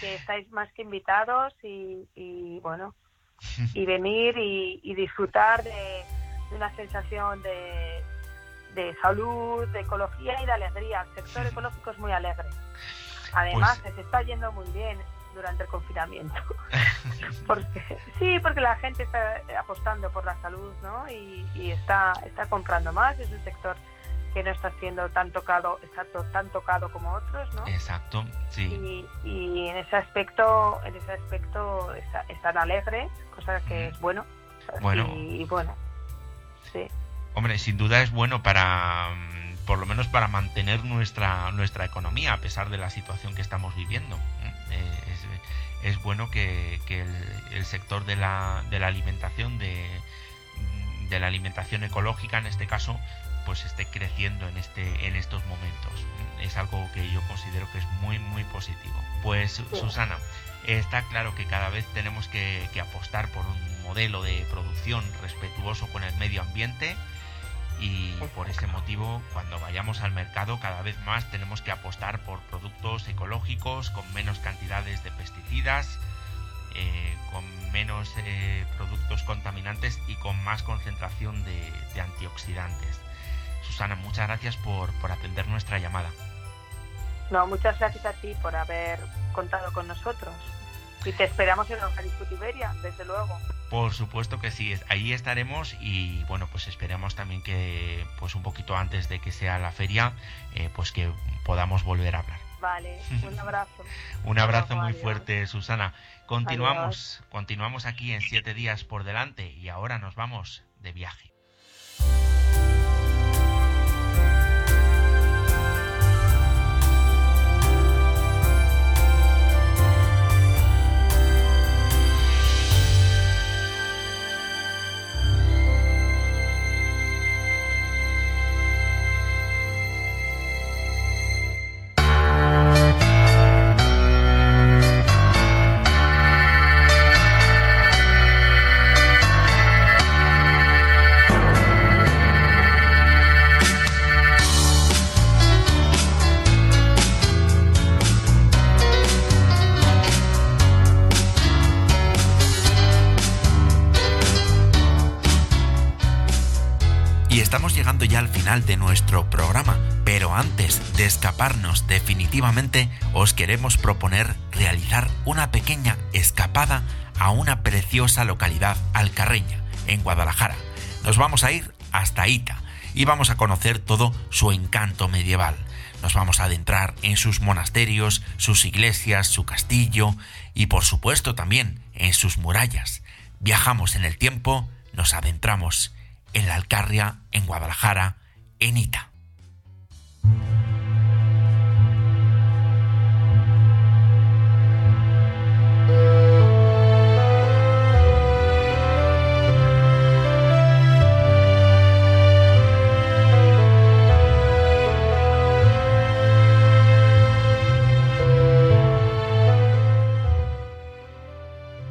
Que estáis más que invitados y, bueno, y venir y, disfrutar de una sensación de de salud, de ecología y de alegría. El sector ecológico es muy alegre. Además, pues se está yendo muy bien durante el confinamiento. porque, sí, porque la gente está apostando por la salud ¿no? y, está, está comprando más. Es un sector que no está siendo tan tocado, está tan tocado como otros, ¿no? Exacto, sí. Y, en ese aspecto, en ese aspecto está, están alegres, cosa que es bueno. Bueno. y bueno, sí. Hombre, sin duda es bueno para, mm, por lo menos para mantener nuestra, nuestra economía a pesar de la situación que estamos viviendo. Eh, es, bueno que, el, sector de la, de la alimentación, de, mm, de, la alimentación ecológica en este caso, pues esté creciendo en, este, en estos momentos. Es algo que yo considero que es muy, muy positivo. Pues Susana, está claro que cada vez tenemos que, que apostar por un modelo de producción respetuoso con el medio ambiente, y por ese motivo cuando vayamos al mercado cada vez más tenemos que apostar por productos ecológicos con menos cantidades de pesticidas, eh, con menos eh, productos contaminantes y con más concentración de, antioxidantes. Susana, muchas gracias por, por atender nuestra llamada. No, muchas gracias a ti por haber contado con nosotros. Y te esperamos en Eucarisco Tiberia, desde luego. Por supuesto que sí, ahí estaremos y bueno, pues esperamos también que pues un poquito antes de que sea la feria, eh, pues que podamos volver a hablar. Vale, un abrazo. un abrazo muy fuerte, Susana. Continuamos, continuamos aquí en siete días por delante y ahora nos vamos de viaje. De nuestro programa, pero antes de escaparnos definitivamente, os queremos proponer realizar una pequeña escapada a una preciosa localidad alcarreña, en Guadalajara. Nos vamos a ir hasta Ita y vamos a conocer todo su encanto medieval. Nos vamos a adentrar en sus monasterios, sus iglesias, su castillo y por supuesto también en sus murallas. Viajamos en el tiempo, nos adentramos en la Alcarria, en Guadalajara, en Ita.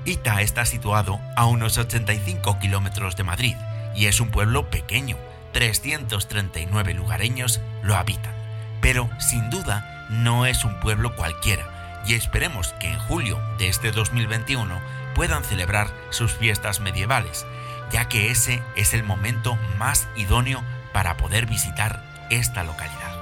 Ita está situado a unos 85 kilómetros de Madrid y es un pueblo pequeño, 339 lugareños lo habitan. Pero sin duda no es un pueblo cualquiera y esperemos que en julio de este 2021 puedan celebrar sus fiestas medievales, ya que ese es el momento más idóneo para poder visitar esta localidad.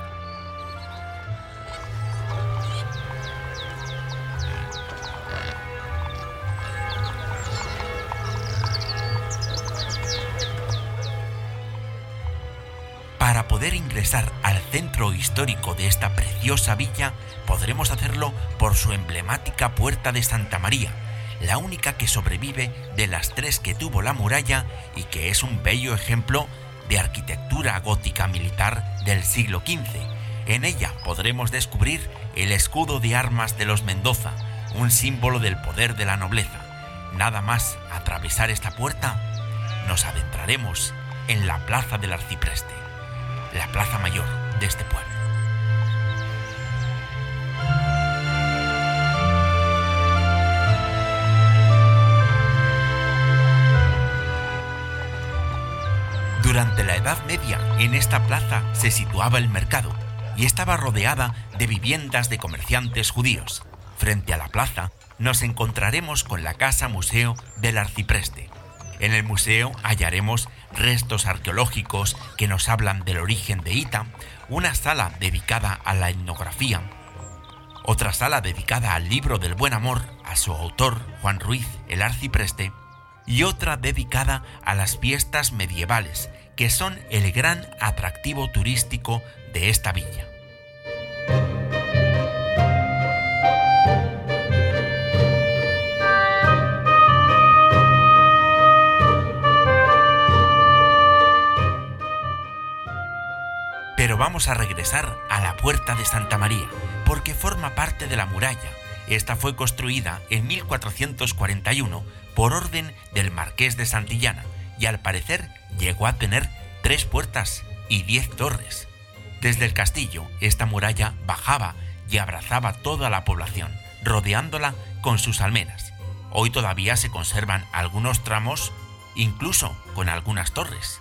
Poder ingresar al centro histórico de esta preciosa villa, podremos hacerlo por su emblemática Puerta de Santa María, la única que sobrevive de las tres que tuvo la muralla y que es un bello ejemplo de arquitectura gótica militar del siglo XV. En ella podremos descubrir el escudo de armas de los Mendoza, un símbolo del poder de la nobleza. Nada más atravesar esta puerta, nos adentraremos en la Plaza del Arcipreste la plaza mayor de este pueblo. Durante la Edad Media, en esta plaza se situaba el mercado y estaba rodeada de viviendas de comerciantes judíos. Frente a la plaza nos encontraremos con la casa museo del arcipreste. En el museo hallaremos restos arqueológicos que nos hablan del origen de Ita, una sala dedicada a la etnografía, otra sala dedicada al libro del buen amor, a su autor, Juan Ruiz, el arcipreste, y otra dedicada a las fiestas medievales, que son el gran atractivo turístico de esta villa. Pero vamos a regresar a la Puerta de Santa María, porque forma parte de la muralla. Esta fue construida en 1441 por orden del Marqués de Santillana y al parecer llegó a tener tres puertas y diez torres. Desde el castillo, esta muralla bajaba y abrazaba toda la población, rodeándola con sus almenas. Hoy todavía se conservan algunos tramos, incluso con algunas torres.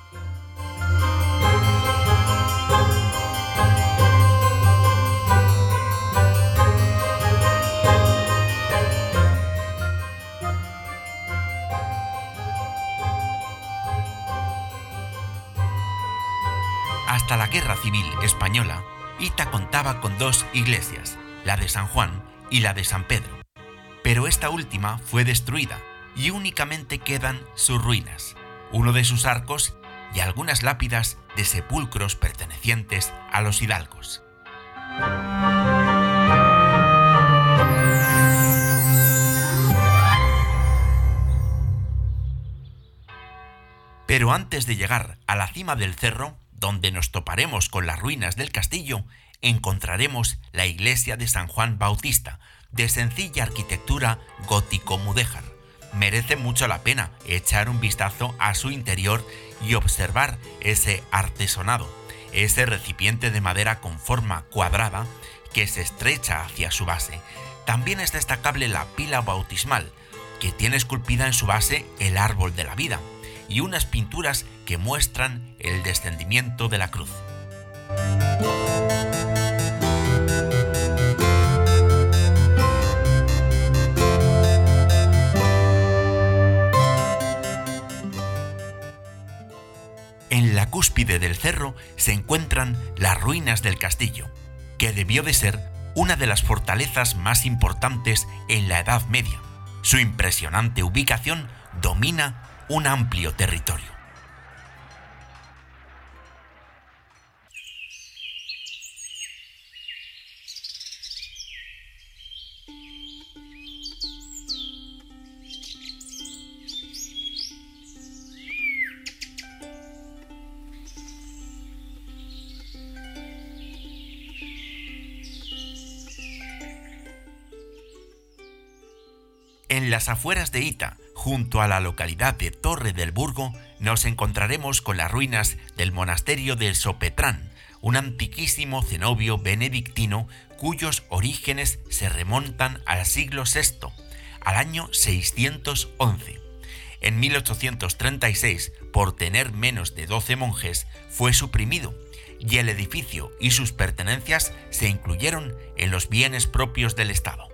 Hasta la Guerra Civil Española, Ita contaba con dos iglesias, la de San Juan y la de San Pedro. Pero esta última fue destruida y únicamente quedan sus ruinas, uno de sus arcos y algunas lápidas de sepulcros pertenecientes a los hidalgos. Pero antes de llegar a la cima del cerro, donde nos toparemos con las ruinas del castillo, encontraremos la iglesia de San Juan Bautista, de sencilla arquitectura gótico-mudéjar. Merece mucho la pena echar un vistazo a su interior y observar ese artesonado, ese recipiente de madera con forma cuadrada que se estrecha hacia su base. También es destacable la pila bautismal, que tiene esculpida en su base el árbol de la vida, y unas pinturas que muestran el descendimiento de la cruz. En la cúspide del cerro se encuentran las ruinas del castillo, que debió de ser una de las fortalezas más importantes en la Edad Media. Su impresionante ubicación domina un amplio territorio. En las afueras de Ita, junto a la localidad de Torre del Burgo, nos encontraremos con las ruinas del monasterio del Sopetrán, un antiquísimo cenobio benedictino cuyos orígenes se remontan al siglo VI, al año 611. En 1836, por tener menos de 12 monjes, fue suprimido y el edificio y sus pertenencias se incluyeron en los bienes propios del Estado.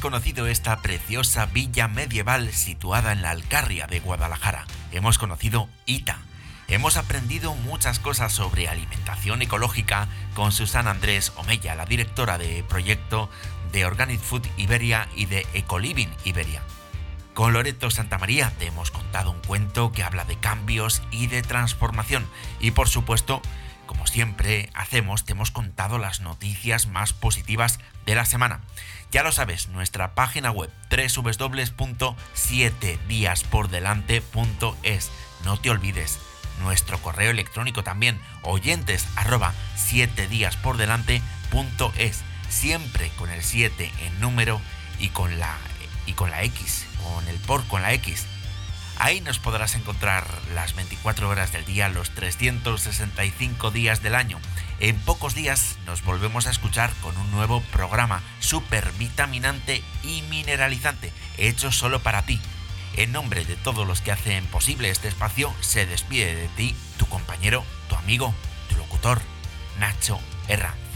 Conocido esta preciosa villa medieval situada en la Alcarria de Guadalajara. Hemos conocido Ita. Hemos aprendido muchas cosas sobre alimentación ecológica con Susana Andrés Omella, la directora de proyecto de Organic Food Iberia y de Ecoliving Iberia. Con Loreto Santamaría te hemos contado un cuento que habla de cambios y de transformación. Y por supuesto, como siempre hacemos, te hemos contado las noticias más positivas de la semana. Ya lo sabes, nuestra página web www.7diaspordelante.es. No te olvides, nuestro correo electrónico también, oyentes arroba 7 siempre con el 7 en número y con la y con la X, con el por con la X. Ahí nos podrás encontrar las 24 horas del día, los 365 días del año. En pocos días nos volvemos a escuchar con un nuevo programa súper vitaminante y mineralizante, hecho solo para ti. En nombre de todos los que hacen posible este espacio, se despide de ti tu compañero, tu amigo, tu locutor, Nacho Herranz.